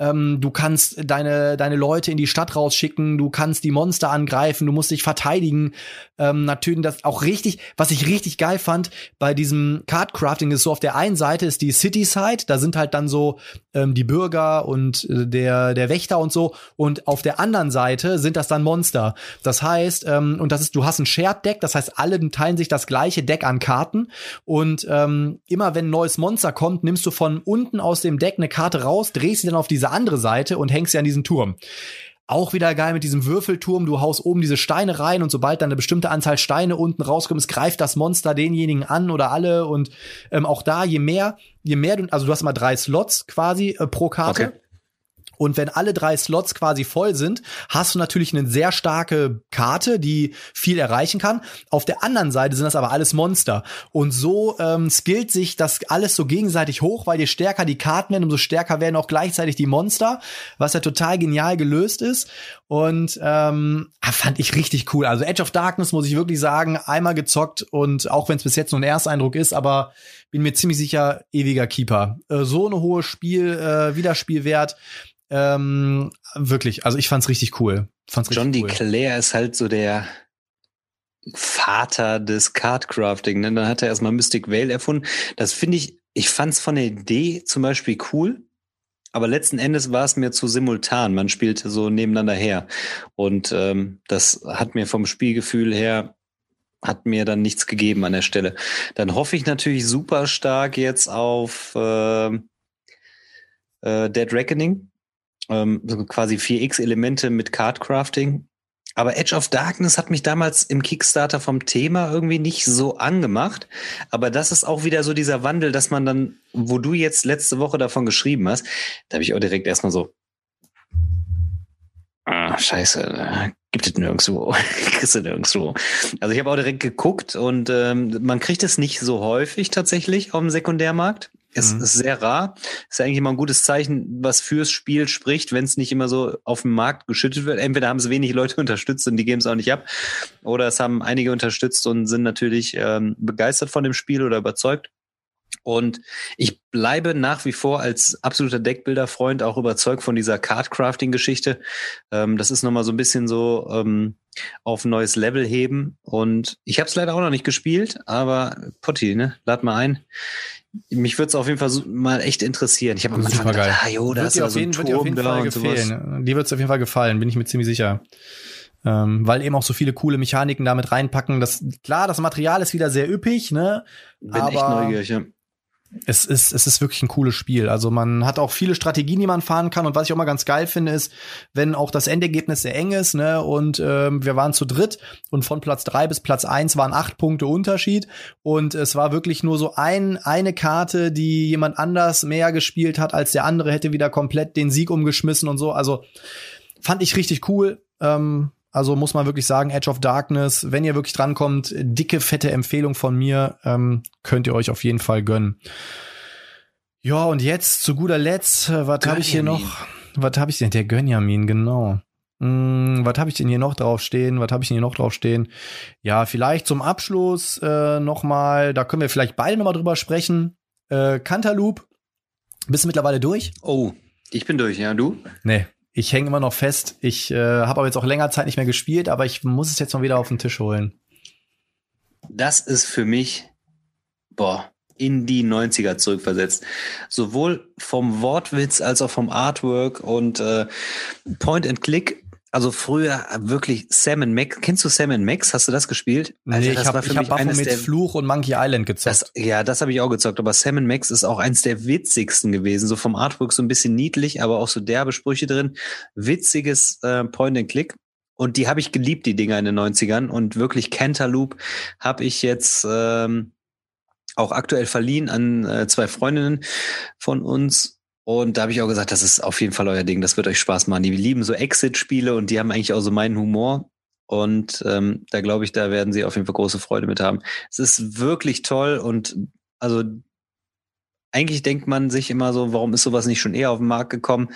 Ähm, du kannst deine, deine Leute in die Stadt rausschicken, du kannst die Monster Monster angreifen, du musst dich verteidigen. Ähm, natürlich das auch richtig, was ich richtig geil fand bei diesem Cardcrafting ist so auf der einen Seite ist die City Side, da sind halt dann so ähm, die Bürger und äh, der der Wächter und so und auf der anderen Seite sind das dann Monster. Das heißt, ähm, und das ist, du hast ein Shared Deck, das heißt, alle teilen sich das gleiche Deck an Karten und ähm, immer wenn ein neues Monster kommt, nimmst du von unten aus dem Deck eine Karte raus, drehst sie dann auf diese andere Seite und hängst sie an diesen Turm. Auch wieder geil mit diesem Würfelturm. Du haust oben diese Steine rein und sobald dann eine bestimmte Anzahl Steine unten rauskommt, greift das Monster denjenigen an oder alle. Und ähm, auch da, je mehr, je mehr du, also du hast immer drei Slots quasi äh, pro Karte. Okay. Und wenn alle drei Slots quasi voll sind, hast du natürlich eine sehr starke Karte, die viel erreichen kann. Auf der anderen Seite sind das aber alles Monster. Und so ähm, skillt sich das alles so gegenseitig hoch, weil je stärker die Karten werden, umso stärker werden auch gleichzeitig die Monster, was ja total genial gelöst ist. Und ähm, ah, fand ich richtig cool. Also Edge of Darkness muss ich wirklich sagen, einmal gezockt und auch wenn es bis jetzt nur ein Ersteindruck ist, aber bin mir ziemlich sicher ewiger Keeper. Äh, so eine hohe Spiel, äh, Wiederspielwert ähm, wirklich, also ich fand's richtig cool. Fand's richtig John cool. DeClaire ist halt so der Vater des Cardcrafting. Ne? Dann hat er erstmal Mystic Vale erfunden. Das finde ich, ich fand's von der Idee zum Beispiel cool. Aber letzten Endes war es mir zu simultan. Man spielte so nebeneinander her. Und ähm, das hat mir vom Spielgefühl her hat mir dann nichts gegeben an der Stelle. Dann hoffe ich natürlich super stark jetzt auf äh, äh, Dead Reckoning ähm, quasi 4x-Elemente mit Cardcrafting. Aber Edge of Darkness hat mich damals im Kickstarter vom Thema irgendwie nicht so angemacht. Aber das ist auch wieder so dieser Wandel, dass man dann, wo du jetzt letzte Woche davon geschrieben hast, da habe ich auch direkt erstmal so, ah, scheiße, gibt es nirgendwo, kriegst du nirgendwo. Also ich habe auch direkt geguckt und ähm, man kriegt es nicht so häufig tatsächlich auf dem Sekundärmarkt. Es mhm. ist sehr rar. Ist eigentlich immer ein gutes Zeichen, was fürs Spiel spricht, wenn es nicht immer so auf dem Markt geschüttet wird. Entweder haben es wenig Leute unterstützt und die geben es auch nicht ab, oder es haben einige unterstützt und sind natürlich ähm, begeistert von dem Spiel oder überzeugt. Und ich bleibe nach wie vor als absoluter Deckbilder-Freund auch überzeugt von dieser Cardcrafting-Geschichte. Ähm, das ist nochmal so ein bisschen so ähm, auf ein neues Level heben. Und ich habe es leider auch noch nicht gespielt, aber Potti, ne, lad mal ein mich würde es auf jeden Fall mal echt interessieren. Ich habe am Anfang gedacht, ah, jo, da ist ja so ein Turm auf jeden Fall gefallen. Die wird es auf jeden Fall gefallen, bin ich mir ziemlich sicher. Ähm, weil eben auch so viele coole Mechaniken damit reinpacken. Das, klar, das Material ist wieder sehr üppig, ne? Bin aber echt neugierig, ja es ist, es ist wirklich ein cooles Spiel. Also man hat auch viele Strategien, die man fahren kann. Und was ich auch mal ganz geil finde, ist, wenn auch das Endergebnis sehr eng ist, ne, und ähm, wir waren zu dritt und von Platz drei bis Platz eins waren acht Punkte Unterschied. Und es war wirklich nur so ein, eine Karte, die jemand anders mehr gespielt hat als der andere, hätte wieder komplett den Sieg umgeschmissen und so. Also fand ich richtig cool. Ähm, also muss man wirklich sagen, Edge of Darkness, wenn ihr wirklich drankommt, dicke, fette Empfehlung von mir, ähm, könnt ihr euch auf jeden Fall gönnen. Ja, und jetzt zu guter Letzt, äh, was habe ich hier noch? Was habe ich denn? Der Gönjamin, genau. Hm, was habe ich denn hier noch draufstehen? Was habe ich denn hier noch draufstehen? Ja, vielleicht zum Abschluss äh, noch mal, da können wir vielleicht beide noch mal drüber sprechen. Äh, Cantaloupe, bist du mittlerweile durch? Oh, ich bin durch, ja, du? Nee, ich hänge immer noch fest. Ich äh, habe aber jetzt auch länger Zeit nicht mehr gespielt, aber ich muss es jetzt mal wieder auf den Tisch holen. Das ist für mich, boah, in die 90er zurückversetzt. Sowohl vom Wortwitz als auch vom Artwork und äh, Point and Click also früher wirklich Sam Max. Kennst du Sam Max? Hast du das gespielt? Nee, also, ich habe hab Baphomet der, Fluch und Monkey Island gezockt. Das, ja, das habe ich auch gezockt. Aber Sam Max ist auch eins der witzigsten gewesen. So vom Artwork so ein bisschen niedlich, aber auch so derbe Sprüche drin. Witziges äh, Point and Click. Und die habe ich geliebt, die Dinger in den 90ern. Und wirklich Cantaloupe habe ich jetzt ähm, auch aktuell verliehen an äh, zwei Freundinnen von uns. Und da habe ich auch gesagt, das ist auf jeden Fall euer Ding, das wird euch Spaß machen. Die lieben so Exit-Spiele und die haben eigentlich auch so meinen Humor. Und ähm, da glaube ich, da werden sie auf jeden Fall große Freude mit haben. Es ist wirklich toll und also eigentlich denkt man sich immer so, warum ist sowas nicht schon eher auf den Markt gekommen?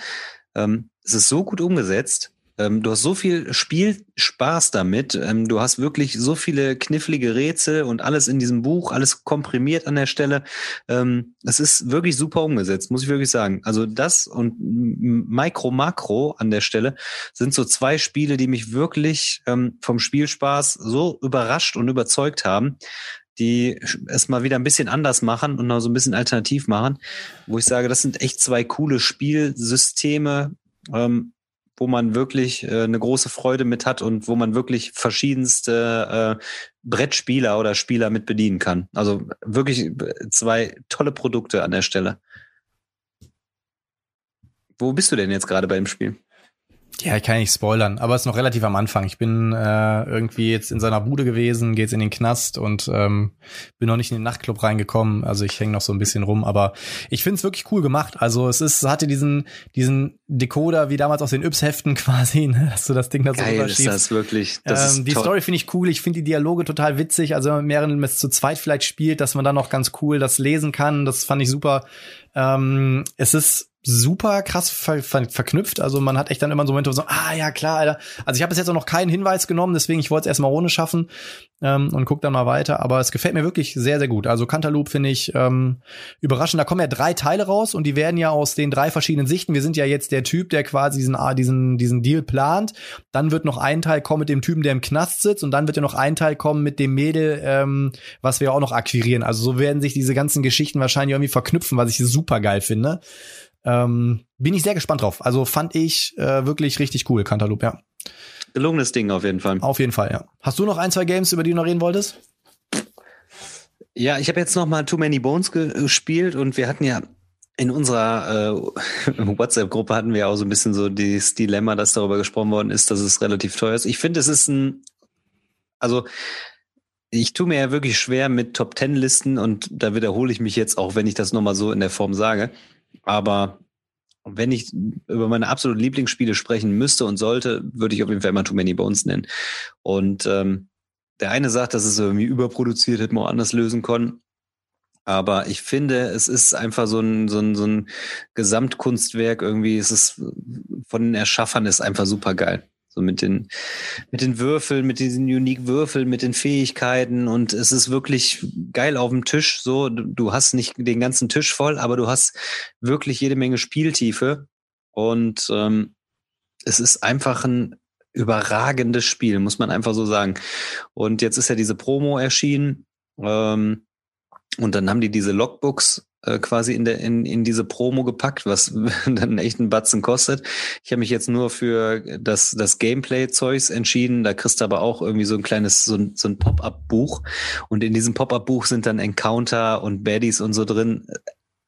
Ähm, es ist so gut umgesetzt Ähm, du hast so viel Spielspaß damit. Ähm, du hast wirklich so viele knifflige Rätsel und alles in diesem Buch, alles komprimiert an der Stelle. Ähm, es ist wirklich super umgesetzt, muss ich wirklich sagen. Also das und Micro Macro an der Stelle sind so zwei Spiele, die mich wirklich ähm, vom Spielspaß so überrascht und überzeugt haben die es mal wieder ein bisschen anders machen und noch so ein bisschen alternativ machen, wo ich sage, das sind echt zwei coole Spielsysteme, ähm, wo man wirklich äh, eine große Freude mit hat und wo man wirklich verschiedenste äh, Brettspieler oder Spieler mit bedienen kann. Also wirklich zwei tolle Produkte an der Stelle. Wo bist du denn jetzt gerade bei dem Spiel? Ja, ich kann nicht spoilern, aber es ist noch relativ am Anfang. Ich bin äh, irgendwie jetzt in seiner Bude gewesen, geht's in den Knast und ähm, bin noch nicht in den Nachtclub reingekommen. Also ich hänge noch so ein bisschen rum, aber ich finde es wirklich cool gemacht. Also es ist, hatte diesen diesen Decoder wie damals aus den Yps-Heften quasi, ne? dass du das Ding da so Geil ist das wirklich. Das ähm, die. Story finde ich cool. Ich finde die Dialoge total witzig. Also wenn man mehreren es zu zweit vielleicht spielt, dass man dann noch ganz cool das lesen kann. Das fand ich super. Ähm, es ist super krass ver ver verknüpft. Also man hat echt dann immer so Momente, wo so, ah ja klar, Alter. Also ich habe bis jetzt auch noch keinen Hinweis genommen, deswegen ich wollte es erstmal ohne schaffen ähm, und guck dann mal weiter. Aber es gefällt mir wirklich sehr, sehr gut. Also Cantaloupe finde ich ähm, überraschend. Da kommen ja drei Teile raus und die werden ja aus den drei verschiedenen Sichten. Wir sind ja jetzt der Typ, der quasi diesen, ah, diesen, diesen Deal plant. Dann wird noch ein Teil kommen mit dem Typen, der im Knast sitzt und dann wird ja noch ein Teil kommen mit dem Mädel, ähm, was wir auch noch akquirieren. Also so werden sich diese ganzen Geschichten wahrscheinlich irgendwie verknüpfen, was ich super geil finde. Ähm, bin ich sehr gespannt drauf. Also fand ich äh, wirklich richtig cool, Cantaloupe, ja. Gelungenes Ding auf jeden Fall. Auf jeden Fall, ja. Hast du noch ein, zwei Games, über die du noch reden wolltest? Ja, ich habe jetzt noch mal Too Many Bones gespielt und wir hatten ja in unserer äh, WhatsApp-Gruppe hatten wir auch so ein bisschen so dieses Dilemma, dass darüber gesprochen worden ist, dass es relativ teuer ist. Ich finde, es ist ein, also ich tue mir ja wirklich schwer mit Top Ten Listen und da wiederhole ich mich jetzt auch, wenn ich das nochmal so in der Form sage. Aber wenn ich über meine absoluten Lieblingsspiele sprechen müsste und sollte, würde ich auf jeden Fall immer Too Many Bones nennen. Und ähm, der eine sagt, dass es irgendwie überproduziert, hätte man auch anders lösen können. Aber ich finde, es ist einfach so ein, so ein, so ein Gesamtkunstwerk irgendwie. Es ist von den Erschaffern ist einfach super geil. So mit den, mit den Würfeln, mit diesen unique Würfeln, mit den Fähigkeiten und es ist wirklich geil auf dem Tisch. So, du hast nicht den ganzen Tisch voll, aber du hast wirklich jede Menge Spieltiefe und ähm, es ist einfach ein überragendes Spiel, muss man einfach so sagen. Und jetzt ist ja diese Promo erschienen. Ähm, und dann haben die diese Logbooks äh, quasi in, der, in, in diese Promo gepackt, was dann echt einen Batzen kostet. Ich habe mich jetzt nur für das, das Gameplay-Zeugs entschieden. Da kriegst du aber auch irgendwie so ein kleines, so ein, so ein Pop-Up-Buch. Und in diesem Pop-Up-Buch sind dann Encounter und Baddies und so drin.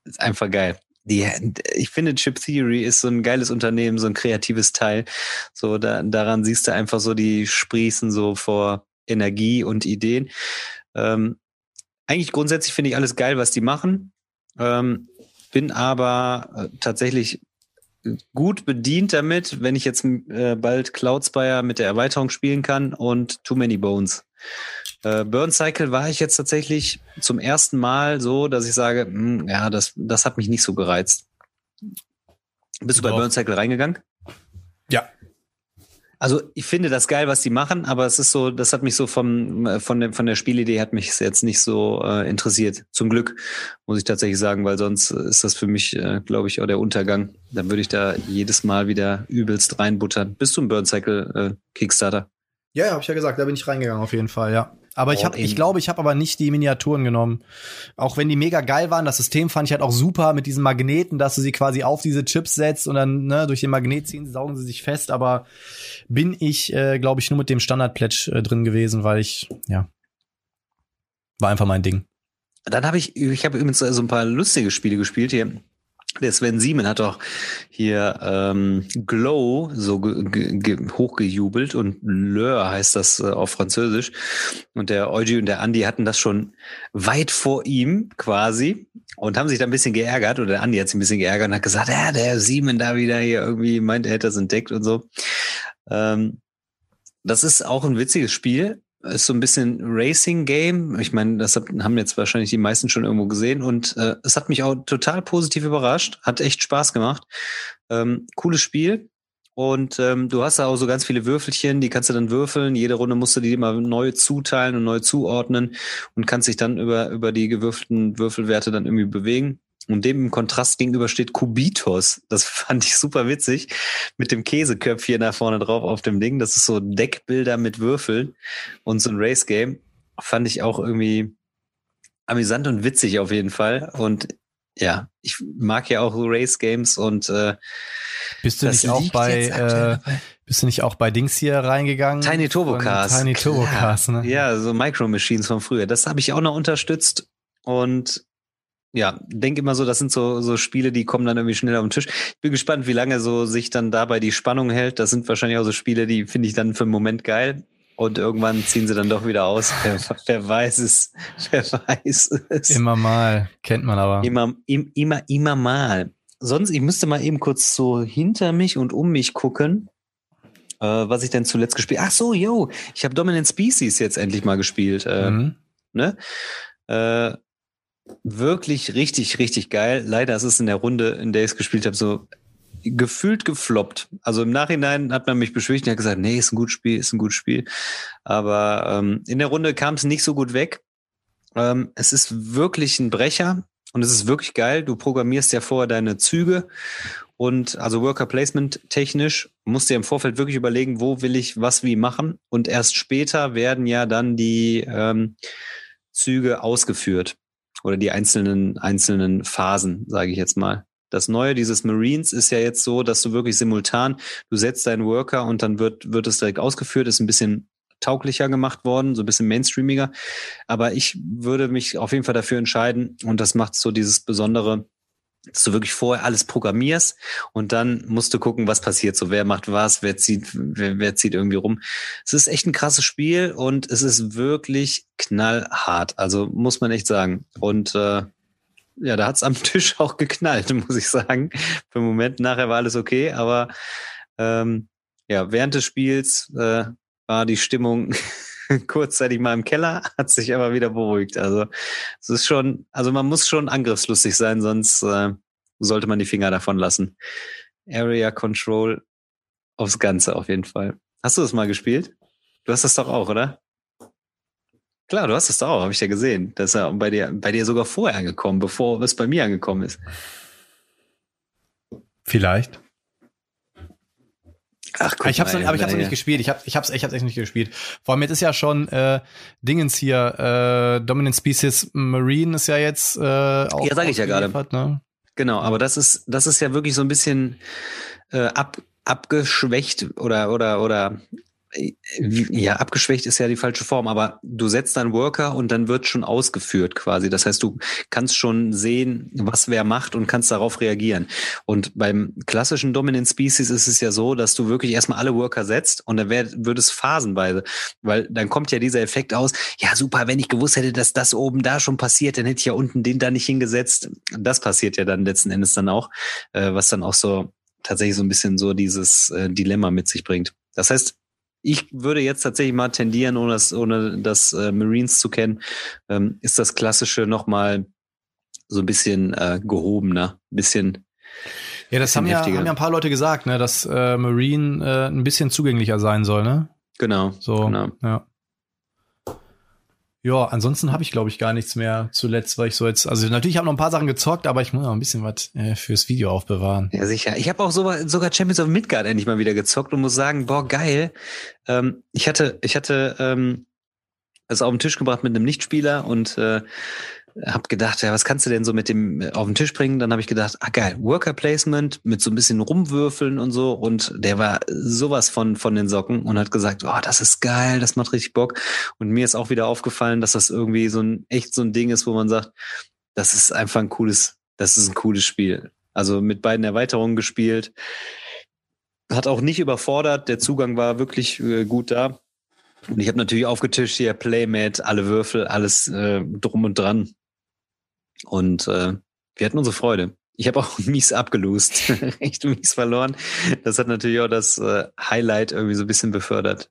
Ist einfach geil. Die, ich finde, Chip Theory ist so ein geiles Unternehmen, so ein kreatives Teil. So, da, daran siehst du einfach so, die sprießen so vor Energie und Ideen. Ähm, eigentlich grundsätzlich finde ich alles geil, was die machen. Ähm, bin aber äh, tatsächlich gut bedient damit, wenn ich jetzt äh, bald Cloudspire mit der Erweiterung spielen kann und Too Many Bones. Äh, Burn Cycle war ich jetzt tatsächlich zum ersten Mal so, dass ich sage, mh, hm, ja, das, das hat mich nicht so gereizt. Bist du Doch. bei Burn Cycle reingegangen? Also ich finde das geil, was die machen, aber es ist so, das hat mich so vom, äh, von, der, von der Spielidee hat mich jetzt nicht so äh, interessiert. Zum Glück, muss ich tatsächlich sagen, weil sonst ist das für mich, äh, glaube ich, auch der Untergang. Dann würde ich da jedes Mal wieder übelst reinbuttern. Bist du ein Burn Cycle äh, Kickstarter? Ja, ja, habe ich ja gesagt, da bin ich reingegangen auf jeden Fall, ja. Aber ich, hab, ich glaube, ich habe aber nicht die Miniaturen genommen. Auch wenn die mega geil waren, das System fand ich halt auch super mit diesen Magneten, dass du sie quasi auf diese Chips setzt und dann ne, durch den Magnet ziehen, saugen sie sich fest. Aber bin ich, äh, glaube ich, nur mit dem Standard-Pledge äh, drin gewesen, weil ich, ja, war einfach mein Ding. Dann habe ich, ich habe übrigens so ein paar lustige Spiele gespielt hier. Der Sven Siemen hat doch hier ähm, Glow so hochgejubelt und Leur heißt das äh, auf Französisch. Und der Eugi und der Andi hatten das schon weit vor ihm quasi und haben sich da ein bisschen geärgert. Oder der Andi hat sich ein bisschen geärgert und hat gesagt, ja, der Siemen da wieder hier irgendwie meint, er hätte das entdeckt und so. Ähm, das ist auch ein witziges Spiel ist so ein bisschen Racing-Game. Ich meine, das haben jetzt wahrscheinlich die meisten schon irgendwo gesehen und äh, es hat mich auch total positiv überrascht. Hat echt Spaß gemacht. Ähm, cooles Spiel. Und ähm, du hast da auch so ganz viele Würfelchen, die kannst du dann würfeln. Jede Runde musst du die immer neu zuteilen und neu zuordnen und kannst dich dann über, über die gewürfelten Würfelwerte dann irgendwie bewegen. Und dem im Kontrast gegenüber steht Kubitos. Das fand ich super witzig. Mit dem Käseköpfchen da vorne drauf auf dem Ding. Das ist so Deckbilder mit Würfeln und so ein Race Game. Fand ich auch irgendwie amüsant und witzig auf jeden Fall. Und ja, ich mag ja auch Race Games und äh, bist du nicht auch bei, äh, bist du nicht auch bei Dings hier reingegangen? Tiny Turbo Cars. Tiny Turbo Cars, ne? Ja, so Micro Machines von früher. Das habe ich auch noch unterstützt und ja, denke immer so, das sind so, so Spiele, die kommen dann irgendwie schnell auf den Tisch. Ich bin gespannt, wie lange so sich dann dabei die Spannung hält. Das sind wahrscheinlich auch so Spiele, die finde ich dann für einen Moment geil. Und irgendwann ziehen sie dann doch wieder aus. Wer, wer weiß es? Wer weiß es? Immer mal. Kennt man aber. Immer, immer, immer mal. Sonst, ich müsste mal eben kurz so hinter mich und um mich gucken, äh, was ich denn zuletzt gespielt Ach so, yo, ich habe Dominant Species jetzt endlich mal gespielt. Äh, mhm. ne? Äh, wirklich richtig, richtig geil. Leider ist es in der Runde, in der ich es gespielt habe, so gefühlt gefloppt. Also im Nachhinein hat man mich beschwichtigt und hat gesagt, nee, ist ein gutes Spiel, ist ein gutes Spiel. Aber ähm, in der Runde kam es nicht so gut weg. Ähm, es ist wirklich ein Brecher und es ist wirklich geil. Du programmierst ja vorher deine Züge und also Worker Placement technisch musst dir im Vorfeld wirklich überlegen, wo will ich was wie machen. Und erst später werden ja dann die ähm, Züge ausgeführt oder die einzelnen einzelnen Phasen, sage ich jetzt mal. Das Neue dieses Marines ist ja jetzt so, dass du wirklich simultan, du setzt deinen Worker und dann wird, wird es direkt ausgeführt, ist ein bisschen tauglicher gemacht worden, so ein bisschen mainstreamiger. Aber ich würde mich auf jeden Fall dafür entscheiden und das macht so dieses Besondere, dass du wirklich vorher alles programmierst und dann musst du gucken, was passiert. So, wer macht was, wer zieht, wer, wer zieht irgendwie rum. Es ist echt ein krasses Spiel und es ist wirklich knallhart. Also muss man echt sagen. Und äh, ja, da hat's am Tisch auch geknallt, muss ich sagen. Für den Moment nachher war alles okay, aber ähm, ja, während des Spiels äh, war die Stimmung kurzzeitig mal im Keller, hat sich aber wieder beruhigt. Also es ist schon, also man muss schon angriffslustig sein, sonst äh, sollte man die Finger davon lassen. Area Control aufs Ganze auf jeden Fall. Hast du das mal gespielt? Du hast das doch auch, oder? Klar, du hast es auch, habe ich ja gesehen. Das ist ja bei dir, bei dir sogar vorher angekommen, bevor es bei mir angekommen ist. Vielleicht. Ach, guck ich habe es aber ich hab's noch nicht gespielt. Ich habe ich hab's, ich hab's echt nicht gespielt. Vor allem jetzt ist ja schon äh, Dingens hier äh, Dominant Species Marine ist ja jetzt äh, auch Ja, sage ich ja gerade. Ne? Genau, aber das ist das ist ja wirklich so ein bisschen äh, ab abgeschwächt oder oder oder ja, abgeschwächt ist ja die falsche Form, aber du setzt deinen Worker und dann wird schon ausgeführt quasi. Das heißt, du kannst schon sehen, was wer macht und kannst darauf reagieren. Und beim klassischen Dominant Species ist es ja so, dass du wirklich erstmal alle Worker setzt und dann wird, wird es phasenweise, weil dann kommt ja dieser Effekt aus, ja super, wenn ich gewusst hätte, dass das oben da schon passiert, dann hätte ich ja unten den da nicht hingesetzt. Das passiert ja dann letzten Endes dann auch, äh, was dann auch so tatsächlich so ein bisschen so dieses äh, Dilemma mit sich bringt. Das heißt, ich würde jetzt tatsächlich mal tendieren, ohne das, ohne das äh, Marines zu kennen, ähm, ist das Klassische nochmal so ein bisschen äh, gehobener, ein bisschen. Ja, das haben ja, haben ja ein paar Leute gesagt, ne, dass äh, Marine äh, ein bisschen zugänglicher sein soll, ne? Genau. So, genau. ja. Ja, ansonsten habe ich, glaube ich, gar nichts mehr zuletzt, weil ich so jetzt, also natürlich habe noch ein paar Sachen gezockt, aber ich muss noch ein bisschen was äh, fürs Video aufbewahren. Ja, sicher. Ich habe auch so, sogar Champions of Midgard endlich mal wieder gezockt und muss sagen, boah, geil. Ähm, ich hatte, ich hatte ähm, es auf den Tisch gebracht mit einem Nichtspieler und äh, habe gedacht, ja, was kannst du denn so mit dem äh, auf den Tisch bringen? Dann habe ich gedacht, ah geil, Worker Placement mit so ein bisschen rumwürfeln und so. Und der war sowas von von den Socken und hat gesagt, oh, das ist geil, das macht richtig Bock. Und mir ist auch wieder aufgefallen, dass das irgendwie so ein echt so ein Ding ist, wo man sagt, das ist einfach ein cooles, das ist ein cooles Spiel. Also mit beiden Erweiterungen gespielt, hat auch nicht überfordert. Der Zugang war wirklich äh, gut da. Und ich habe natürlich aufgetischt hier Playmat, alle Würfel, alles äh, drum und dran. Und äh, wir hatten unsere Freude. Ich habe auch mies abgelost, echt mies verloren. Das hat natürlich auch das äh, Highlight irgendwie so ein bisschen befördert.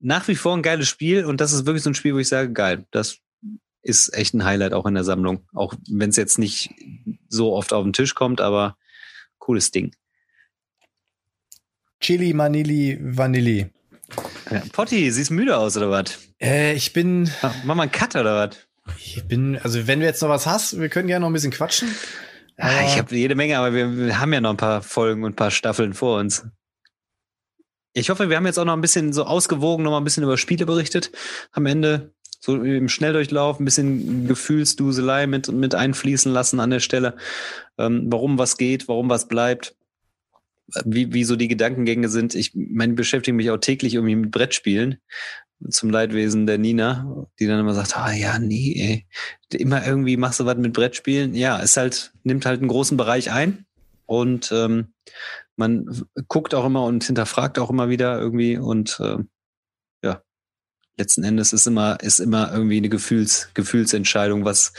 Nach wie vor ein geiles Spiel und das ist wirklich so ein Spiel, wo ich sage, geil, das ist echt ein Highlight auch in der Sammlung. Auch wenn es jetzt nicht so oft auf den Tisch kommt, aber cooles Ding. Chili Manili Vanilli. Ja, Potti, siehst müde aus oder was? Äh, ich bin. Mach, mach mal einen Cut oder was? Ich bin, also wenn du jetzt noch was hast, wir können gerne noch ein bisschen quatschen. Ja, ich habe jede Menge, aber wir, wir haben ja noch ein paar Folgen und ein paar Staffeln vor uns. Ich hoffe, wir haben jetzt auch noch ein bisschen so ausgewogen, noch mal ein bisschen über Spiele berichtet. Am Ende so im Schnelldurchlauf ein bisschen Gefühlsduselei mit, mit einfließen lassen an der Stelle. Ähm, warum was geht, warum was bleibt. Wie, wie so die Gedankengänge sind. Ich meine, beschäftige mich auch täglich irgendwie mit Brettspielen zum Leidwesen der Nina, die dann immer sagt, ah ja, nee, ey. immer irgendwie machst du was mit Brettspielen. Ja, es halt, nimmt halt einen großen Bereich ein und ähm, man guckt auch immer und hinterfragt auch immer wieder irgendwie und äh, ja, letzten Endes ist immer, ist immer irgendwie eine Gefühls, Gefühlsentscheidung, was,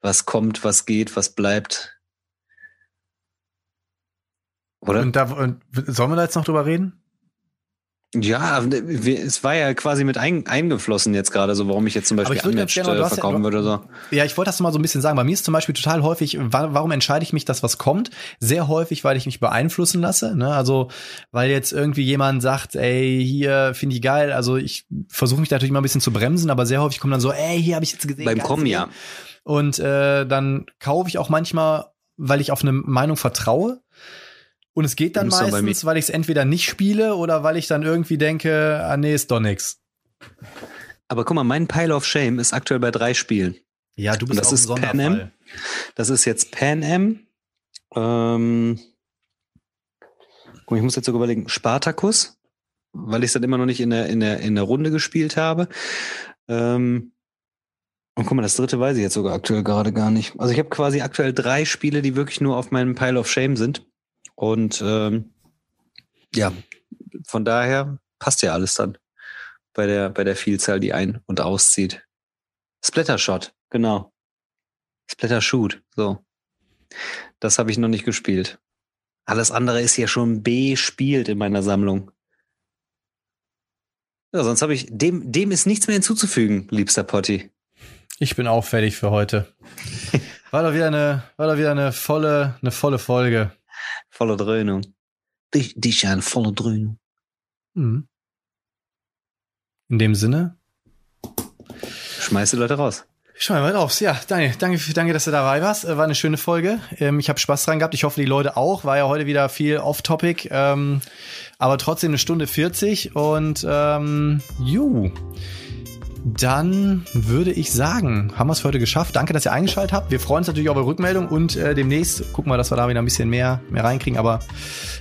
was kommt, was geht, was bleibt. Oder? Und da, und sollen wir da jetzt noch drüber reden? Ja, es war ja quasi mit ein, eingeflossen jetzt gerade, so warum ich jetzt zum Beispiel Unmatched äh, verkaufen ja, würde. So. Ja, ich wollte das mal so ein bisschen sagen. Bei mir ist zum Beispiel total häufig, warum entscheide ich mich, dass was kommt? Sehr häufig, weil ich mich beeinflussen lasse. Ne? Also, weil jetzt irgendwie jemand sagt, ey, hier finde ich geil. Also ich versuche mich natürlich mal ein bisschen zu bremsen, aber sehr häufig kommt dann so, ey, hier habe ich jetzt gesehen. Beim Kommen, ja. Und äh, dann kaufe ich auch manchmal, weil ich auf eine Meinung vertraue. Und es geht dann meistens, weil ich es entweder nicht spiele oder weil ich dann irgendwie denke, ah nee, ist doch nix. Aber guck mal, mein Pile of Shame ist aktuell bei drei Spielen. Ja, du bist Und das ist Pan Am. Das ist jetzt Pan Am. Ähm, guck, ich muss jetzt sogar überlegen, Spartacus, weil ich es dann immer noch nicht in der, in der, in der Runde gespielt habe. Ähm, und guck mal, das dritte weiß ich jetzt sogar aktuell gerade gar nicht. Also ich habe quasi aktuell drei Spiele, die wirklich nur auf meinem Pile of Shame sind. Und ähm, ja, von daher passt ja alles dann bei der, bei der Vielzahl, die ein- und auszieht. Splattershot, genau. Splattershoot, so. Das habe ich noch nicht gespielt. Alles andere ist ja schon bespielt in meiner Sammlung. Ja, sonst habe ich dem, dem ist nichts mehr hinzuzufügen, liebster Potti. Ich bin auch fertig für heute. War doch wieder eine, war doch wieder eine volle, eine volle Folge. Volle Dröhnung. Dich, dich eine volle Dröhnung. Mhm. In dem Sinne. Schmeiß die Leute raus. Schau mal raus. Ja, danke, danke, danke, dass du dabei warst. War eine schöne Folge. Ähm, ich habe Spaß dran gehabt. Ich hoffe, die Leute auch. War ja heute wieder viel off-topic, ähm, aber trotzdem eine Stunde 40 und ähm, ju dann würde ich sagen, haben wir es für heute geschafft. Danke, dass ihr eingeschaltet habt. Wir freuen uns natürlich auf eure Rückmeldung und äh, demnächst gucken wir, dass wir da wieder ein bisschen mehr, mehr reinkriegen. Aber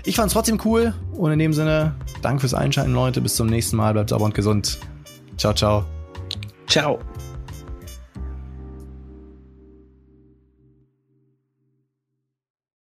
ich fand es trotzdem cool. Und in dem Sinne, danke fürs Einschalten, Leute. Bis zum nächsten Mal. Bleibt sauber und gesund. Ciao, ciao. Ciao.